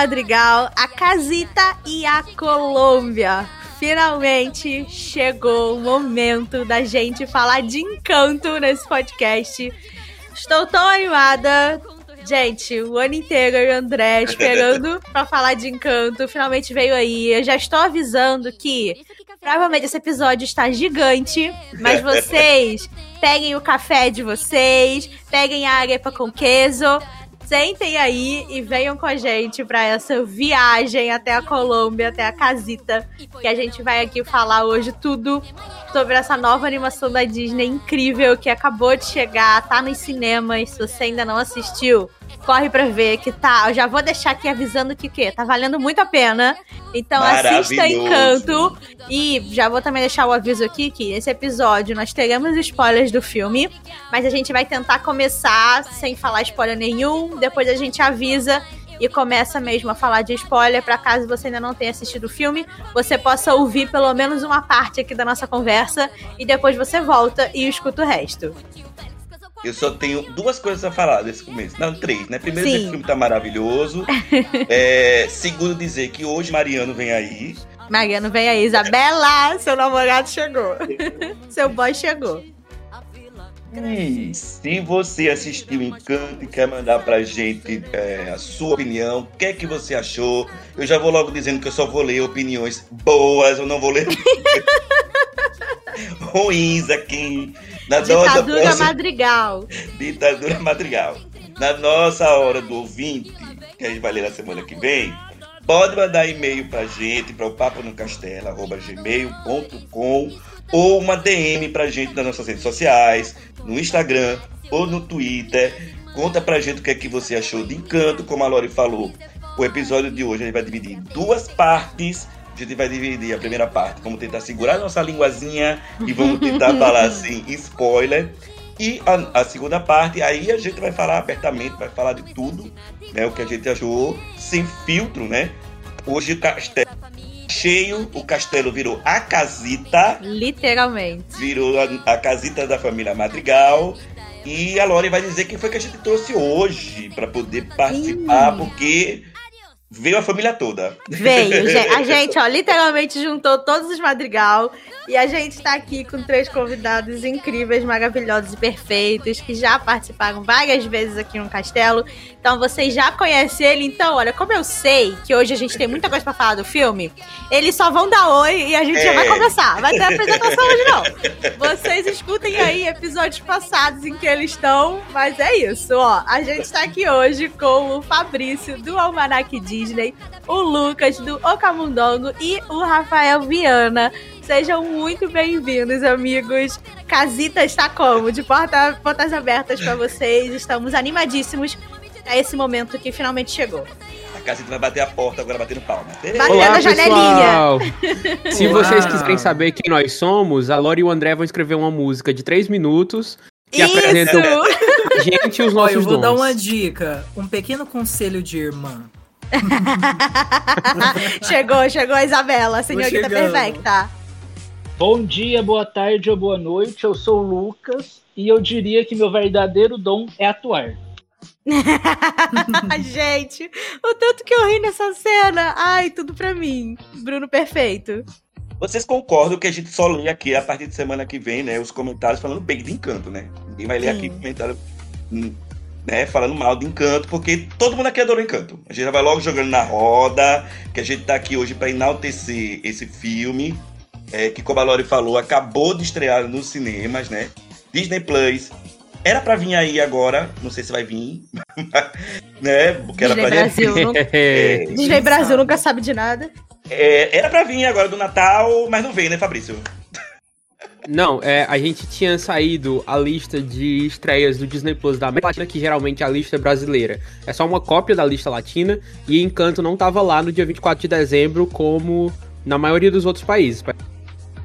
Madrigal, a Casita e a Colômbia. Finalmente chegou o momento da gente falar de encanto nesse podcast. Estou tão animada. Gente, o ano inteiro eu e o André esperando para falar de encanto. Finalmente veio aí. Eu já estou avisando que provavelmente esse episódio está gigante, mas vocês peguem o café de vocês, peguem a arepa com queso sentem aí e venham com a gente para essa viagem até a Colômbia, até a casita, que a gente vai aqui falar hoje tudo sobre essa nova animação da Disney incrível que acabou de chegar, tá nos cinemas. Se você ainda não assistiu, corre pra ver que tá. Eu já vou deixar aqui avisando que que tá valendo muito a pena. Então assista Encanto. E já vou também deixar o aviso aqui que esse episódio nós teremos spoilers do filme, mas a gente vai tentar começar sem falar spoiler nenhum. Depois a gente avisa e começa mesmo a falar de spoiler para caso você ainda não tenha assistido o filme, você possa ouvir pelo menos uma parte aqui da nossa conversa e depois você volta e escuta o resto. Eu só tenho duas coisas a falar desse começo. Não, três, né? Primeiro, Sim. esse filme tá maravilhoso. é, segundo, dizer que hoje Mariano vem aí. Mariano vem aí. Isabela, seu namorado chegou. seu boy chegou. E se você assistiu Encanto e quer mandar pra gente é, a sua opinião, o que é que você achou? Eu já vou logo dizendo que eu só vou ler opiniões boas, eu não vou ler ruins aqui. Na Ditadura nossa... Madrigal. Ditadura Madrigal. Na nossa hora do ouvinte, que a gente vai ler na semana que vem, pode mandar e-mail pra gente, para o papo no castelo, gmail.com ou uma DM pra gente nas nossas redes sociais, no Instagram ou no Twitter. Conta pra gente o que é que você achou de Encanto, como a Lori falou. O episódio de hoje a gente vai dividir em duas partes. A gente vai dividir a primeira parte, vamos tentar segurar nossa linguazinha e vamos tentar falar assim, spoiler. E a, a, segunda parte, aí a gente vai falar abertamente, vai falar de tudo, né? O que a gente achou, sem filtro, né? Hoje o castelo cheio, o castelo virou a casita. Literalmente. Virou a, a casita da família Madrigal. E a Lore vai dizer quem foi que a gente trouxe hoje para poder participar, Ih. porque veio a família toda. Veio, a gente, ó, literalmente juntou todos os Madrigal e a gente está aqui com três convidados incríveis, maravilhosos e perfeitos que já participaram várias vezes aqui no Castelo. Então vocês já conhecem ele. Então, olha, como eu sei que hoje a gente tem muita coisa para falar do filme, eles só vão dar oi e a gente é. já vai é. começar. Vai ter apresentação hoje não. Vocês escutem aí episódios passados em que eles estão, mas é isso, ó. A gente está aqui hoje com o Fabrício do Almanac Disney, o Lucas do Ocamundongo e o Rafael Viana Sejam muito bem-vindos, amigos. Casita está como? De porta, portas abertas para vocês. Estamos animadíssimos a esse momento que finalmente chegou. A Casita vai bater a porta agora batendo palma. Batendo Olá, a janelinha. Se vocês quiserem saber quem nós somos, a Lori e o André vão escrever uma música de três minutos que Isso. apresenta a gente e os nossos Olha, eu vou dons. dar uma dica, um pequeno conselho de irmã. chegou, chegou a Isabela, a senhorita perfeita. Bom dia, boa tarde ou boa noite. Eu sou o Lucas e eu diria que meu verdadeiro dom é atuar. Gente, o tanto que eu ri nessa cena. Ai, tudo pra mim. Bruno perfeito. Vocês concordam que a gente só lê aqui a partir de semana que vem, né? Os comentários falando bem de encanto, né? Ninguém vai ler Sim. aqui comentário, hum, né? Falando mal de encanto, porque todo mundo aqui adora encanto. A gente já vai logo jogando na roda, que a gente tá aqui hoje pra enaltecer esse filme. É, que, como a Lori falou, acabou de estrear nos cinemas, né? Disney Plus. Era pra vir aí agora, não sei se vai vir, né? Porque era Disney pra Brasil, não- É, Disney Brasil sabe. nunca sabe de nada. é, era pra vir agora do Natal, mas não veio, né, Fabrício? Não, é, a gente tinha saído a lista de estreias do Disney Plus da América Latina, que geralmente é a lista brasileira. É só uma cópia da lista latina e Encanto não tava lá no dia 24 de dezembro, como na maioria dos outros países,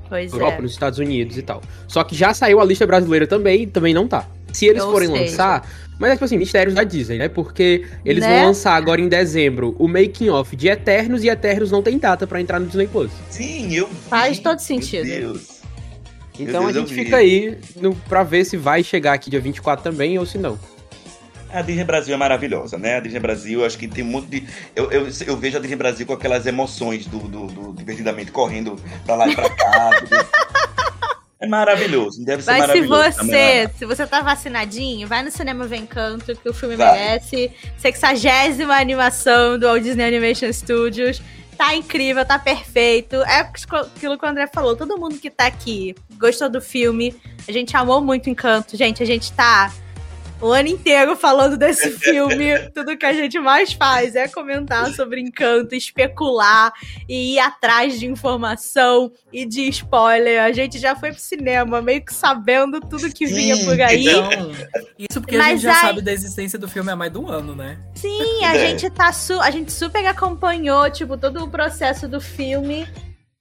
Pois Europa, é. nos Estados Unidos e tal. Só que já saiu a lista brasileira também e também não tá. Se eles Ou forem seja- lançar. Mas é tipo assim, mistérios da Disney, né? Porque eles Né? vão lançar agora em dezembro o making off de Eternos e Eternos não tem data pra entrar no Disney Plus. Sim, eu vi. Faz todo Meu sentido. Deus. Então a gente fica aí no, pra ver se vai chegar aqui dia 24 também ou se não. A Disney Brasil é maravilhosa, né? A Disney Brasil, acho que tem um monte de. Eu, eu, eu vejo a Disney Brasil com aquelas emoções do, do, do divertidamente correndo pra lá e pra cá. tudo. É maravilhoso, deve ser Mas se maravilhoso. você, se você tá vacinadinho, vai no cinema Vem Canto, que o filme Vai. merece. 60 animação do Walt Disney Animation Studios. Tá incrível, tá perfeito. É aquilo que o André falou. Todo mundo que tá aqui gostou do filme. A gente amou muito Encanto. Gente, a gente tá o ano inteiro falando desse filme. Tudo que a gente mais faz é comentar sobre Encanto, especular e ir atrás de informação e de spoiler. A gente já foi pro cinema meio que sabendo tudo que vinha Sim. por aí. Então, isso porque a Mas gente já aí- sabe da existência do filme há mais de um ano, né? Sim, a É. gente tá su a gente super acompanhou, tipo, todo o processo do filme.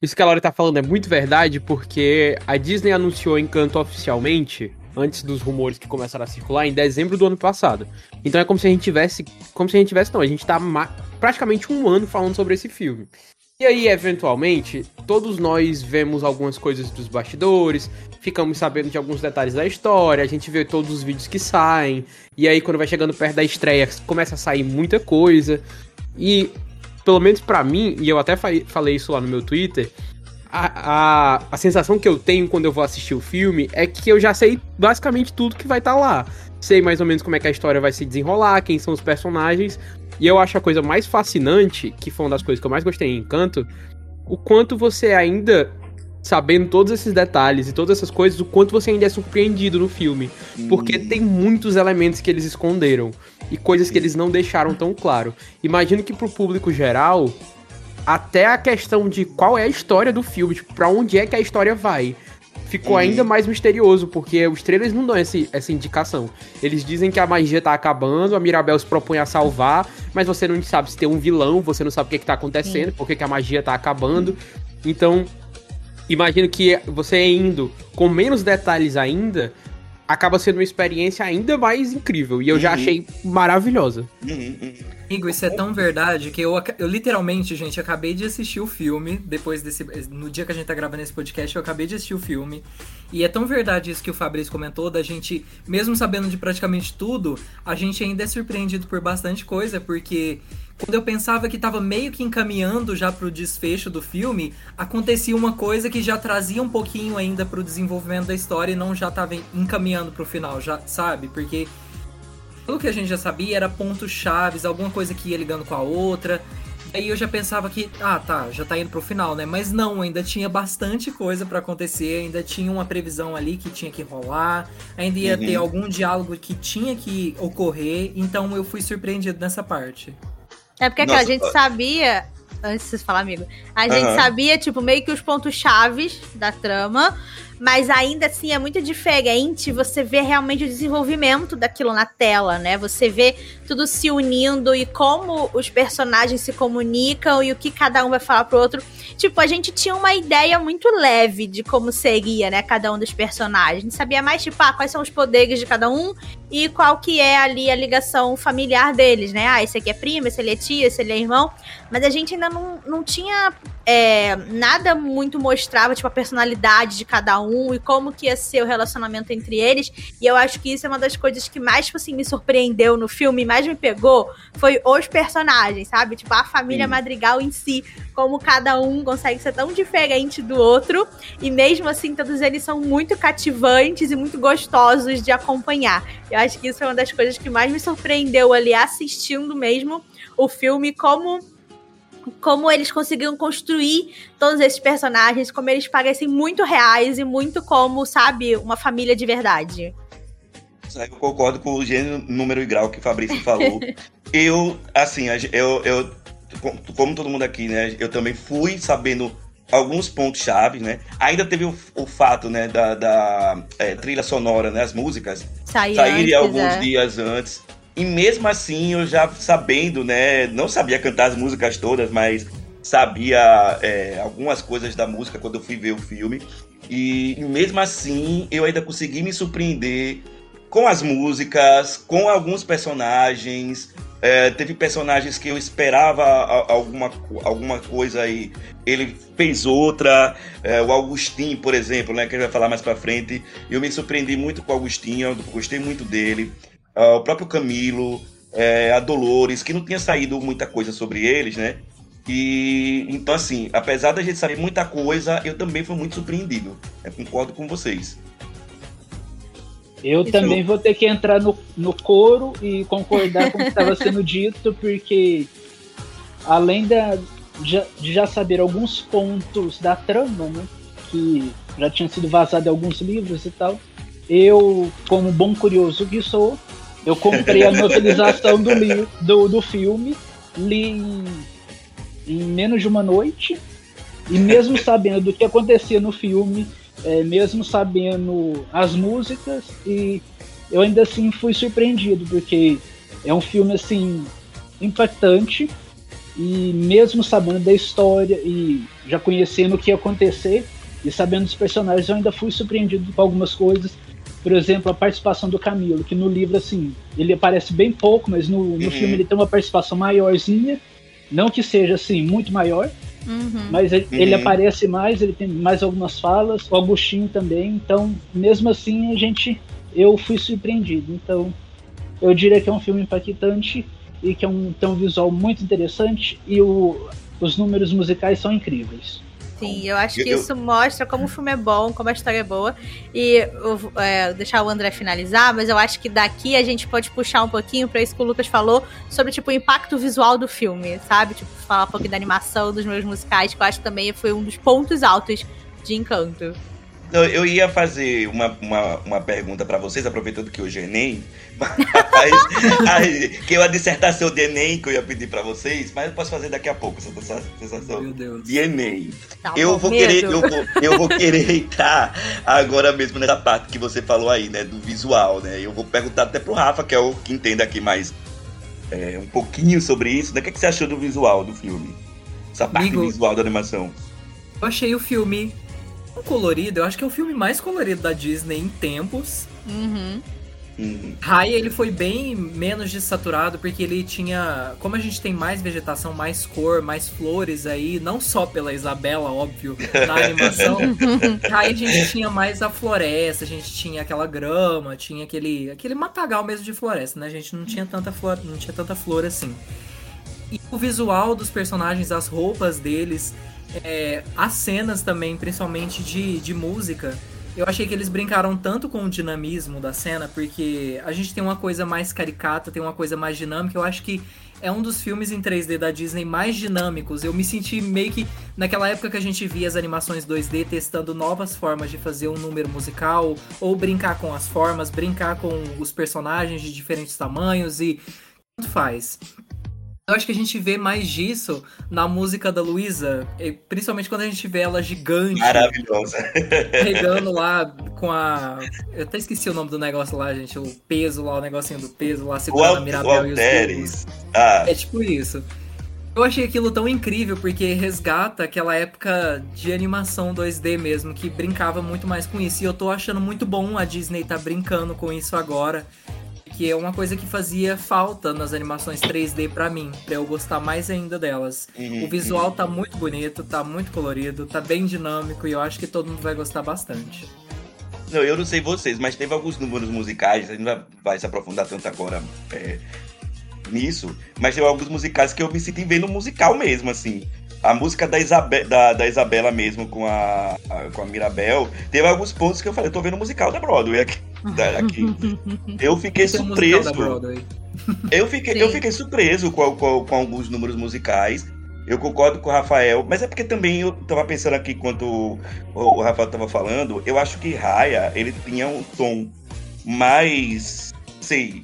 Isso que a Laura tá falando é muito verdade, porque a Disney anunciou Encanto oficialmente, antes dos rumores que começaram a circular, em dezembro do ano passado. Então é como se a gente tivesse. Como se a gente tivesse, não, a gente tá praticamente um ano falando sobre esse filme. E aí, eventualmente, todos nós vemos algumas coisas dos bastidores, ficamos sabendo de alguns detalhes da história, a gente vê todos os vídeos que saem, e aí quando vai chegando perto da estreia, começa a sair muita coisa. E, pelo menos pra mim, e eu até fa- falei isso lá no meu Twitter, a, a, a sensação que eu tenho quando eu vou assistir o filme é que eu já sei basicamente tudo que vai estar lá. Sei mais ou menos como é que a história vai se desenrolar, quem são os personagens. E eu acho a coisa mais fascinante, que foi uma das coisas que eu mais gostei em Encanto, o quanto você ainda, sabendo todos esses detalhes e todas essas coisas, o quanto você ainda é surpreendido no filme. Porque tem muitos elementos que eles esconderam e coisas que eles não deixaram tão claro. Imagino que pro público geral, até a questão de qual é a história do filme, tipo, pra onde é que a história vai, ficou Uhum. ainda mais misterioso, porque os trailers não dão esse, essa indicação. Eles dizem que a magia tá acabando, a Mirabel se propõe a salvar, mas você não sabe se tem um vilão, você não sabe o que, que tá acontecendo, por que, que a magia tá acabando. Então, imagino que você indo com menos detalhes ainda, acaba sendo uma experiência ainda mais incrível. E eu já Uhum. achei maravilhosa. Uhum, uhum. Amigo, isso é tão verdade que eu, eu literalmente, gente, acabei de assistir o filme. Depois desse. No dia que a gente tá gravando esse podcast, eu acabei de assistir o filme. E é tão verdade isso que o Fabrício comentou, da gente, mesmo sabendo de praticamente tudo, a gente ainda é surpreendido por bastante coisa, porque quando eu pensava que tava meio que encaminhando já pro desfecho do filme, acontecia uma coisa que já trazia um pouquinho ainda pro desenvolvimento da história e não já tava encaminhando pro final, já sabe? Porque pelo que a gente já sabia, era pontos chaves, alguma coisa que ia ligando com a outra. Aí eu já pensava que, ah, tá, já tá indo pro final, né? Mas não, ainda tinha bastante coisa pra acontecer, ainda tinha uma previsão ali que tinha que rolar, ainda ia Uhum. ter algum diálogo que tinha que ocorrer, então eu fui surpreendido nessa parte. É porque Nossa, a gente ó. sabia. Antes de vocês falar, amigo. A gente Aham. sabia, tipo, meio que os pontos chaves da trama. Mas ainda assim é muito diferente você ver realmente o desenvolvimento daquilo na tela, né? Você vê tudo se unindo e como os personagens se comunicam e o que cada um vai falar pro outro. Tipo, a gente tinha uma ideia muito leve de como seria, né, cada um dos personagens. A gente sabia mais, tipo, ah, quais são os poderes de cada um e qual que é ali a ligação familiar deles, né? Ah, esse aqui é primo, esse ele é tia, esse ele é irmão. Mas a gente ainda não, não tinha é, nada muito mostrava, tipo, a personalidade de cada um e como que ia ser o relacionamento entre eles. E eu acho que isso é uma das coisas que mais, tipo assim, me surpreendeu no filme, mais me pegou, foi os personagens, sabe? Tipo, a família Sim. Madrigal em si, como cada um consegue ser tão diferente do outro. E mesmo assim, todos eles são muito cativantes e muito gostosos de acompanhar. Eu acho que isso é uma das coisas que mais me surpreendeu ali assistindo mesmo o filme, como como eles conseguiram construir todos esses personagens, como eles parecem muito reais e muito como, sabe, uma família de verdade. Eu concordo com o gênero, número e grau que o Fabrício falou. eu, assim, eu, eu, como todo mundo aqui, né, eu também fui sabendo alguns pontos-chave, né? Ainda teve o, o fato, né, da, da é, trilha sonora, né, as músicas saírem alguns é. dias antes. E mesmo assim, eu já sabendo, né? Não sabia cantar as músicas todas, mas sabia é, algumas coisas da música quando eu fui ver o filme. E, e mesmo assim, eu ainda consegui me surpreender com as músicas, com alguns personagens. É, teve personagens que eu esperava alguma, alguma coisa e ele fez outra. É, o Augustinho, por exemplo, né, que a gente vai falar mais pra frente. Eu me surpreendi muito com o Augustinho, gostei muito dele uh, o próprio Camilo, é, a Dolores, que não tinha saído muita coisa sobre eles, né? E então, assim, apesar da gente saber muita coisa, eu também fui muito surpreendido. Eu concordo com vocês. Eu Isso. também vou ter que entrar no, no coro e concordar com o que estava sendo dito, porque além da, de já saber alguns pontos da trama, né, que já tinham sido vazados em alguns livros e tal, eu, como bom curioso que sou, eu comprei a novelização do, li, do, do filme, li em, em, menos de uma noite, e mesmo sabendo do que acontecia no filme, é, mesmo sabendo as músicas, e eu ainda assim fui surpreendido, porque é um filme assim impactante, e mesmo sabendo da história e já conhecendo o que ia acontecer, e sabendo dos personagens, eu ainda fui surpreendido com algumas coisas por exemplo, a participação do Camilo, que no livro, assim, ele aparece bem pouco, mas no, no uhum. filme ele tem uma participação maiorzinha. Não que seja, assim, muito maior, uhum. mas ele, uhum. ele, aparece mais, ele tem mais algumas falas, o Agostinho também. Então, mesmo assim, a gente. Eu fui surpreendido. Então, eu diria que é um filme impactante e que é um, tem um visual muito interessante e o, os números musicais são incríveis. Sim, eu acho que isso mostra como o filme é bom, como a história é boa. E eu, é, deixar o André finalizar, mas eu acho que daqui a gente pode puxar um pouquinho para isso que o Lucas falou sobre tipo, o impacto visual do filme, sabe? Tipo, falar um pouquinho da animação, dos meus musicais, que eu acho que também foi um dos pontos altos de encanto. Eu ia fazer uma, uma, uma pergunta para vocês, aproveitando que hoje é Enem, mas, que é uma dissertação de Enem que eu ia pedir para vocês, mas eu posso fazer daqui a pouco, essa sensação de Enem. Tá eu, vou querer, eu, vou, eu vou querer entrar agora mesmo nessa parte que você falou aí, né, do visual, né? Eu vou perguntar até pro Rafa, que é o que entende aqui mais é, um pouquinho sobre isso, né? O que, é que você achou do visual do filme? Essa parte Amigo, visual da animação. Eu achei o filme colorido, eu acho que é o filme mais colorido da Disney em tempos. Uhum. Uhum. ele foi bem menos desaturado porque ele tinha. Como a gente tem mais vegetação, mais cor, mais flores aí, não só pela Isabela, óbvio, na animação. Rai a gente tinha mais a floresta, a gente tinha aquela grama, tinha aquele, aquele matagal mesmo de floresta, né? A gente não tinha tanta flor, não tinha tanta flor assim. E o visual dos personagens, as roupas deles, é, as cenas também, principalmente de, de música, eu achei que eles brincaram tanto com o dinamismo da cena, porque a gente tem uma coisa mais caricata, tem uma coisa mais dinâmica. Eu acho que é um dos filmes em 3D da Disney mais dinâmicos. Eu me senti meio que naquela época que a gente via as animações 2D testando novas formas de fazer um número musical, ou brincar com as formas, brincar com os personagens de diferentes tamanhos e tanto faz. Eu acho que a gente vê mais disso na música da Luísa, principalmente quando a gente vê ela gigante. Maravilhosa. Pegando lá com a. Eu até esqueci o nome do negócio lá, gente. O peso lá, o negocinho do peso lá, segurando a Mirabel e os ah. É tipo isso. Eu achei aquilo tão incrível porque resgata aquela época de animação 2D mesmo, que brincava muito mais com isso. E eu tô achando muito bom a Disney tá brincando com isso agora que é uma coisa que fazia falta nas animações 3D para mim, para eu gostar mais ainda delas. Uhum, o visual tá muito bonito, tá muito colorido, tá bem dinâmico e eu acho que todo mundo vai gostar bastante. Não, eu não sei vocês, mas teve alguns números musicais, a gente não vai se aprofundar tanto agora é, nisso, mas teve alguns musicais que eu me senti vendo musical mesmo, assim. A música da, Isabe da, da Isabela mesmo com a, a, com a Mirabel, teve alguns pontos que eu falei, tô vendo musical da Broadway aqui. Da, aqui. Eu fiquei Esse o surpreso. Eu fiquei, eu fiquei surpreso com, com, com alguns números musicais. Eu concordo com o Rafael, mas é porque também eu tava pensando aqui enquanto o, o Rafael tava falando, eu acho que Raya, ele tinha um tom mais, sei,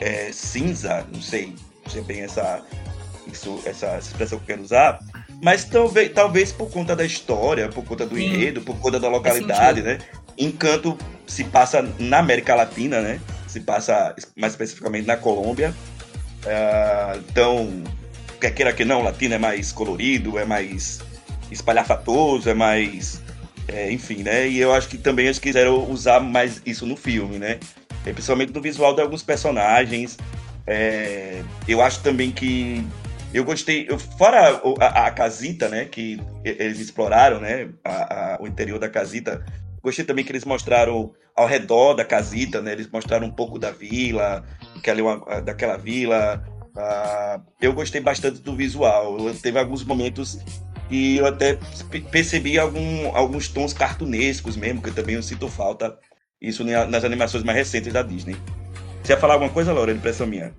é, cinza, não sei, não sei bem essa, isso, essa expressão que eu quero usar, mas talvez, talvez por conta da história, por conta do Sim. enredo, por conta da localidade, né? Encanto se passa na América Latina, né? Se passa mais especificamente na Colômbia. Ah, então, quer queira que não, latino é mais colorido, é mais espalhafatoso, é mais. é, enfim, né? E eu acho que também eles quiseram usar mais isso no filme, né? É, principalmente no visual de alguns personagens. É, eu acho também que. Eu gostei. eu- fora o- a, a casita, né? Que eles exploraram, né? a- a- o interior da casita. Gostei também que eles mostraram ao redor da casita, né? Eles mostraram um pouco da vila, que ali é daquela vila. Ah, eu gostei bastante do visual. Teve alguns momentos que eu até pe- percebi algum, alguns tons cartunescos mesmo, que eu também sinto falta isso na- nas animações mais recentes da Disney. Você ia falar alguma coisa, Laura? Impressão minha.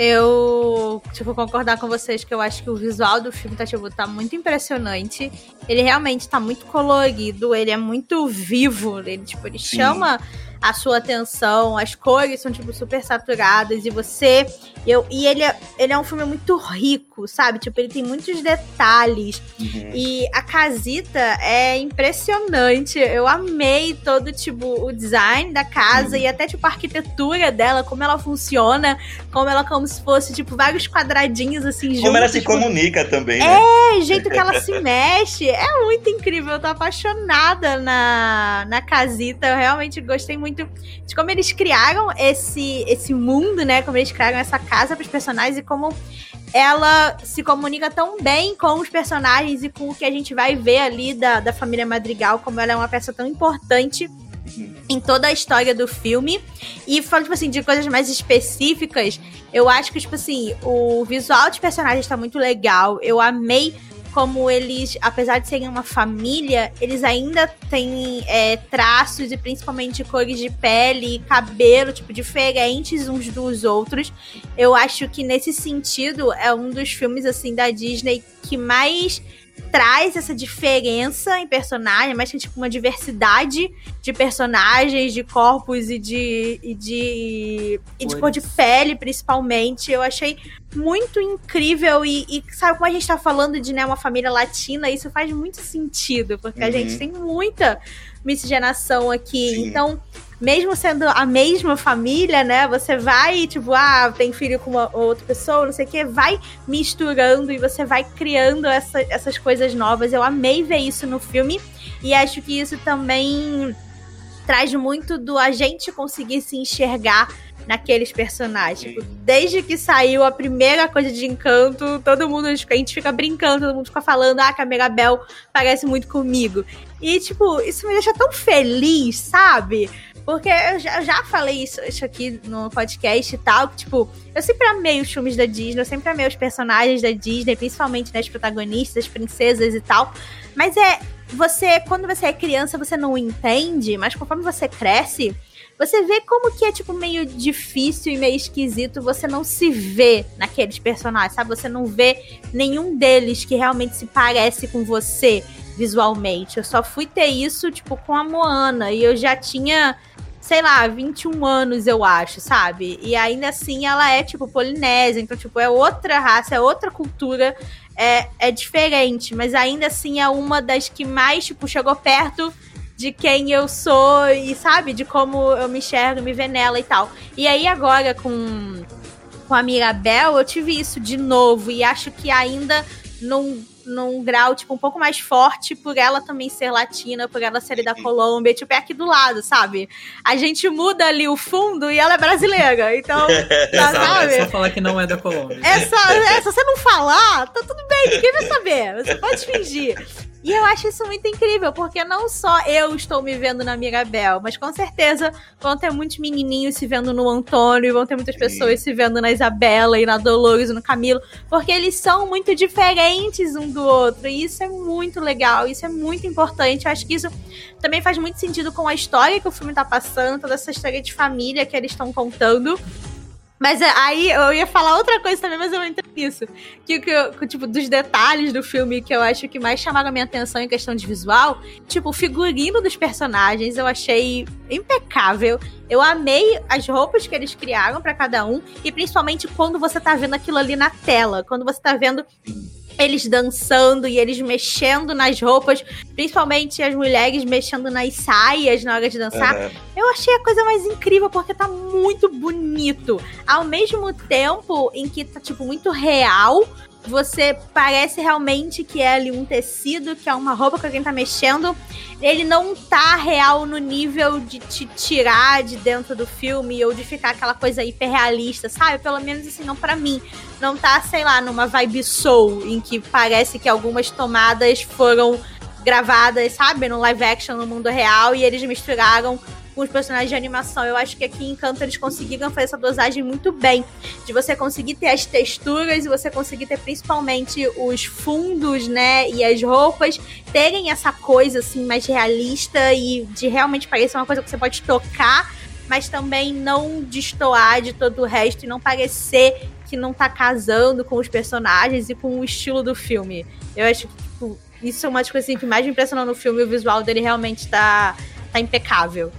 Eu, tipo, concordar com vocês que eu acho que o visual do filme tá, tipo, tá muito impressionante. Ele realmente tá muito colorido, ele é muito vivo, ele, tipo, ele Sim. chama a sua atenção, as cores são, tipo, super saturadas e você... Eu, e ele é, ele é um filme muito rico, sabe? Tipo, ele tem muitos detalhes. Uhum. E a casita é impressionante. Eu amei todo, tipo, o design da casa Uhum. e até, tipo, a arquitetura dela, como ela funciona, como ela, como se fosse, tipo, vários quadradinhos assim juntos. Como ela se tipo, comunica também, né? é, o jeito que ela se mexe é muito incrível. Eu tô apaixonada na, na casita. Eu realmente gostei muito de como eles criaram esse, esse mundo, né? Como eles criaram essa casa pros personagens e como ela se comunica tão bem com os personagens e com o que a gente vai ver ali da, da família Madrigal, como ela é uma peça tão importante em toda a história do filme. E falando, tipo assim, de coisas mais específicas, eu acho que, tipo assim, o visual dos personagens tá muito legal. Eu amei como eles, apesar de serem uma família, eles ainda têm é, traços e principalmente cores de pele e cabelo, tipo, diferentes uns dos outros. Eu acho que nesse sentido é um dos filmes, assim, da Disney que mais traz essa diferença em personagem, mas tem tipo uma diversidade de personagens, de corpos e de e de e de cor de pele, principalmente. Eu achei muito incrível e, e sabe como a gente tá falando de né, uma família latina, isso faz muito sentido, porque a Uhum. gente tem muita miscigenação aqui. Sim. Então, mesmo sendo a mesma família, né? Você vai, tipo, ah, tem filho com uma outra pessoa, não sei o que, vai misturando e você vai criando essa- essas coisas novas. Eu amei ver isso no filme e acho que isso também traz muito do a gente conseguir se enxergar naqueles personagens. Tipo, desde que saiu a primeira coisa de encanto, todo mundo, a gente fica brincando, todo mundo fica falando, ah, que a Mirabel parece muito comigo. E, tipo, isso me deixa tão feliz, sabe? Porque eu já, eu já falei isso, isso aqui no podcast e tal, que, tipo, eu sempre amei os filmes da Disney, eu sempre amei os personagens da Disney, principalmente né, os protagonistas, as princesas e tal. Mas é, você, quando você é criança, você não entende, mas conforme você cresce, você vê como que é, tipo, meio difícil e meio esquisito você não se vê naqueles personagens, sabe? Você não vê nenhum deles que realmente se parece com você visualmente. Eu só fui ter isso, tipo, com a Moana. E eu já tinha, sei lá, 21 anos, eu acho, sabe? E ainda assim ela é, tipo, polinésia. Então, tipo, é outra raça, é outra cultura. É, é diferente, mas ainda assim é uma das que mais, tipo, chegou perto de quem eu sou e, sabe, de como eu me enxergo, me ver nela e tal. E aí agora com, com a Mirabel, eu tive isso de novo e acho que ainda não, num grau, tipo, um pouco mais forte por ela também ser latina, por ela ser da Colômbia, tipo, é aqui do lado, sabe? A gente muda ali o fundo e ela é brasileira, então, tá, sabe? É só falar que não é da Colômbia. É só, é, se você não falar, tá tudo bem, ninguém vai saber, você pode fingir. E eu acho isso muito incrível, porque não só eu estou me vendo na Mirabel, mas com certeza vão ter muitos menininhos se vendo no Antônio, vão ter muitas pessoas se vendo na Isabela e na Dolores e no Camilo, porque eles são muito diferentes um do outro, e isso é muito legal, isso é muito importante. Eu acho que isso também faz muito sentido com a história que o filme tá passando, toda essa história de família que eles estão contando. Mas é, aí eu ia falar outra coisa também, mas eu entro nisso. Que, que, que, tipo, dos detalhes do filme que eu acho que mais chamaram a minha atenção em questão de visual, tipo, o figurino dos personagens eu achei impecável. Eu amei as roupas que eles criaram para cada um, e principalmente quando você tá vendo aquilo ali na tela, quando você tá vendo eles dançando e eles mexendo nas roupas, principalmente as mulheres mexendo nas saias na hora de dançar. Uhum. Eu achei a coisa mais incrível porque tá muito bonito. Ao mesmo tempo em que tá, tipo, muito real, você parece realmente que é ali um tecido, que é uma roupa que alguém tá mexendo. Ele não tá real no nível de te tirar de dentro do filme ou de ficar aquela coisa hiperrealista, sabe? Pelo menos assim, não para mim. Não tá, sei lá, numa vibe soul, em que parece que algumas tomadas foram gravadas, sabe? No live action no mundo real e eles misturaram com os personagens de animação. Eu acho que aqui em Encanto eles conseguiram fazer essa dosagem muito bem. De você conseguir ter as texturas e você conseguir ter principalmente os fundos, né? E as roupas terem essa coisa assim mais realista e de realmente parecer uma coisa que você pode tocar, mas também não destoar de todo o resto e não parecer que não tá casando com os personagens e com o estilo do filme. Eu acho que tipo, isso é uma das coisas assim, que mais me impressionou no filme, o visual dele realmente tá, tá impecável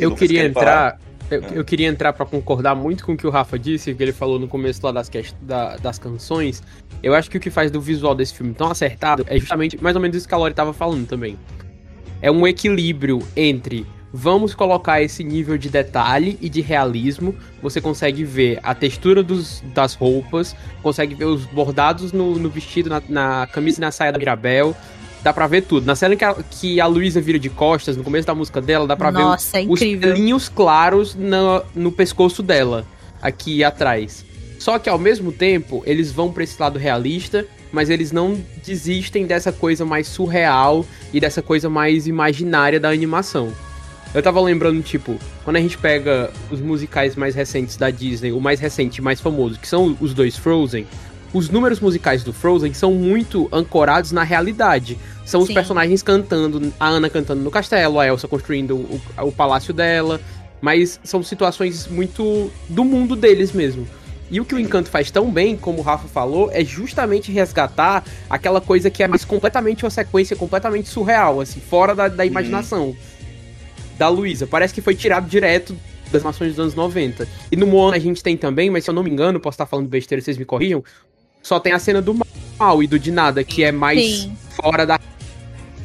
eu queria entrar. Eu, eu, queria entrar para concordar muito com o que o Rafa disse, que ele falou no começo lá das, da, das canções. Eu acho que o que faz do visual desse filme tão acertado é justamente mais ou menos isso que a Lori tava falando também. É um equilíbrio entre vamos colocar esse nível de detalhe e de realismo. Você consegue ver a textura dos, das roupas, consegue ver os bordados no, no vestido, na, na camisa e na saia da Mirabel, dá pra ver tudo. Na cena que a, que a Luísa vira de costas, no começo da música dela, dá pra Nossa, ver é os pelinhos claros no, no pescoço dela, aqui atrás. Só que ao mesmo tempo, eles vão pra esse lado realista, mas eles não desistem dessa coisa mais surreal e dessa coisa mais imaginária da animação. Eu tava lembrando, tipo, quando a gente pega os musicais mais recentes da Disney, o mais recente e mais famoso, que são os dois Frozen, os números musicais do Frozen são muito ancorados na realidade. São os Sim. personagens cantando, a Ana cantando no castelo, a Elsa construindo o, o palácio dela. Mas são situações muito do mundo deles mesmo. E o que o Encanto faz tão bem, como o Rafa falou, é justamente resgatar aquela coisa que é mais completamente uma sequência completamente surreal, assim, fora da, da imaginação uhum. da Luísa. Parece que foi tirado direto das animações dos anos 90. E no Moana a gente tem também, mas se eu não me engano, posso estar falando besteira, vocês me corrijam, só tem a cena do mal e do de nada, que é mais Sim. fora da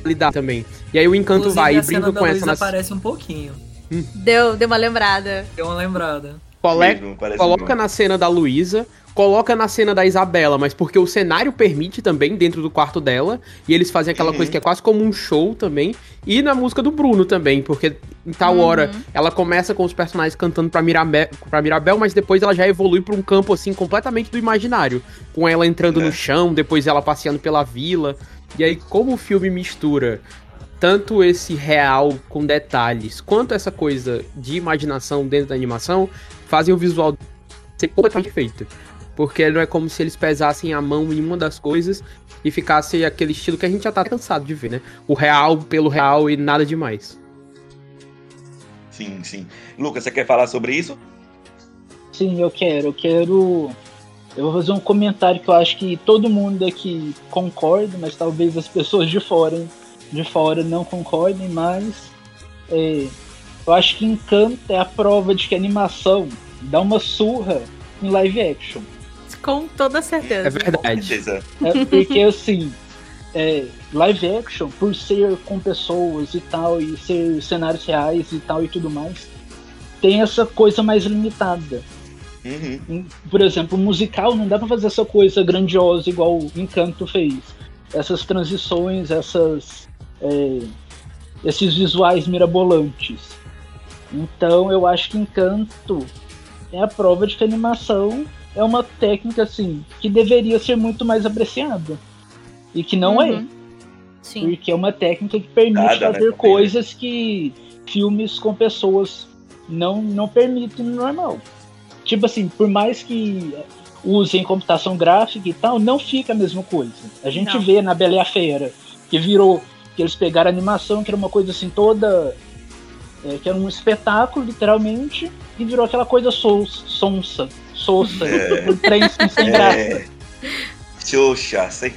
realidade também. E aí o encanto Inclusive, vai e brinca com essa. Nas... aparece um pouquinho. Hum. Deu, deu uma lembrada. Deu uma lembrada. Cole... coloca na cena da Luísa, coloca na cena da Isabela, mas porque o cenário permite também dentro do quarto dela, e eles fazem aquela uhum. coisa que é quase como um show também, e na música do Bruno também, porque em tal uhum. hora ela começa com os personagens cantando pra Mirabel, pra Mirabel, mas depois ela já evolui para um campo assim completamente do imaginário, com ela entrando é. no chão, depois ela passeando pela vila. E aí como o filme mistura tanto esse real com detalhes, quanto essa coisa de imaginação dentro da animação, fazem o visual ser completamente feito. Porque não é como se eles pesassem a mão em uma das coisas e ficasse aquele estilo que a gente já tá cansado de ver, né? O real pelo real e nada demais. Sim, sim. Lucas, você quer falar sobre isso? Sim, eu quero. Eu quero. Eu vou fazer um comentário que eu acho que todo mundo aqui concorda, mas talvez as pessoas de fora, de fora não concordem, mas é, eu acho que Encanto é a prova de que a animação dá uma surra em live action. Com toda certeza. É verdade. É porque assim, é, live action, por ser com pessoas e tal, e ser cenários reais e tal e tudo mais, tem essa coisa mais limitada. Uhum. Por exemplo, musical não dá pra fazer essa coisa grandiosa igual o Encanto fez. Essas transições, essas. É, esses visuais mirabolantes. Então eu acho que Encanto é a prova de que a animação é uma técnica assim que deveria ser muito mais apreciada e que não é. uhum. é. Sim. Porque é uma técnica que permite Nada, né, fazer né? coisas que filmes com pessoas não, não permitem no normal. Tipo assim, por mais que usem computação gráfica e tal, não fica a mesma coisa. A gente não. vê na Bela e a Fera, que virou, que eles pegaram a animação, que era uma coisa assim toda. É, que era um espetáculo, literalmente, e virou aquela coisa sonsa, sossa, é. um trem sem graça. É. Xoxa, sem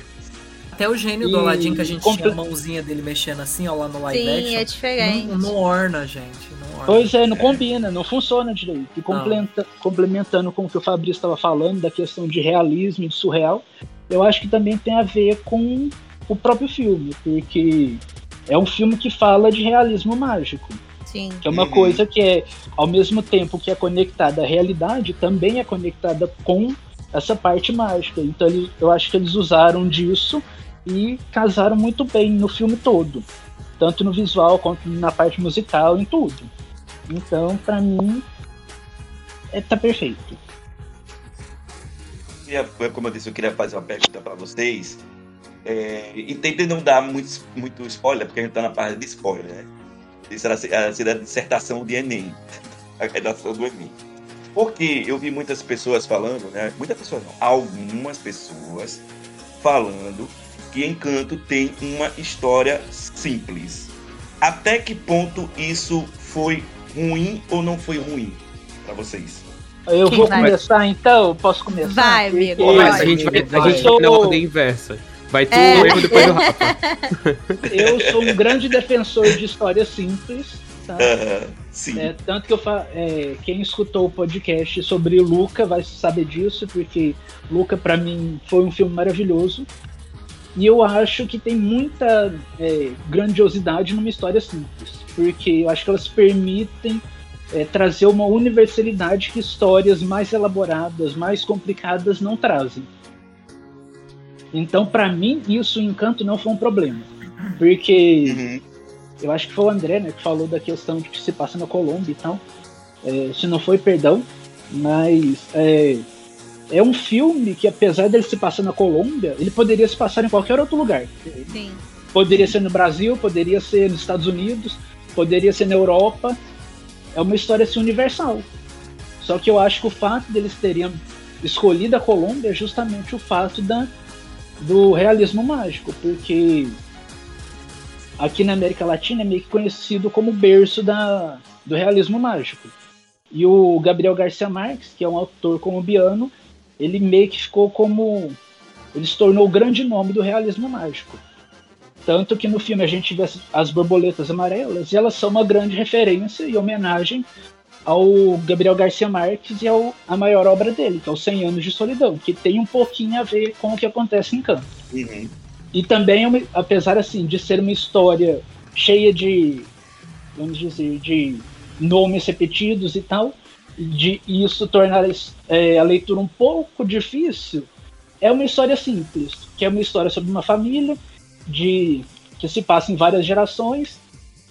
até o gênio e... do Aladdin que a gente Compl... tinha a mãozinha dele mexendo assim, ó, lá no live Sim, action. é diferente. Não, não orna, gente. Não orna. Pois é, não é. combina, não funciona direito. E complementa, complementando com o que o Fabrício estava falando, da questão de realismo e de surreal, eu acho que também tem a ver com o próprio filme, porque é um filme que fala de realismo mágico. Sim. Que é uma uhum. coisa que é, ao mesmo tempo que é conectada à realidade, também é conectada com essa parte mágica. Então eu acho que eles usaram disso e casaram muito bem no filme todo, tanto no visual quanto na parte musical, em tudo. Então, para mim, é, tá perfeito. Como eu disse, eu queria fazer uma pergunta para vocês. É, e tentem não dar muito, muito spoiler, porque a gente tá na parte de spoiler, né? Isso era a, a dissertação de Enem, a redação do Enem. Porque eu vi muitas pessoas falando, né? Muitas pessoas não, algumas pessoas falando que Encanto tem uma história simples. Até que ponto isso foi ruim ou não foi ruim para vocês? Eu Quem vou vai? começar então? Posso começar? Vai, amigo. a gente vai, a gente vai na ordem inversa. Vai tu, é. eu depois do Rafa. Eu sou um grande defensor de histórias simples. Tá? Uh, sim. É, tanto que eu fa... É, quem escutou o podcast sobre Luca vai saber disso, porque Luca, para mim, foi um filme maravilhoso. E eu acho que tem muita é, grandiosidade numa história simples, porque eu acho que elas permitem é, trazer uma universalidade que histórias mais elaboradas, mais complicadas não trazem. Então, para mim, isso, o encanto, não foi um problema. Porque uhum. eu acho que foi o André né, que falou da questão de que se passa na Colômbia e tal. É, se não foi, perdão. Mas é, é um filme que, apesar dele se passar na Colômbia, ele poderia se passar em qualquer outro lugar. Sim. Poderia ser no Brasil, poderia ser nos Estados Unidos, poderia ser na Europa. É uma história assim, universal. Só que eu acho que o fato deles terem escolhido a Colômbia é justamente o fato da, do realismo mágico, porque aqui na América Latina é meio que conhecido como berço da, do realismo mágico. E o Gabriel Garcia Marques, que é um autor colombiano, ele meio que ficou como. Ele se tornou o grande nome do realismo mágico. Tanto que no filme a gente vê as borboletas amarelas e elas são uma grande referência e homenagem ao Gabriel Garcia Marques e ao, a maior obra dele, que é o 100 Anos de Solidão, que tem um pouquinho a ver com o que acontece em Canto. Uhum. E também, apesar assim de ser uma história cheia de, vamos dizer, de nomes repetidos e tal, de isso tornar é, a leitura um pouco difícil, é uma história simples, que é uma história sobre uma família de que se passa em várias gerações,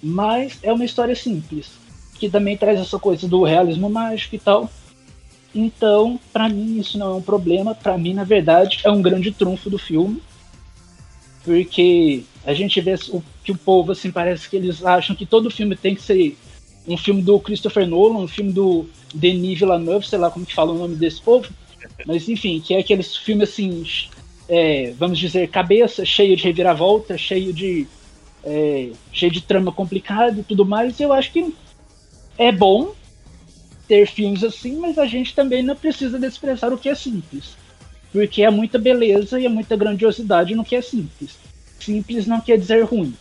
mas é uma história simples, que também traz essa coisa do realismo mágico e tal. Então, para mim isso não é um problema, para mim na verdade é um grande trunfo do filme, porque a gente vê que o povo assim parece que eles acham que todo filme tem que ser um filme do Christopher Nolan, um filme do Denis Villeneuve, sei lá como que fala o nome desse povo, mas enfim, que é aqueles filmes assim, é, vamos dizer, cabeça, cheio de reviravolta, cheio de é, cheio de trama complicada e tudo mais. Eu acho que é bom ter filmes assim, mas a gente também não precisa desprezar o que é simples, porque é muita beleza e é muita grandiosidade no que é simples. Simples não quer dizer ruim,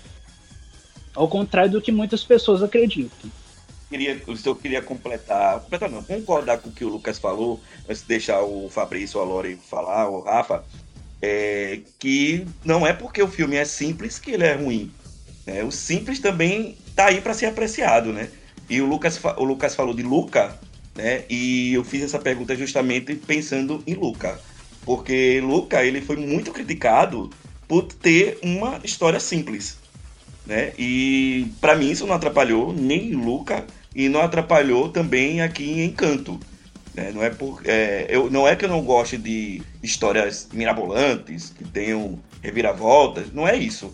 ao contrário do que muitas pessoas acreditam queria, eu queria completar, completar não, concordar com o que o Lucas falou, antes de deixar o Fabrício, a Lore falar, o Rafa, é, que não é porque o filme é simples que ele é ruim. Né? O simples também tá aí para ser apreciado, né? E o Lucas, o Lucas falou de Luca, né? E eu fiz essa pergunta justamente pensando em Luca, porque Luca ele foi muito criticado por ter uma história simples, né? E para mim isso não atrapalhou nem Luca e não atrapalhou também aqui em Encanto. Né? Não, é por, é, eu, não é que eu não goste de histórias mirabolantes, que tenham reviravoltas, não é isso.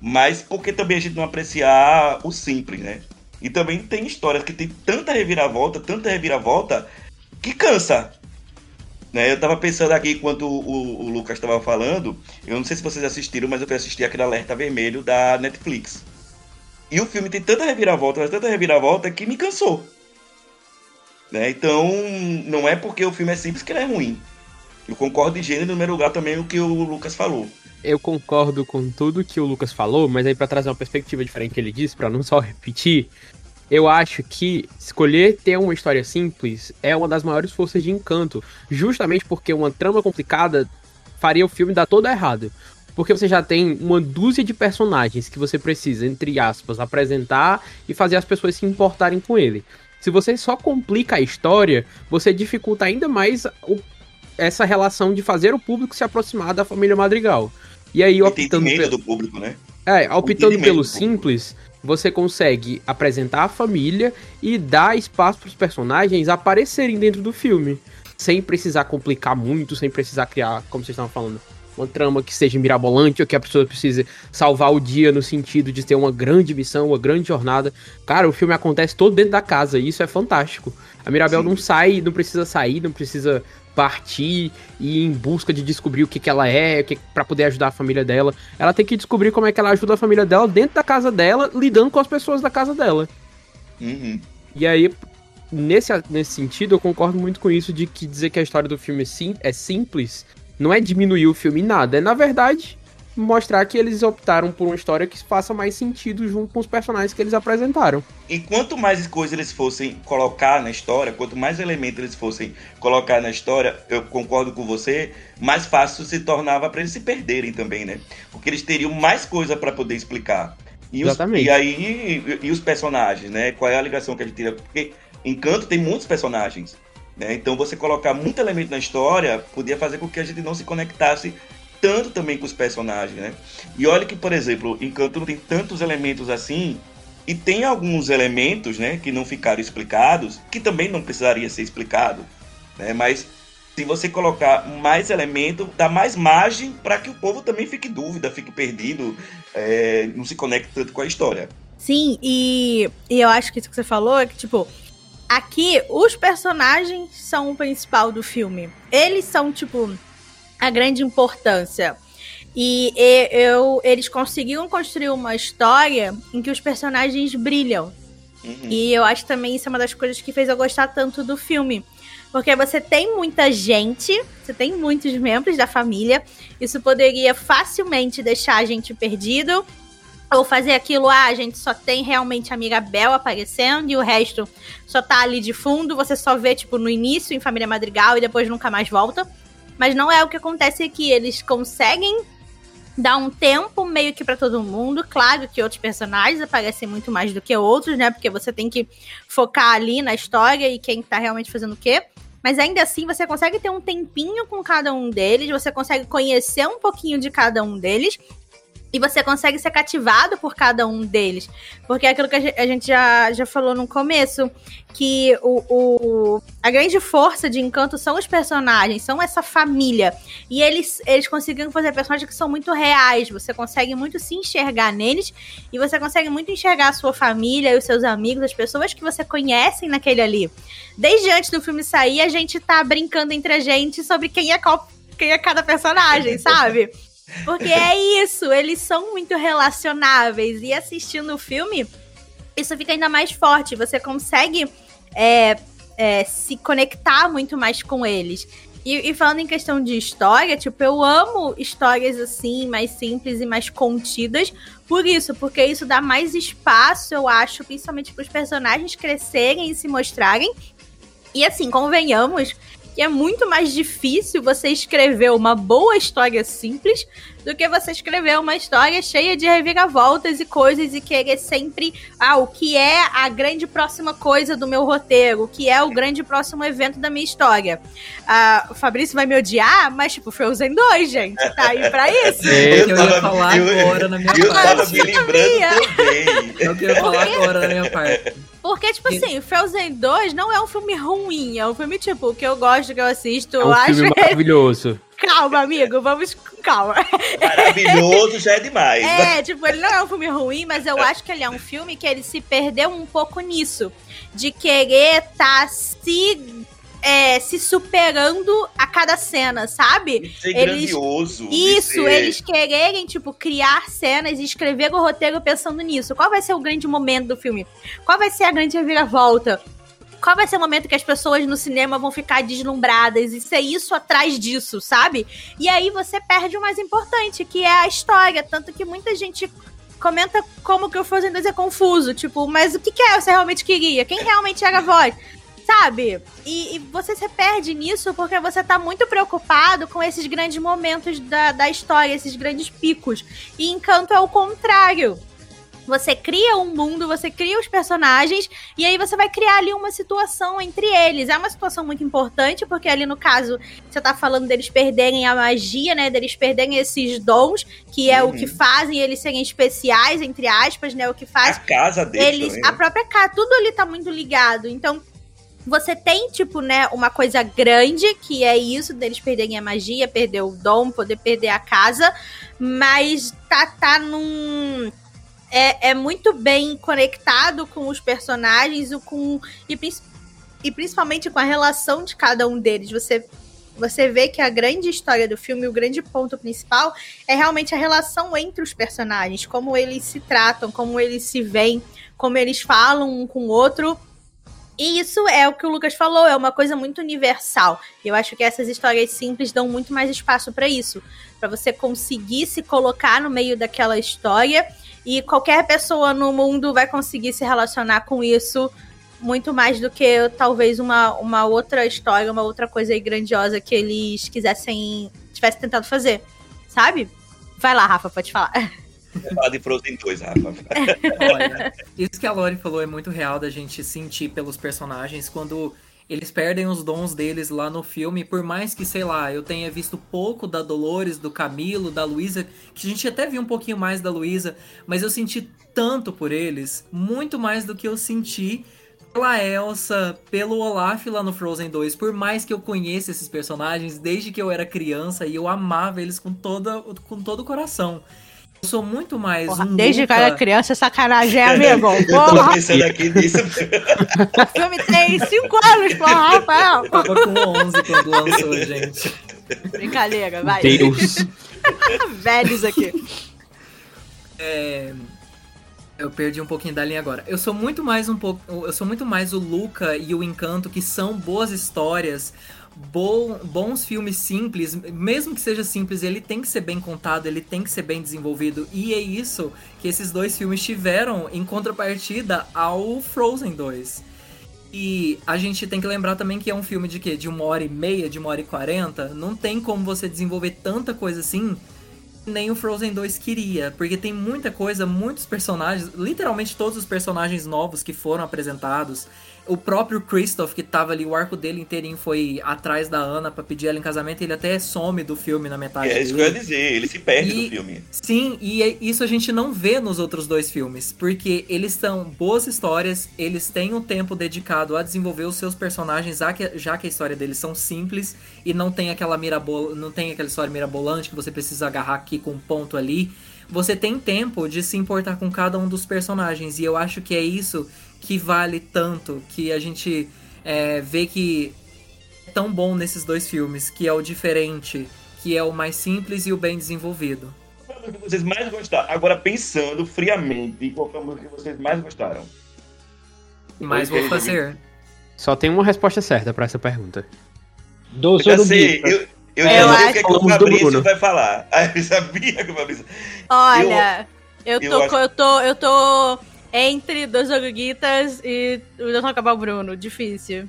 Mas porque também a gente não apreciar o simples, né? E também tem histórias que tem tanta reviravolta, tanta reviravolta, que cansa. Né? Eu tava pensando aqui enquanto o, o, Lucas estava falando, eu não sei se vocês assistiram, mas eu fui assistir aquele alerta vermelho da Netflix. E o filme tem tanta reviravolta, mas tanta reviravolta que me cansou. Né? Então, não é porque o filme é simples que ele é ruim. Eu concordo em gênero, no primeiro lugar, também o que o Lucas falou. Eu concordo com tudo que o Lucas falou, mas aí para trazer uma perspectiva diferente que ele disse, para não só repetir, eu acho que escolher ter uma história simples é uma das maiores forças de encanto, justamente porque uma trama complicada faria o filme dar todo errado. Porque você já tem uma dúzia de personagens que você precisa, entre aspas, apresentar e fazer as pessoas se importarem com ele. Se você só complica a história, você dificulta ainda mais o, essa relação de fazer o público se aproximar da família Madrigal. E aí, optando pelo... do público, né? É, optando pelo simples, você consegue apresentar a família e dar espaço para os personagens aparecerem dentro do filme, sem precisar complicar muito, sem precisar criar, como vocês estavam falando, uma trama que seja mirabolante ou que a pessoa precise salvar o dia no sentido de ter uma grande missão, uma grande jornada. Cara, o filme acontece todo dentro da casa e isso é fantástico. A Mirabel Sim. não sai, não precisa sair, não precisa partir e ir em busca de descobrir o que, que ela é, que, para poder ajudar a família dela. Ela tem que descobrir como é que ela ajuda a família dela dentro da casa dela, lidando com as pessoas da casa dela. Uhum. E aí, nesse, nesse sentido, eu concordo muito com isso de que dizer que a história do filme é, sim, é simples não é diminuir o filme em nada, é na verdade mostrar que eles optaram por uma história que faça mais sentido junto com os personagens que eles apresentaram. E quanto mais coisas eles fossem colocar na história, quanto mais elementos eles fossem colocar na história, eu concordo com você, mais fácil se tornava para eles se perderem também, né? Porque eles teriam mais coisa para poder explicar. E, os, e aí, e, e, os personagens, né? Qual é a ligação que a gente tira? Porque Encanto tem muitos personagens. Né? Então você colocar muito elemento na história podia fazer com que a gente não se conectasse tanto também com os personagens, né? E olha que, por exemplo, Encanto não tem tantos elementos assim, e tem alguns elementos, né, que não ficaram explicados, que também não precisaria ser explicado, né? Mas se você colocar mais elemento, dá mais margem para que o povo também fique dúvida, fique perdido, é, não se conecte tanto com a história. Sim, e, e eu acho que isso que você falou é que, tipo, Aqui, os personagens são o principal do filme. Eles são, tipo, a grande importância. E, eu, eles conseguiram construir uma história em que os personagens brilham. Uhum. E eu acho também isso é uma das coisas que fez eu gostar tanto do filme. Porque você tem muita gente, você tem muitos membros da família. Isso poderia facilmente deixar a gente perdido ou fazer aquilo, ah, a gente só tem realmente a Mirabel aparecendo e o resto só tá ali de fundo, você só vê, tipo, no início em Família Madrigal e depois nunca mais volta. Mas não é o que acontece aqui, eles conseguem dar um tempo meio que para todo mundo. Claro que outros personagens aparecem muito mais do que outros, né? Porque você tem que focar ali na história e quem tá realmente fazendo o quê. Mas ainda assim, você consegue ter um tempinho com cada um deles, você consegue conhecer um pouquinho de cada um deles e você consegue ser cativado por cada um deles. Porque é aquilo que a gente já, já falou no começo, que o, o, a grande força de encanto são os personagens, são essa família. E eles, eles conseguiram fazer personagens que são muito reais. Você consegue muito se enxergar neles e você consegue muito enxergar a sua família e os seus amigos, as pessoas que você conhece naquele ali. Desde antes do filme sair, a gente tá brincando entre a gente sobre quem é qual, quem é cada personagem, sabe? Porque é isso, eles são muito relacionáveis. E assistindo o filme, isso fica ainda mais forte. Você consegue é, é, se conectar muito mais com eles. E, e, falando em questão de história, tipo, eu amo histórias assim, mais simples e mais contidas. Por isso, porque isso dá mais espaço, eu acho, principalmente para os personagens crescerem e se mostrarem. E assim, convenhamos que é muito mais difícil você escrever uma boa história simples do que você escrever uma história cheia de reviravoltas e coisas e querer sempre, ah, o que é a grande próxima coisa do meu roteiro, o que é o grande próximo evento da minha história. Ah, o Fabrício vai me odiar, mas tipo, Frozen 2, gente, tá aí pra isso. É, eu, eu ia falar eu, agora na minha eu parte. Eu tava me lembrando também. Eu queria falar agora na minha parte. Porque, tipo assim, Frozen 2 não é um filme ruim, é um filme, tipo, que eu gosto, que eu assisto. É um acho filme maravilhoso. Calma, amigo, vamos calma. Maravilhoso já é demais. É, tipo, ele não é um filme ruim, mas eu acho que ele é um filme que ele se perdeu um pouco nisso. De querer tá se é, se superando a cada cena, sabe? Ser eles, grandioso. Isso, ser... eles quererem, tipo, criar cenas e escrever o roteiro pensando nisso. Qual vai ser o grande momento do filme? Qual vai ser a grande reviravolta? Qual vai ser o momento que as pessoas no cinema vão ficar deslumbradas e ser isso atrás disso, sabe? E aí você perde o mais importante, que é a história. Tanto que muita gente comenta como que o Frozen 2 é confuso. Tipo, mas o que, que é você realmente queria? Quem realmente era a voz? Sabe? E, e, você se perde nisso porque você tá muito preocupado com esses grandes momentos da, da história, esses grandes picos. E Encanto é o contrário. Você cria um mundo, você cria os personagens e aí você vai criar ali uma situação entre eles. É uma situação muito importante, porque ali no caso, você tá falando deles perderem a magia, né? Deles perderem esses dons, que é uhum. o que uhum. fazem eles serem especiais, entre aspas, né? O que faz. A casa deles. Eles, também, né? A própria casa, tudo ali tá muito ligado. Então, você tem, tipo, né, uma coisa grande, que é isso, deles perderem a magia, perder o dom, poder perder a casa, mas tá, tá num é, é muito bem conectado com os personagens e, com, e, e principalmente com a relação de cada um deles. Você você vê que a grande história do filme, o grande ponto principal, é realmente a relação entre os personagens, como eles se tratam, como eles se veem, como eles falam um com o outro. E isso é o que o Lucas falou, é uma coisa muito universal. Eu acho que essas histórias simples dão muito mais espaço para isso, para você conseguir se colocar no meio daquela história e qualquer pessoa no mundo vai conseguir se relacionar com isso muito mais do que talvez uma, uma outra história, uma outra coisa aí grandiosa que eles quisessem, tivessem tentado fazer, sabe? Vai lá, Rafa, pode falar. Falar de Frozen 2, Rafa. Olha, isso que a Lori falou é muito real da gente sentir pelos personagens quando eles perdem os dons deles lá no filme, por mais que, sei lá, eu tenha visto pouco da Dolores, do Camilo, da Luísa, que a gente até viu um pouquinho mais da Luísa, mas eu senti tanto por eles, muito mais do que eu senti pela Elsa, pelo Olaf lá no Frozen 2, por mais que eu conheça esses personagens desde que eu era criança e eu amava eles com, toda, com todo o coração. Eu sou muito mais Porra, um Desde que eu era criança, sacanagem, é, amigo. Porra. eu tô pensando aqui nisso. o filme tem 5 anos, porra, Rafael. Eu tava com 11 quando lançou, gente. Brincadeira, vai. Deus. Velhos aqui. É... Eu perdi um pouquinho da linha agora. Eu sou muito mais um pouco. Eu sou muito mais o Luca e o Encanto, que são boas histórias, bons filmes simples, mesmo que seja simples, ele tem que ser bem contado, ele tem que ser bem desenvolvido. E é isso que esses dois filmes tiveram em contrapartida ao Frozen 2. E a gente tem que lembrar também que é um filme de quê? De uma hora e meia, de uma hora e quarenta. Não tem como você desenvolver tanta coisa assim nem o Frozen 2 queria, porque tem muita coisa, muitos personagens, literalmente todos os personagens novos que foram apresentados. O próprio Christoph, que tava ali, o arco dele inteirinho foi atrás da Ana para pedir ela em casamento, ele até some do filme na metade. É isso que eu ia dizer, ele se perde e, do filme. Sim, e é, isso a gente não vê nos outros dois filmes, porque eles são boas histórias, eles têm um tempo dedicado a desenvolver os seus personagens, já que a história deles são simples e não tem aquela mirabol, não tem aquela história mirabolante que você precisa agarrar aqui com um ponto ali. Você tem tempo de se importar com cada um dos personagens, e eu acho que é isso que vale tanto, que a gente é, vê que é tão bom nesses dois filmes, que é o diferente, que é o mais simples e o bem desenvolvido. Qual foi a música que vocês mais gostaram? Agora pensando friamente, qual foi a música que vocês mais gostaram? Mas vou fazer. Só tem uma resposta certa para essa pergunta. Do eu já sei, eu, eu é, já sei o que, é que o Fabrício vai falar. Ah, eu sabia que o Fabrício... Olha, eu, eu tô, eu, acho... eu tô, eu tô entre dois Oguitas e o Dr. Cabal Bruno. Difícil.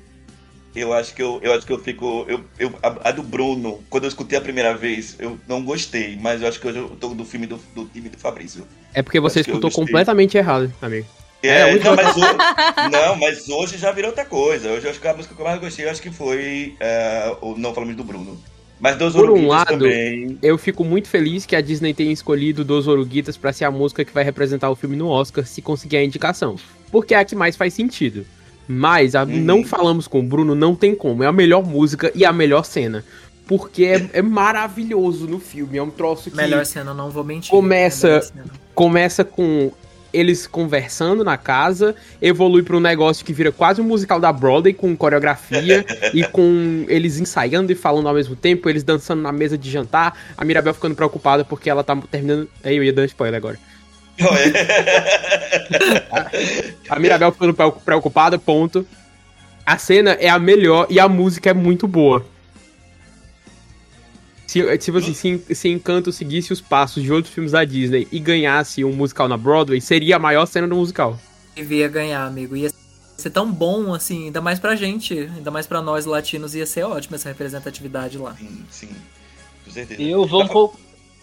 eu acho que eu, eu acho que eu fico. Eu, eu, a, a, do Bruno, quando eu escutei a primeira vez, eu não gostei, mas eu acho que hoje eu tô do filme do, do time do Fabrício. É porque você escutou completamente errado, amigo. É, é não, mas hoje, não, mas hoje já virou outra coisa. Hoje eu acho que a música que eu mais gostei, eu acho que foi. Uh, não falamos do Bruno. Mas Dos Por um lado, também. eu fico muito feliz que a Disney tenha escolhido Dos Oruguitas para ser a música que vai representar o filme no Oscar, se conseguir a indicação. Porque é a que mais faz sentido. Mas a, uhum. não falamos com o Bruno, não tem como. É a melhor música e a melhor cena. Porque é, é maravilhoso no filme. É um troço que. Melhor cena, não vou mentir. Começa, começa com eles conversando na casa, evolui para um negócio que vira quase um musical da Broadway, com coreografia e com eles ensaiando e falando ao mesmo tempo, eles dançando na mesa de jantar, a Mirabel ficando preocupada porque ela tá terminando. Aí eu ia dar spoiler agora. a Mirabel ficando preocupada, ponto. A cena é a melhor e a música é muito boa. Se, tipo assim, se, se Encanto seguisse os passos de outros filmes da Disney e ganhasse um musical na Broadway, seria a maior cena do musical. Devia ganhar, amigo. Ia ser tão bom, assim, ainda mais pra gente, ainda mais pra nós latinos, ia ser ótimo essa representatividade lá. Sim, sim. Com certeza. Eu vou, co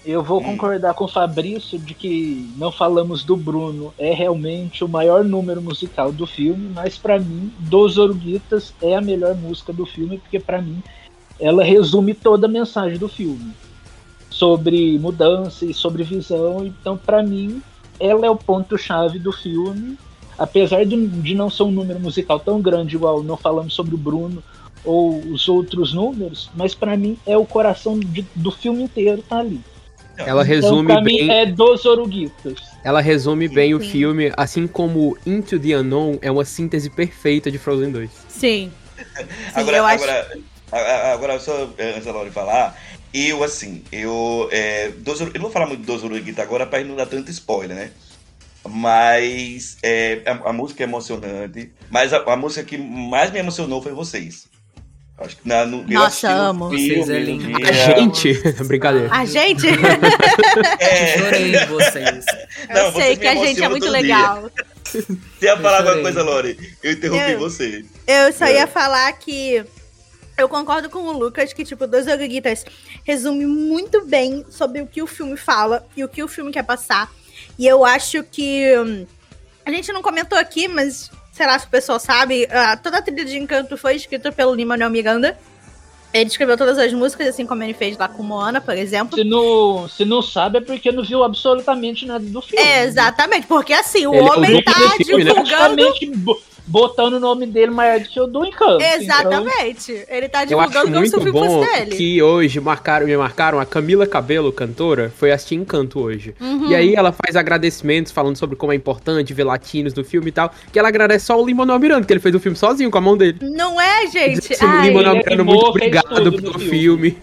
eu vou hum. concordar com o Fabrício de que não falamos do Bruno. É realmente o maior número musical do filme, mas para mim, Dos Oruguitas é a melhor música do filme, porque para mim ela resume toda a mensagem do filme sobre mudança e sobre visão. Então, para mim, ela é o ponto-chave do filme. Apesar de, de não ser um número musical tão grande, igual não falamos sobre o Bruno ou os outros números, mas para mim é o coração de, do filme inteiro, tá ali. Ela então, resume então, bem. Mim é dos Oruguitas. Ela resume sim, bem sim. o filme, assim como Into the Unknown é uma síntese perfeita de Frozen 2. Sim. sim agora, agora, acho... Agora, só eh, antes da Laura falar, eu, assim, eu. É, eu não vou falar muito dos Uruguita agora pra não dar tanto spoiler, né? Mas é, a, a, música é emocionante. Mas a, a, música que mais me emocionou foi vocês. Acho que na, no, Nossa, amo. Vocês é lindo. A gente. Brincadeira. A gente? é. Chorei em vocês. Eu não, sei que a gente é muito legal. Você ia falar alguma coisa, Lore? Eu interrompi eu, você. Eu só é. ia falar que eu concordo com o Lucas que, tipo, Dois Oruguitas resume muito bem sobre o que o filme fala e o que o filme quer passar. E eu acho que. Hum, a gente não comentou aqui, mas será que o pessoal sabe? Uh, toda a trilha de Encanto foi escrita pelo Lin-Manuel Miranda. Ele escreveu todas as músicas, assim como ele fez lá com Moana, por exemplo. Se não, se não sabe, é porque não viu absolutamente nada do filme. É, exatamente, porque assim, o ele homem tá filme, né? divulgando. Botando o nome dele maior do que o do Encanto. Então. Exatamente. Então... Ele tá divulgando como se o filme fosse dele. que hoje marcaram, me marcaram a Camila Cabelo, cantora, foi assistir Encanto hoje. Uhum. E aí ela faz agradecimentos falando sobre como é importante ver latinos no filme e tal, que ela agradece só o Lin-Manuel Miranda, que ele fez o filme sozinho com a mão dele. Não é, gente? Lin-Manuel Miranda, muito obrigado pelo filme. filme.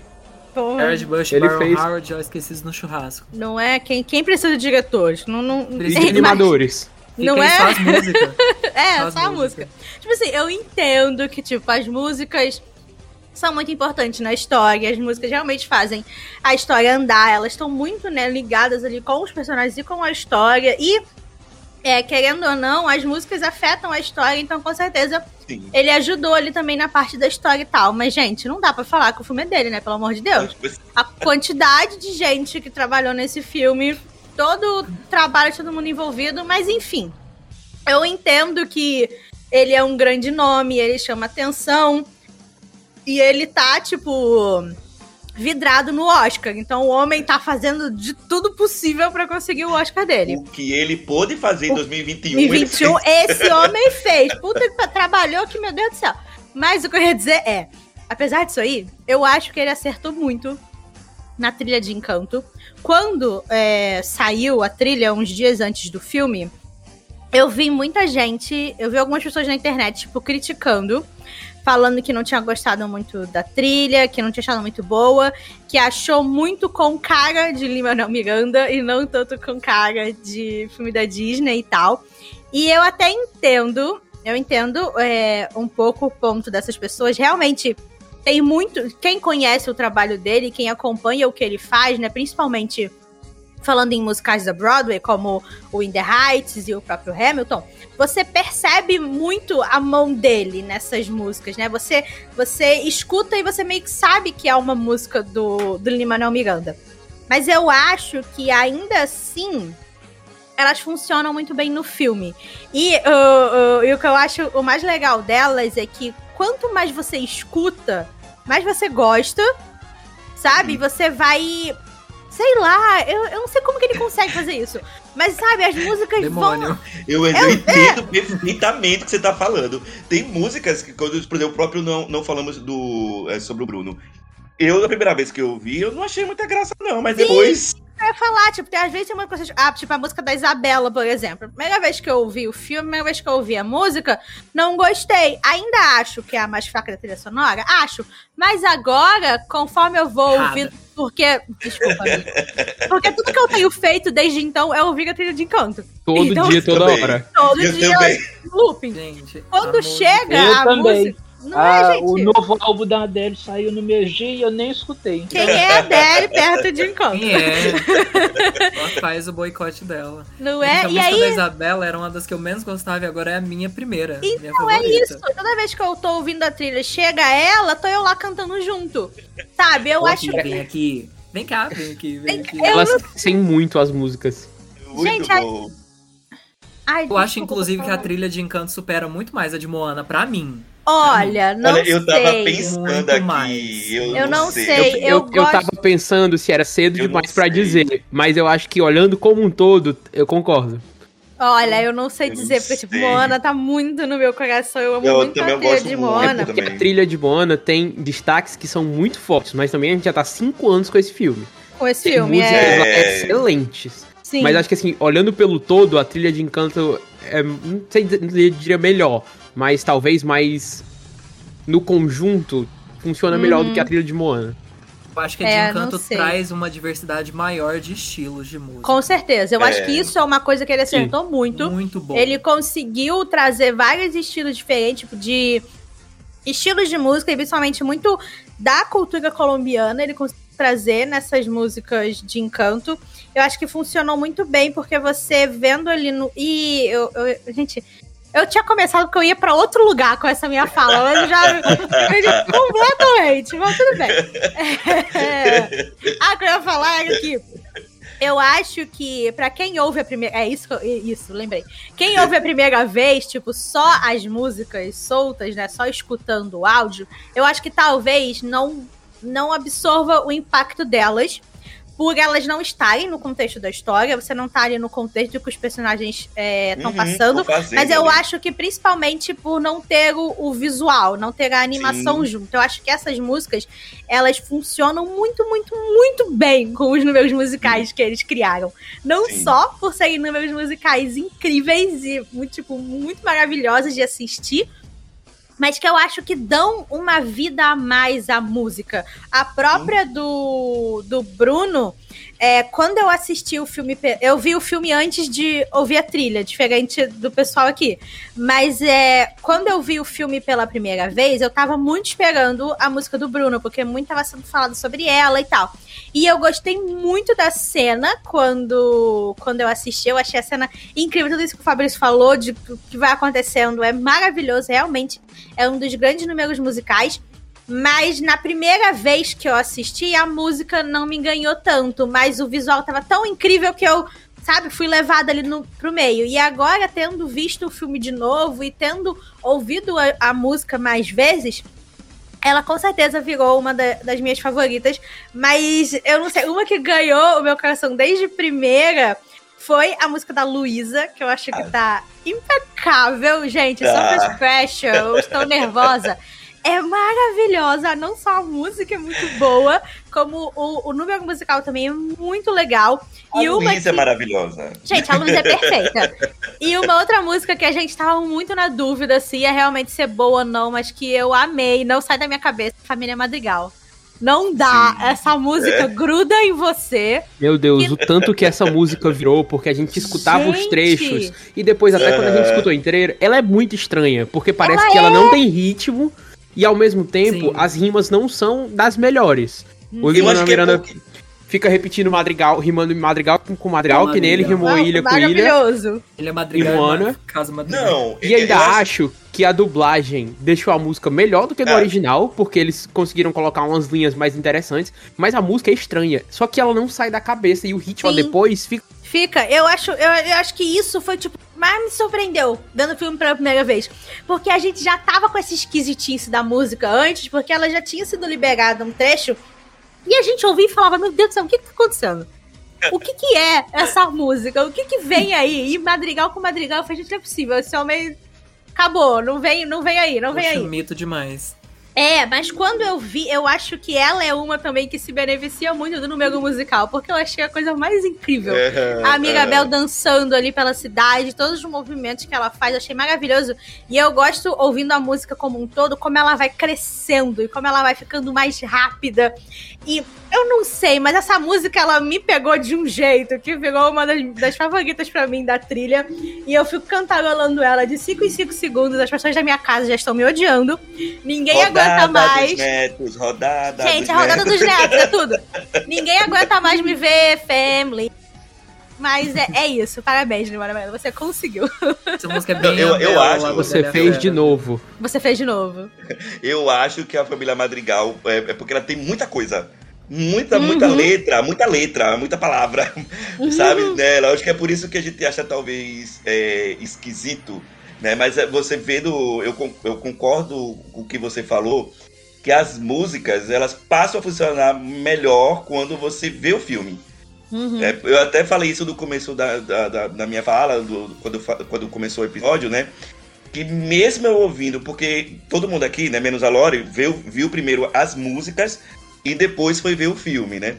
Jared Bush, ele Baron fez... Howard, já esqueci no churrasco. Não é? Quem, quem precisa de diretores? Não, não... Precisa de animadores. Não é? Só as músicas. é, só, só a música. Tipo assim, eu entendo que, tipo, as músicas são muito importantes na história. As músicas realmente fazem a história andar. Elas estão muito, né, ligadas ali com os personagens e com a história. E, é, querendo ou não, as músicas afetam a história. Então, com certeza, Sim. ele ajudou ali também na parte da história e tal. Mas, gente, não dá para falar que o filme é dele, né? Pelo amor de Deus. A quantidade de gente que trabalhou nesse filme todo o trabalho, todo mundo envolvido, mas enfim. Eu entendo que ele é um grande nome, ele chama atenção. E ele tá, tipo, vidrado no Oscar. Então o homem tá fazendo de tudo possível para conseguir o Oscar dele. O que ele pôde fazer em 2021. 2021, esse homem fez. Puta que trabalhou que, meu Deus do céu. Mas o que eu ia dizer é, apesar disso aí, eu acho que ele acertou muito na trilha de Encanto. Quando é, saiu a trilha, uns dias antes do filme, eu vi muita gente, eu vi algumas pessoas na internet, tipo, criticando, falando que não tinha gostado muito da trilha, que não tinha achado muito boa, que achou muito com cara de Lima Miranda e não tanto com cara de filme da Disney e tal. E eu até entendo, eu entendo é, um pouco o ponto dessas pessoas. Realmente, tem muito. Quem conhece o trabalho dele, quem acompanha o que ele faz, né? Principalmente falando em musicais da Broadway, como o In the Heights e o próprio Hamilton, você percebe muito a mão dele nessas músicas, né? Você, você escuta e você meio que sabe que é uma música do, do Lin-Manuel Miranda. Mas eu acho que ainda assim elas funcionam muito bem no filme. E, uh, uh, e o que eu acho o mais legal delas é que quanto mais você escuta, mais você gosta, sabe? Hum. Você vai sei lá, eu, eu não sei como que ele consegue fazer isso. Mas sabe, as músicas Demônio. vão. Eu, eu, eu entendo é. perfeitamente o que você tá falando. Tem músicas que, quando, por exemplo, o próprio não, não falamos do, é, sobre o Bruno. Eu, a primeira vez que eu vi, eu não achei muita graça, não, mas Sim. depois eu ia falar, tipo, tem, às vezes tem uma coisa. Ah, tipo, a música da Isabela, por exemplo. Primeira vez que eu ouvi o filme, a primeira vez que eu ouvi a música, não gostei. Ainda acho que é a mais fraca da trilha sonora? Acho. Mas agora, conforme eu vou ouvindo. Porque. Desculpa, amigo. Porque tudo que eu tenho feito desde então é ouvir a trilha de encanto. Todo então, dia, toda também. hora. Todo eu dia, também. looping. Gente, Quando chega a música. Não ah, é, O novo álbum da Adele saiu no meu dia e eu nem escutei. Quem é a Adele perto de encontro? Quem é? Ela faz o boicote dela. Não é? A e aí... da Isabela era uma das que eu menos gostava e agora é a minha primeira. Então minha é isso. Toda vez que eu tô ouvindo a trilha, chega ela, tô eu lá cantando junto. Sabe? Eu Pô, acho que. Vem aqui. Vem cá, vem aqui, vem aqui. Elas não... muito as músicas. Muito Gente, bom. Ai, eu acho, inclusive, que a trilha de Encanto supera muito mais a de Moana pra mim. Olha, não Olha, eu tava sei. pensando aqui. Mais. Eu, eu não, não sei. sei. Eu, eu, eu, tava pensando se era cedo eu demais para dizer, mas eu acho que olhando como um todo, eu concordo. Olha, eu não sei eu dizer, não porque, tipo, Moana tá muito no meu coração. Eu amo eu muito a trilha de Moana. É porque a trilha de Moana tem destaques que são muito fortes, mas também a gente já tá cinco anos com esse filme. Com esse tem filme, é... excelentes. Sim. Mas acho que assim, olhando pelo todo, a trilha de Encanto é, não sei diria melhor, mas talvez mais no conjunto funciona uhum. melhor do que a uhum. trilha de Moana. Eu acho que a é, de Encanto traz uma diversidade maior de estilos de música. Com certeza. Eu é. acho que isso é uma coisa que ele acertou Sim. muito. Muito bom. Ele conseguiu trazer vários estilos diferentes, tipo, de estilos de música, e principalmente muito da cultura colombiana. Ele conseguiu trazer nessas músicas de encanto. Eu acho que funcionou muito bem, porque você vendo ali no. E eu, eu gente, eu tinha começado porque eu ia para outro lugar com essa minha fala, mas eu já completamente, mas tudo bem. É... Ah, o que eu ia falar é que eu acho que para quem ouve a primeira, é isso, isso, lembrei. Quem ouve a primeira vez, tipo, só as músicas soltas, né, só escutando o áudio, eu acho que talvez não não absorva o impacto delas por elas não estarem no contexto da história, você não tá ali no contexto que os personagens estão é, uhum, passando. Mas eu ali. acho que principalmente por não ter o, o visual, não ter a animação Sim. junto. Eu acho que essas músicas, elas funcionam muito, muito, muito bem com os números musicais Sim. que eles criaram. Não Sim. só por serem números musicais incríveis e muito, tipo, muito maravilhosos de assistir, mas que eu acho que dão uma vida a mais à música. A própria do, do Bruno, é, quando eu assisti o filme, eu vi o filme antes de ouvir a trilha, diferente do pessoal aqui. Mas é, quando eu vi o filme pela primeira vez, eu tava muito esperando a música do Bruno, porque muito tava sendo falado sobre ela e tal. E eu gostei muito da cena quando, quando eu assisti. Eu achei a cena incrível. Tudo isso que o Fabrício falou de o que vai acontecendo é maravilhoso. Realmente é um dos grandes números musicais. Mas na primeira vez que eu assisti, a música não me ganhou tanto. Mas o visual tava tão incrível que eu, sabe, fui levada ali no, pro meio. E agora, tendo visto o filme de novo e tendo ouvido a, a música mais vezes, ela com certeza virou uma da, das minhas favoritas. Mas eu não sei, uma que ganhou o meu coração desde primeira foi a música da Luísa, que eu acho que tá impecável, gente. Tá. Super special, estou nervosa é maravilhosa. Não só a música é muito boa, como o, o número musical também é muito legal. A e uma que... é maravilhosa. Gente, a luz é perfeita. e uma outra música que a gente tava muito na dúvida se ia realmente ser boa ou não, mas que eu amei, não sai da minha cabeça, Família Madrigal. Não dá. Sim. Essa música é. gruda em você. Meu Deus, o tanto que essa música virou, porque a gente escutava gente. os trechos. E depois, até quando a gente escutou inteira, ela é muito estranha, porque parece ela que é... ela não tem ritmo. E ao mesmo tempo, Sim. as rimas não são das melhores. O Lima Miranda. É porque... fica repetindo madrigal, rimando madrigal com, com madrigal, que nem ele rimou Ah, ilha com ilha. Maravilhoso. Ele é madrigal, mas caso madrigal. Não, E ainda eu acho- acho que a dublagem deixou a música melhor do que do É. original, porque eles conseguiram colocar umas linhas mais interessantes, mas a música é estranha. Só que ela não sai da cabeça e o ritmo Sim. depois fica. Fica, eu acho, eu, eu acho que isso foi, tipo, mais me surpreendeu dando o filme pela primeira vez. Porque a gente já tava com essa esquisitice da música antes, porque ela já tinha sido liberada um trecho. E a gente ouvia e falava, meu Deus do céu, o que que tá acontecendo? O que que é essa música? O que que vem aí? E madrigal com madrigal, eu falei, gente, não é possível, esse homem acabou, não vem, não vem aí, não vem Poxa, aí. mito demais. É, mas quando eu vi, eu acho que ela é uma também que se beneficia muito do número musical, porque eu achei a coisa mais incrível. É, A amiga é. Bel dançando ali pela cidade, todos os movimentos que ela faz, eu achei maravilhoso. E eu gosto, ouvindo a música como um todo, como ela vai crescendo e como ela vai ficando mais rápida. E eu não sei, mas essa música ela me pegou de um jeito que virou uma das, das favoritas pra mim da trilha. E eu fico cantarolando ela de 5 em 5 segundos. As pessoas da minha casa já estão me odiando. Ninguém aguenta Rodada mais. Dos netos, rodada Gente, dos a rodada netos. dos netos, é tudo. Ninguém aguenta mais me ver, family. Mas é, é isso, parabéns, Limara Melo, você conseguiu. Essa música é bem. Eu- eu acho- Você fez de novo. Você fez de novo. Eu acho que a família Madrigal é, é porque ela tem muita coisa. Muita, Uhum. muita letra, muita letra, muita palavra. Uhum. Sabe? Né? Eu acho que é por isso que a gente acha talvez é, esquisito. Né? Mas é, você vê do. Eu, eu concordo com o que você falou. Que as músicas elas passam a funcionar melhor quando você vê o filme. Uhum. É, eu até falei isso no começo da, da, da- da minha fala, do- quando, quando começou o episódio, né? Que mesmo eu ouvindo, porque todo mundo aqui, né, menos a Lori, viu, viu primeiro as músicas e depois foi ver o filme, né?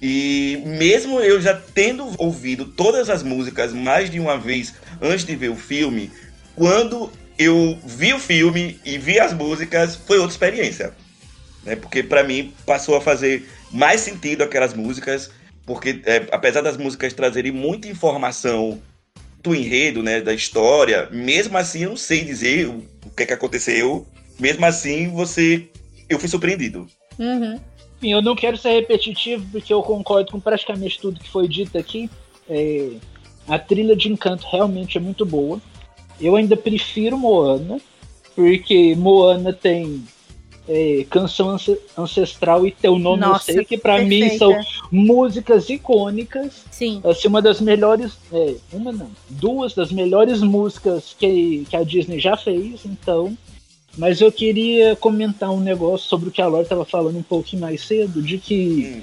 E mesmo eu já tendo ouvido todas as músicas mais de uma vez antes de ver o filme, quando eu vi o filme e vi as músicas, foi outra experiência. Né? Porque pra mim passou a fazer mais sentido aquelas músicas, porque é, apesar das músicas trazerem muita informação do enredo, né, da história, mesmo assim eu não sei dizer o, o que é que aconteceu. Mesmo assim, você eu fui surpreendido. Uhum. Enfim, eu não quero ser repetitivo, porque eu concordo com praticamente tudo que foi dito aqui. É, a trilha de Encanto realmente é muito boa. Eu ainda prefiro Moana, porque Moana tem é, canção ance- ancestral e teu nome Nossa, eu sei, que pra mim são músicas icônicas. Sim. Assim, uma das melhores. é, uma não, duas das melhores músicas que, que a Disney já fez, então. Mas eu queria comentar um negócio sobre o que a Laura estava falando um pouquinho mais cedo, de que, Hum.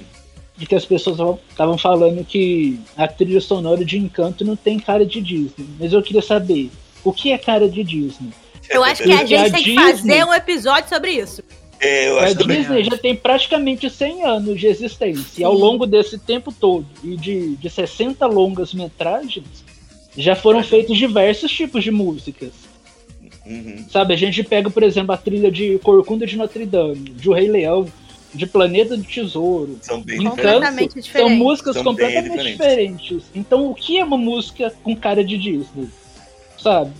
de que as pessoas estavam falando que a trilha sonora de Encanto não tem cara de Disney. Mas eu queria saber, o que é cara de Disney? Eu acho que a Porque gente a tem que Disney- fazer um episódio sobre isso. É, eu A acho também. Disney já tem praticamente 100 anos de existência. E ao longo desse tempo todo, e de, de 60 longas metragens, já foram feitos diversos tipos de músicas. Uhum. Sabe, a gente pega, por exemplo, a trilha de Corcunda de Notre Dame, de O Rei Leão, de Planeta do Tesouro. São bem Encanto, diferentes. Completamente São diferente. músicas São completamente diferentes. Então, o que é uma música com cara de Disney? Sabe?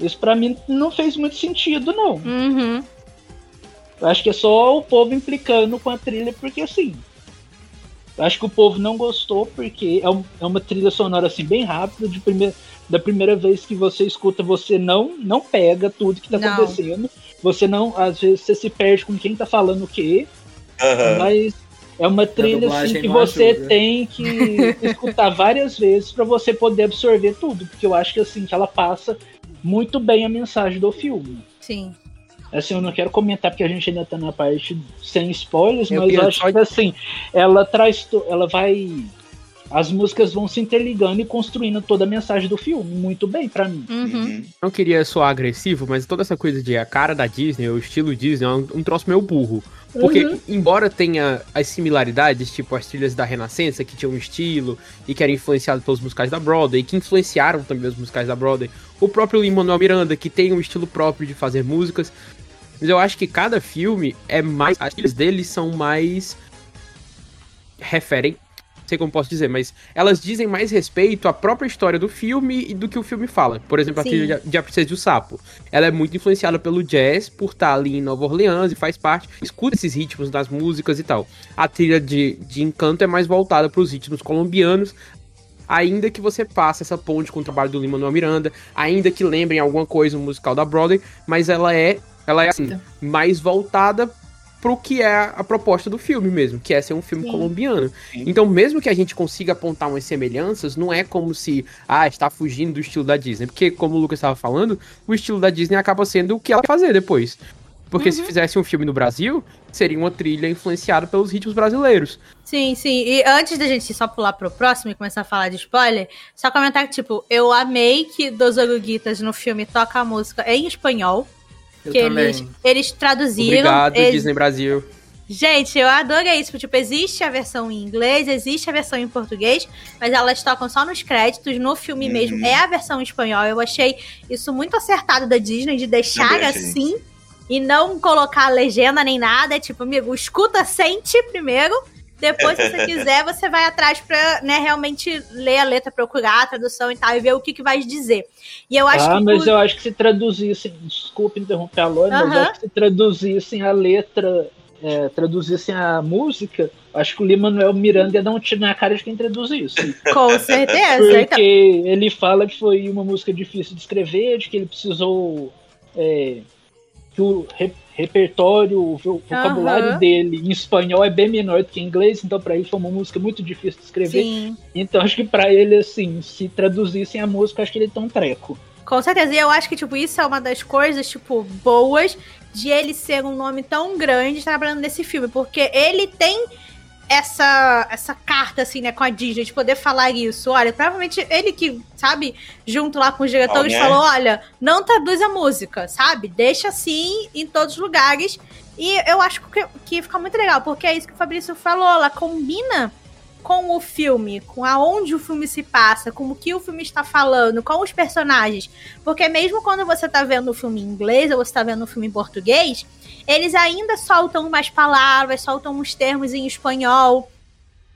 Isso pra mim não fez muito sentido, não. Uhum. Eu acho que é só o povo implicando com a trilha, porque assim. Eu acho que o povo não gostou, porque é, um- é uma trilha sonora assim, bem rápida, de primeira, da primeira vez que você escuta, você não, não pega tudo que tá Não. acontecendo. Você não, às vezes, você se perde com quem tá falando o quê, Aham. mas é uma trilha dublagem assim, que você ajuda. tem que escutar várias vezes para você poder absorver tudo, porque eu acho que assim, que ela passa muito bem a mensagem do filme. Sim. Assim, eu não quero comentar porque a gente ainda tá na parte sem spoilers, Eu mas eu acho só- que assim, ela traz. to- Ela vai. As músicas vão se interligando e construindo toda a mensagem do filme. Muito bem pra mim. Uhum. Uhum. Não queria soar agressivo, mas toda essa coisa de a cara da Disney, o estilo Disney, é um, um troço meio burro. Porque, Uhum. embora tenha as similaridades, tipo as trilhas da Renascença, que tinham um estilo e que eram influenciadas pelos musicais da Broadway, que influenciaram também os musicais da Broadway, o próprio Lin-Manuel Miranda, que tem um estilo próprio de fazer músicas. Mas eu acho que cada filme é mais. As trilhas deles são mais. referem. Sei como posso dizer, mas elas dizem mais respeito à própria história do filme e do que o filme fala. Por exemplo, Sim. a trilha de A Princesa e o Sapo. Ela é muito influenciada pelo jazz, por estar ali em Nova Orleans e faz parte. Escuta esses ritmos das músicas e tal. A trilha de, de Encanto é mais voltada para os ritmos colombianos. Ainda que você passe essa ponte com o trabalho do Lima Manuel Miranda, ainda que lembrem alguma coisa o musical da Broadway, mas ela é, ela é assim, mais voltada pro que é a proposta do filme mesmo, que é ser um filme Sim. colombiano. Sim. Então, mesmo que a gente consiga apontar umas semelhanças, não é como se, ah, está fugindo do estilo da Disney. Porque, como o Lucas estava falando, o estilo da Disney acaba sendo o que ela quer fazer depois. Porque se fizesse um filme no Brasil, seria uma trilha influenciada pelos ritmos brasileiros. Sim, sim. E antes da gente só pular pro próximo e começar a falar de spoiler, só comentar que, tipo, eu amei que Dos Oruguitas no filme toca a música em espanhol. Eu que também. eles, eles traduziram. Obrigado, eles- Disney Brasil. Gente, eu adorei isso. Tipo, existe a versão em inglês, existe a versão em português, mas elas tocam só nos créditos. No filme Uhum. mesmo é a versão em espanhol. Eu achei isso muito acertado da Disney de deixar assim e não colocar legenda nem nada. É tipo, amigo, escuta, sente primeiro. Depois, se você quiser, você vai atrás pra né, realmente ler a letra, procurar a tradução e tal, e ver o que, que vai dizer. E eu acho ah, que. mas por- eu acho que se traduzissem, desculpe interromper a Lore, mas eu acho que se traduzissem a letra, é, traduzissem a música, acho que o Lima Manuel Miranda ia dar um tiro na cara de quem traduz isso. Com certeza. Então, Porque ele fala que foi uma música difícil de escrever, de que ele precisou é, que o repertório, o vo- vocabulário Aham. dele em espanhol é bem menor do que em inglês, então para ele foi uma música muito difícil de escrever. sim. Então acho que para ele assim, se traduzissem a música, acho que ele tem um treco. Com certeza. E eu acho que, tipo, isso é uma das coisas, tipo, boas de ele ser um nome tão grande trabalhando nesse filme. Porque ele tem essa, essa carta, assim, né, com a Disney, de poder falar isso. Olha, provavelmente ele que, sabe, junto lá com os diretores, Olha. falou: olha, não traduz a música, sabe? Deixa assim em todos os lugares. E eu acho que, que fica muito legal, porque é isso que o Fabrício falou, ela combina com o filme, com aonde o filme se passa, com o que o filme está falando, com os personagens. Porque mesmo quando você tá vendo o filme em inglês ou você tá vendo o filme em português, eles ainda soltam umas palavras, soltam uns termos em espanhol.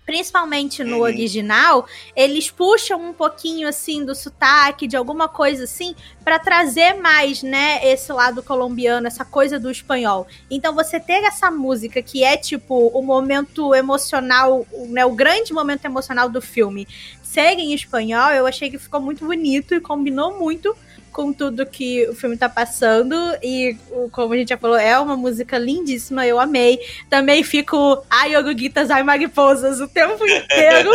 Principalmente no Uhum. original, eles puxam um pouquinho assim do sotaque, de alguma coisa assim, para trazer mais, né, esse lado colombiano, essa coisa do espanhol. Então você ter essa música que é tipo o momento emocional, né, o grande momento emocional do filme, ser em espanhol, eu achei que ficou muito bonito e combinou muito com tudo que o filme tá passando. E, como a gente já falou, é uma música lindíssima, eu amei. Também fico, ai, Oruguitas, ai, mariposas, o tempo inteiro.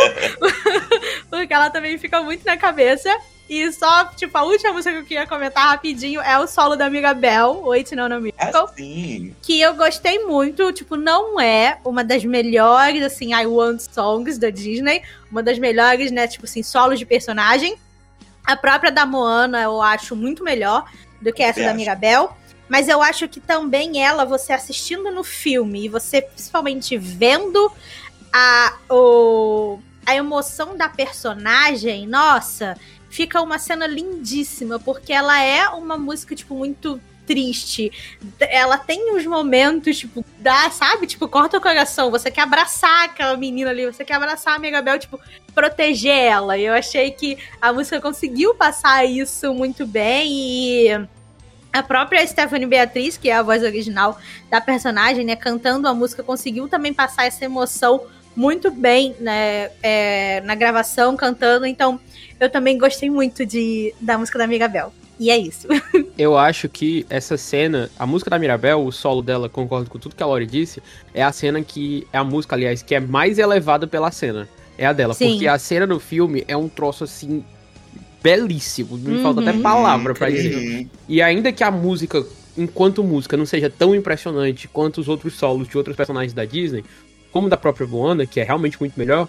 porque ela também fica muito na cabeça. E só, tipo, a última música que eu queria comentar rapidinho é o solo da amiga Bell, Wait No No Miracle Assim. que eu gostei muito, tipo, não é uma das melhores, assim, I Want Songs da Disney, uma das melhores, né, tipo assim, solos de personagem. A própria da Moana eu acho muito melhor do que essa Também da acho. Mirabel. Mas eu acho que também ela, você assistindo no filme e você principalmente vendo a, o, a emoção da personagem, nossa, fica uma cena lindíssima, porque ela é uma música, tipo, muito triste. Ela tem uns momentos, tipo, dá, sabe? Tipo, corta o coração. Você quer abraçar aquela menina ali, você quer abraçar a Amiga Bel, tipo, proteger ela. E eu achei que a música conseguiu passar isso muito bem e. A própria Stephanie Beatriz, que é a voz original da personagem, né, cantando a música, conseguiu também passar essa emoção muito bem né, é, na gravação, cantando. Então, eu também gostei muito de, da música da Amiga Bel. E é isso. Eu acho que essa cena, a música da Mirabel, o solo dela, concordo com tudo que a Lori disse, é a cena que. É a música, aliás, que é mais elevada pela cena. É a dela. Sim. Porque a cena no filme é um troço assim. belíssimo. Me falta até Uhum. palavra pra dizer. Uhum. E ainda que a música, enquanto música, não seja tão impressionante quanto os outros solos de outros personagens da Disney, como da própria Moana, que é realmente muito melhor,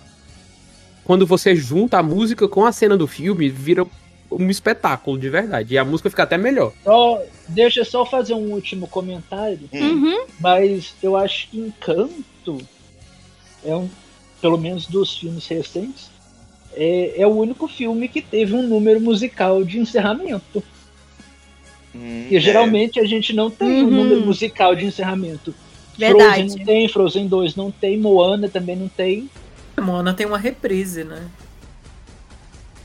quando você junta a música com a cena do filme, vira um espetáculo de verdade. E a música fica até melhor. Só, deixa eu só fazer um último comentário, Uhum. mas eu acho que Encanto é um, pelo menos dos filmes recentes, é, é o único filme que teve um número musical de encerramento. Hum, E é. geralmente a gente não tem um Uhum. número musical de encerramento. Verdade. Frozen não tem, Frozen 2 não tem, Moana também não tem. Mona tem uma reprise, né?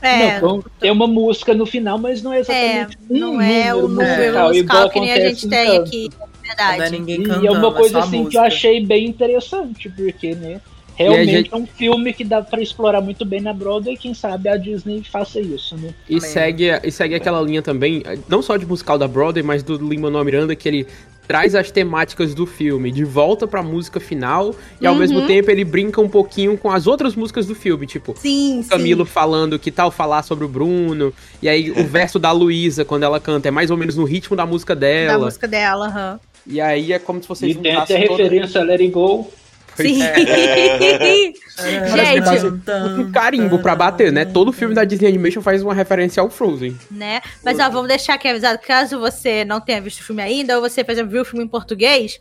É, Não, então, tem uma música no final, mas não é é, exatamente um não é o número musical, que nem a acontece gente em tem Canto. aqui, é Não é verdade. ninguém E cantando, é uma coisa assim que eu achei bem interessante, porque, né? Realmente gente- é um filme que dá pra explorar muito bem na Broadway, quem sabe a Disney faça isso, né? E segue, e segue aquela linha também, não só de musical da Broadway, mas do Lin-Manuel Miranda, que ele traz as temáticas do filme de volta pra música final e ao Uhum. mesmo tempo ele brinca um pouquinho com as outras músicas do filme, tipo, Sim, o Camilo sim. falando que tal falar sobre o Bruno, e aí o verso da Luísa quando ela canta é mais ou menos no ritmo da música Da dela. música dela, aham. E aí é como se você e tem até toda- referência a Let It Go. Sim. É, Gente, um carimbo pra bater, né? Todo filme da Disney Animation faz uma referência ao Frozen. né? Mas ó, vamos deixar aqui avisado, caso você não tenha visto o filme ainda, ou você, por exemplo, viu o filme em português,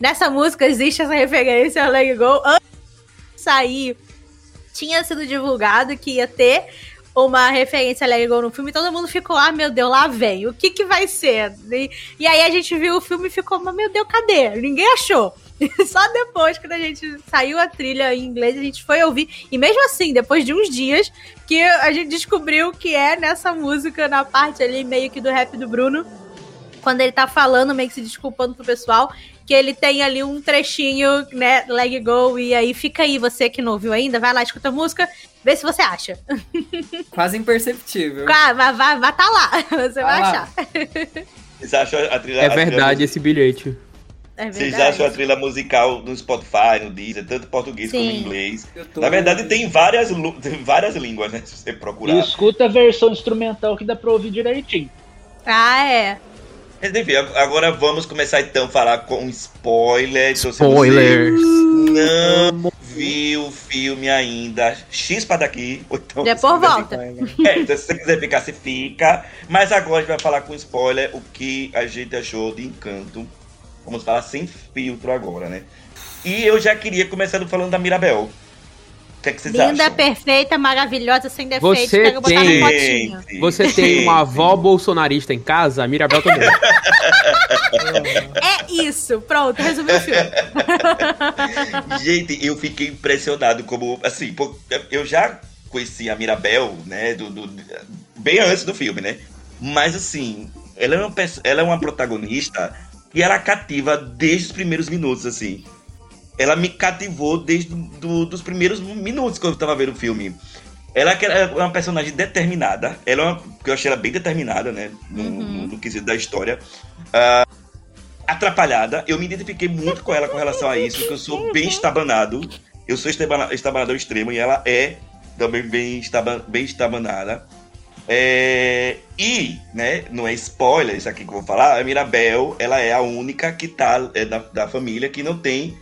nessa música existe essa referência a Let Go. Antes de sair, tinha sido divulgado que ia ter uma referência a Let Go no filme, e todo mundo ficou, ah, meu Deus, lá vem, o que que vai ser? E, e aí a gente viu o filme e ficou, mas meu Deus, cadê? Ninguém achou. Só depois, quando a gente saiu a trilha em inglês, a gente foi ouvir. E mesmo assim, depois de uns dias, que a gente descobriu que é nessa música, na parte ali meio que do rap do Bruno, quando ele tá falando, meio que se desculpando pro pessoal, que ele tem ali um trechinho, né, leg go, e aí fica aí, você que não ouviu ainda, vai lá, escuta a música, vê se você acha. Quase imperceptível. Vai, vai, vai, vai tá lá, você vai, Vai lá. achar. Vocês acham a trilha É a trilha verdade esse bilhete. É Vocês acham a trilha musical no Spotify, no Deezer, tanto em português como Sim. em inglês? YouTube. Na verdade, tem várias, tem várias línguas, né? Se você procurar. E escuta a versão instrumental que dá pra ouvir direitinho. Ah, é. Mas enfim, ag- agora vamos começar então a falar com spoiler. Então, se Spoilers. não viu o filme ainda, chispa daqui. Ou então, Depois se volta. ficar- É, então, se você quiser ficar, você fica. Mas agora a gente vai falar com spoiler o que a gente achou de Encanto. Vamos falar sem filtro agora, né? E eu já queria começar falando da Mirabel. O que, é que vocês Linda, acham? perfeita, maravilhosa, sem defeitos. Você botar tem- Você tem uma avó bolsonarista em casa, a Mirabel também. É isso, pronto, resumiu o filme. Gente, eu fiquei impressionado como, assim, eu já conheci a Mirabel, né, do, do- bem antes do filme, né? Mas assim, ela é uma, ela é uma protagonista e ela cativa desde os primeiros minutos, assim. Ela me cativou desde do, dos primeiros minutos que eu tava vendo o filme. Ela é uma personagem determinada. Ela é uma, que eu achei ela bem determinada, né? No, no- no quesito da história. Ah, atrapalhada. Eu me identifiquei muito com ela com relação a isso, porque eu sou bem estabanado. Eu sou estabana- estabanador extremo e ela é também bem, estaba, bem estabanada. É, e, né, não é spoiler isso aqui que eu vou falar, a Mirabel, ela é a única que tá é, da, da família que não tem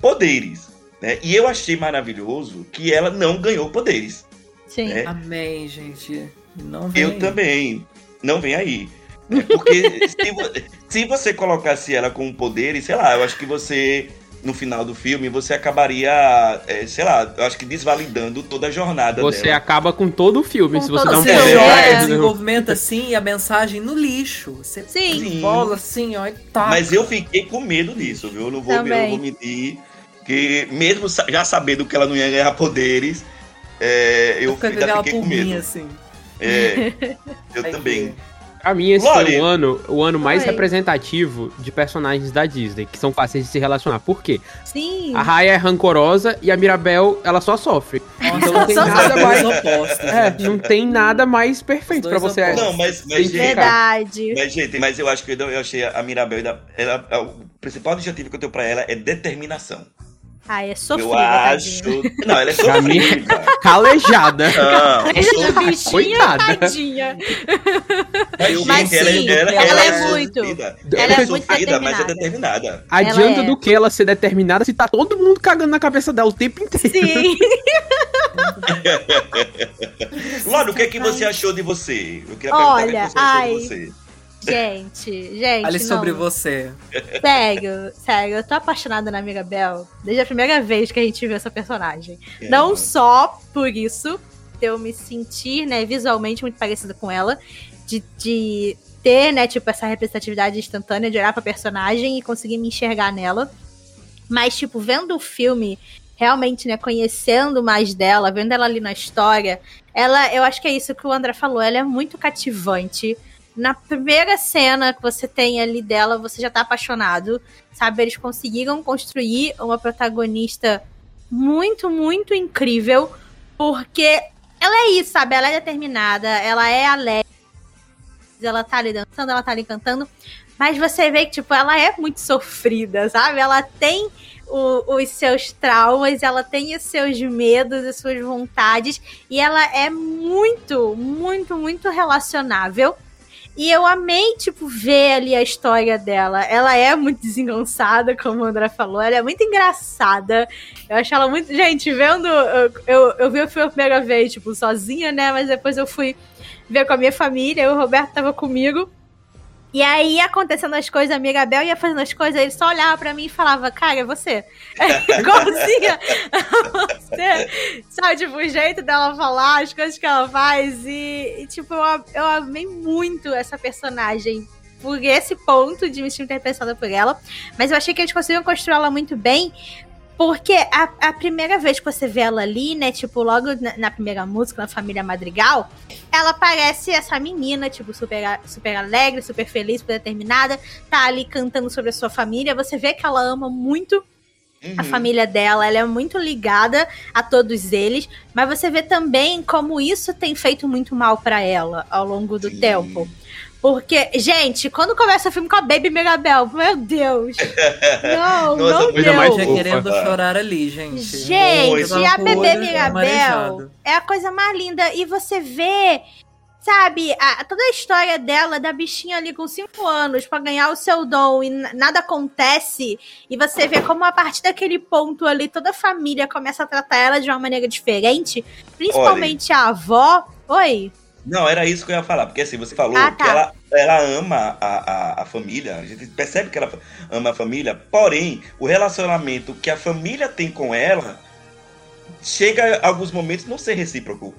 poderes. Né? E eu achei maravilhoso que ela não ganhou poderes. Sim. É. Amém, gente. Não vem. Eu também. Não vem aí. É porque se, se você colocasse ela com poderes, sei lá, eu acho que você, no final do filme, você acabaria, é, sei lá, eu acho que desvalidando toda a jornada Você dela. acaba com todo o filme se Com você todo dá um Você joga é. desenvolvimento assim e a mensagem no lixo. Você Sim. bola assim, ó, e tá. Mas eu fiquei com medo disso, viu? Eu não vou, eu Também. não vou mentir. Que mesmo já sabendo que ela não ia ganhar poderes, é, eu Fica ainda fiquei com medo. assim. É, eu também. Pra mim, esse Glória. foi o ano, o ano mais Oi. representativo de personagens da Disney, que são fáceis de se relacionar. Por quê? Sim. A Raya é rancorosa e a Mirabel, ela só sofre. Nossa, Então não tem nada mais. opostas, É, não tem nada mais perfeito pra você. opostos. Não, mas, mas gente, Verdade. Mas, gente, mas eu acho que eu, eu achei a Mirabel. ainda- Ela, o principal objetivo que eu tenho pra ela é determinação. Ai, é sofrida, eu acho. tadinha. Não, ela é sofrida. Calejada. Não, Essa bichinha, Coitada. tadinha. mas, Mas ela, sim, ela, ela ela é é muito- sofrida. ela Ela é é muito sofrida, mas é determinada. Adianta é. do que ela ser determinada se tá todo mundo cagando na cabeça dela o tempo inteiro. Sim. Loro, o que é que você achou de você? Eu queria Olha, perguntar o que você ai. achou de você. Gente, gente. Fale não. sobre você. Sério, sério, eu tô apaixonada na Mirabel desde a primeira vez que a gente viu essa personagem. Não só por isso, de eu me sentir, né, visualmente muito parecida com ela, de, de ter, né, tipo, essa representatividade instantânea de olhar pra personagem e conseguir me enxergar nela. Mas, tipo, vendo o filme, realmente, né, conhecendo mais dela, vendo ela ali na história, ela, eu acho que é isso que o André falou, ela é muito cativante. Na primeira cena que você tem ali dela, você já tá apaixonado, sabe? Eles conseguiram construir uma protagonista muito, muito incrível, porque ela é isso, sabe? Ela é determinada, ela é alegre, ela tá ali dançando, ela tá ali cantando, mas você vê que, tipo, ela é muito sofrida, sabe? Ela tem o, os seus traumas, ela tem os seus medos, as suas vontades, e ela é muito, muito, muito relacionável. E eu amei, tipo, ver ali a história dela. Ela é muito desengonçada, como o André falou. Ela é muito engraçada. Eu acho ela muito. Gente, vendo. Eu, eu, eu vi o filme a primeira vez, tipo, sozinha, né? Mas depois eu fui ver com a minha família. o Roberto tava comigo. E aí, acontecendo as coisas, a Mirabel ia fazendo as coisas, ele só olhava pra mim e falava, cara, é você. É igualzinha você. Sabe, tipo, o jeito dela falar, as coisas que ela faz. E, e tipo, eu, eu amei muito essa personagem por esse ponto de me sentir interpretada por ela. Mas eu achei que eles conseguiram construir ela muito bem. Porque a, a, primeira vez que você vê ela ali, né? Tipo, logo na, na, primeira música, na Família Madrigal, ela parece essa menina, tipo, super, super alegre, super feliz, super determinada, tá ali cantando sobre a sua família. Você vê que ela ama muito uhum. a família dela, ela é muito ligada a todos eles, mas você vê também como isso tem feito muito mal para ela ao longo do Sim. tempo. Porque, gente, quando começa o filme com a Baby Mirabel, meu Deus. Não, Nossa, não deu. mais querendo chorar ali, gente. Gente, e a Bebê Mirabel é a coisa mais linda. E você vê, sabe, a, toda a história dela, da bichinha ali com 5 anos para ganhar o seu dom e nada acontece. E você vê como a partir daquele ponto ali, toda a família começa a tratar ela de uma maneira diferente. Principalmente Olha. a avó. Oi. Não, era isso que eu ia falar, porque assim, você falou ah, tá. que ela, ela ama a, a, a, família, a gente percebe que ela ama a família, porém, o relacionamento que a família tem com ela chega a alguns momentos não ser recíproco.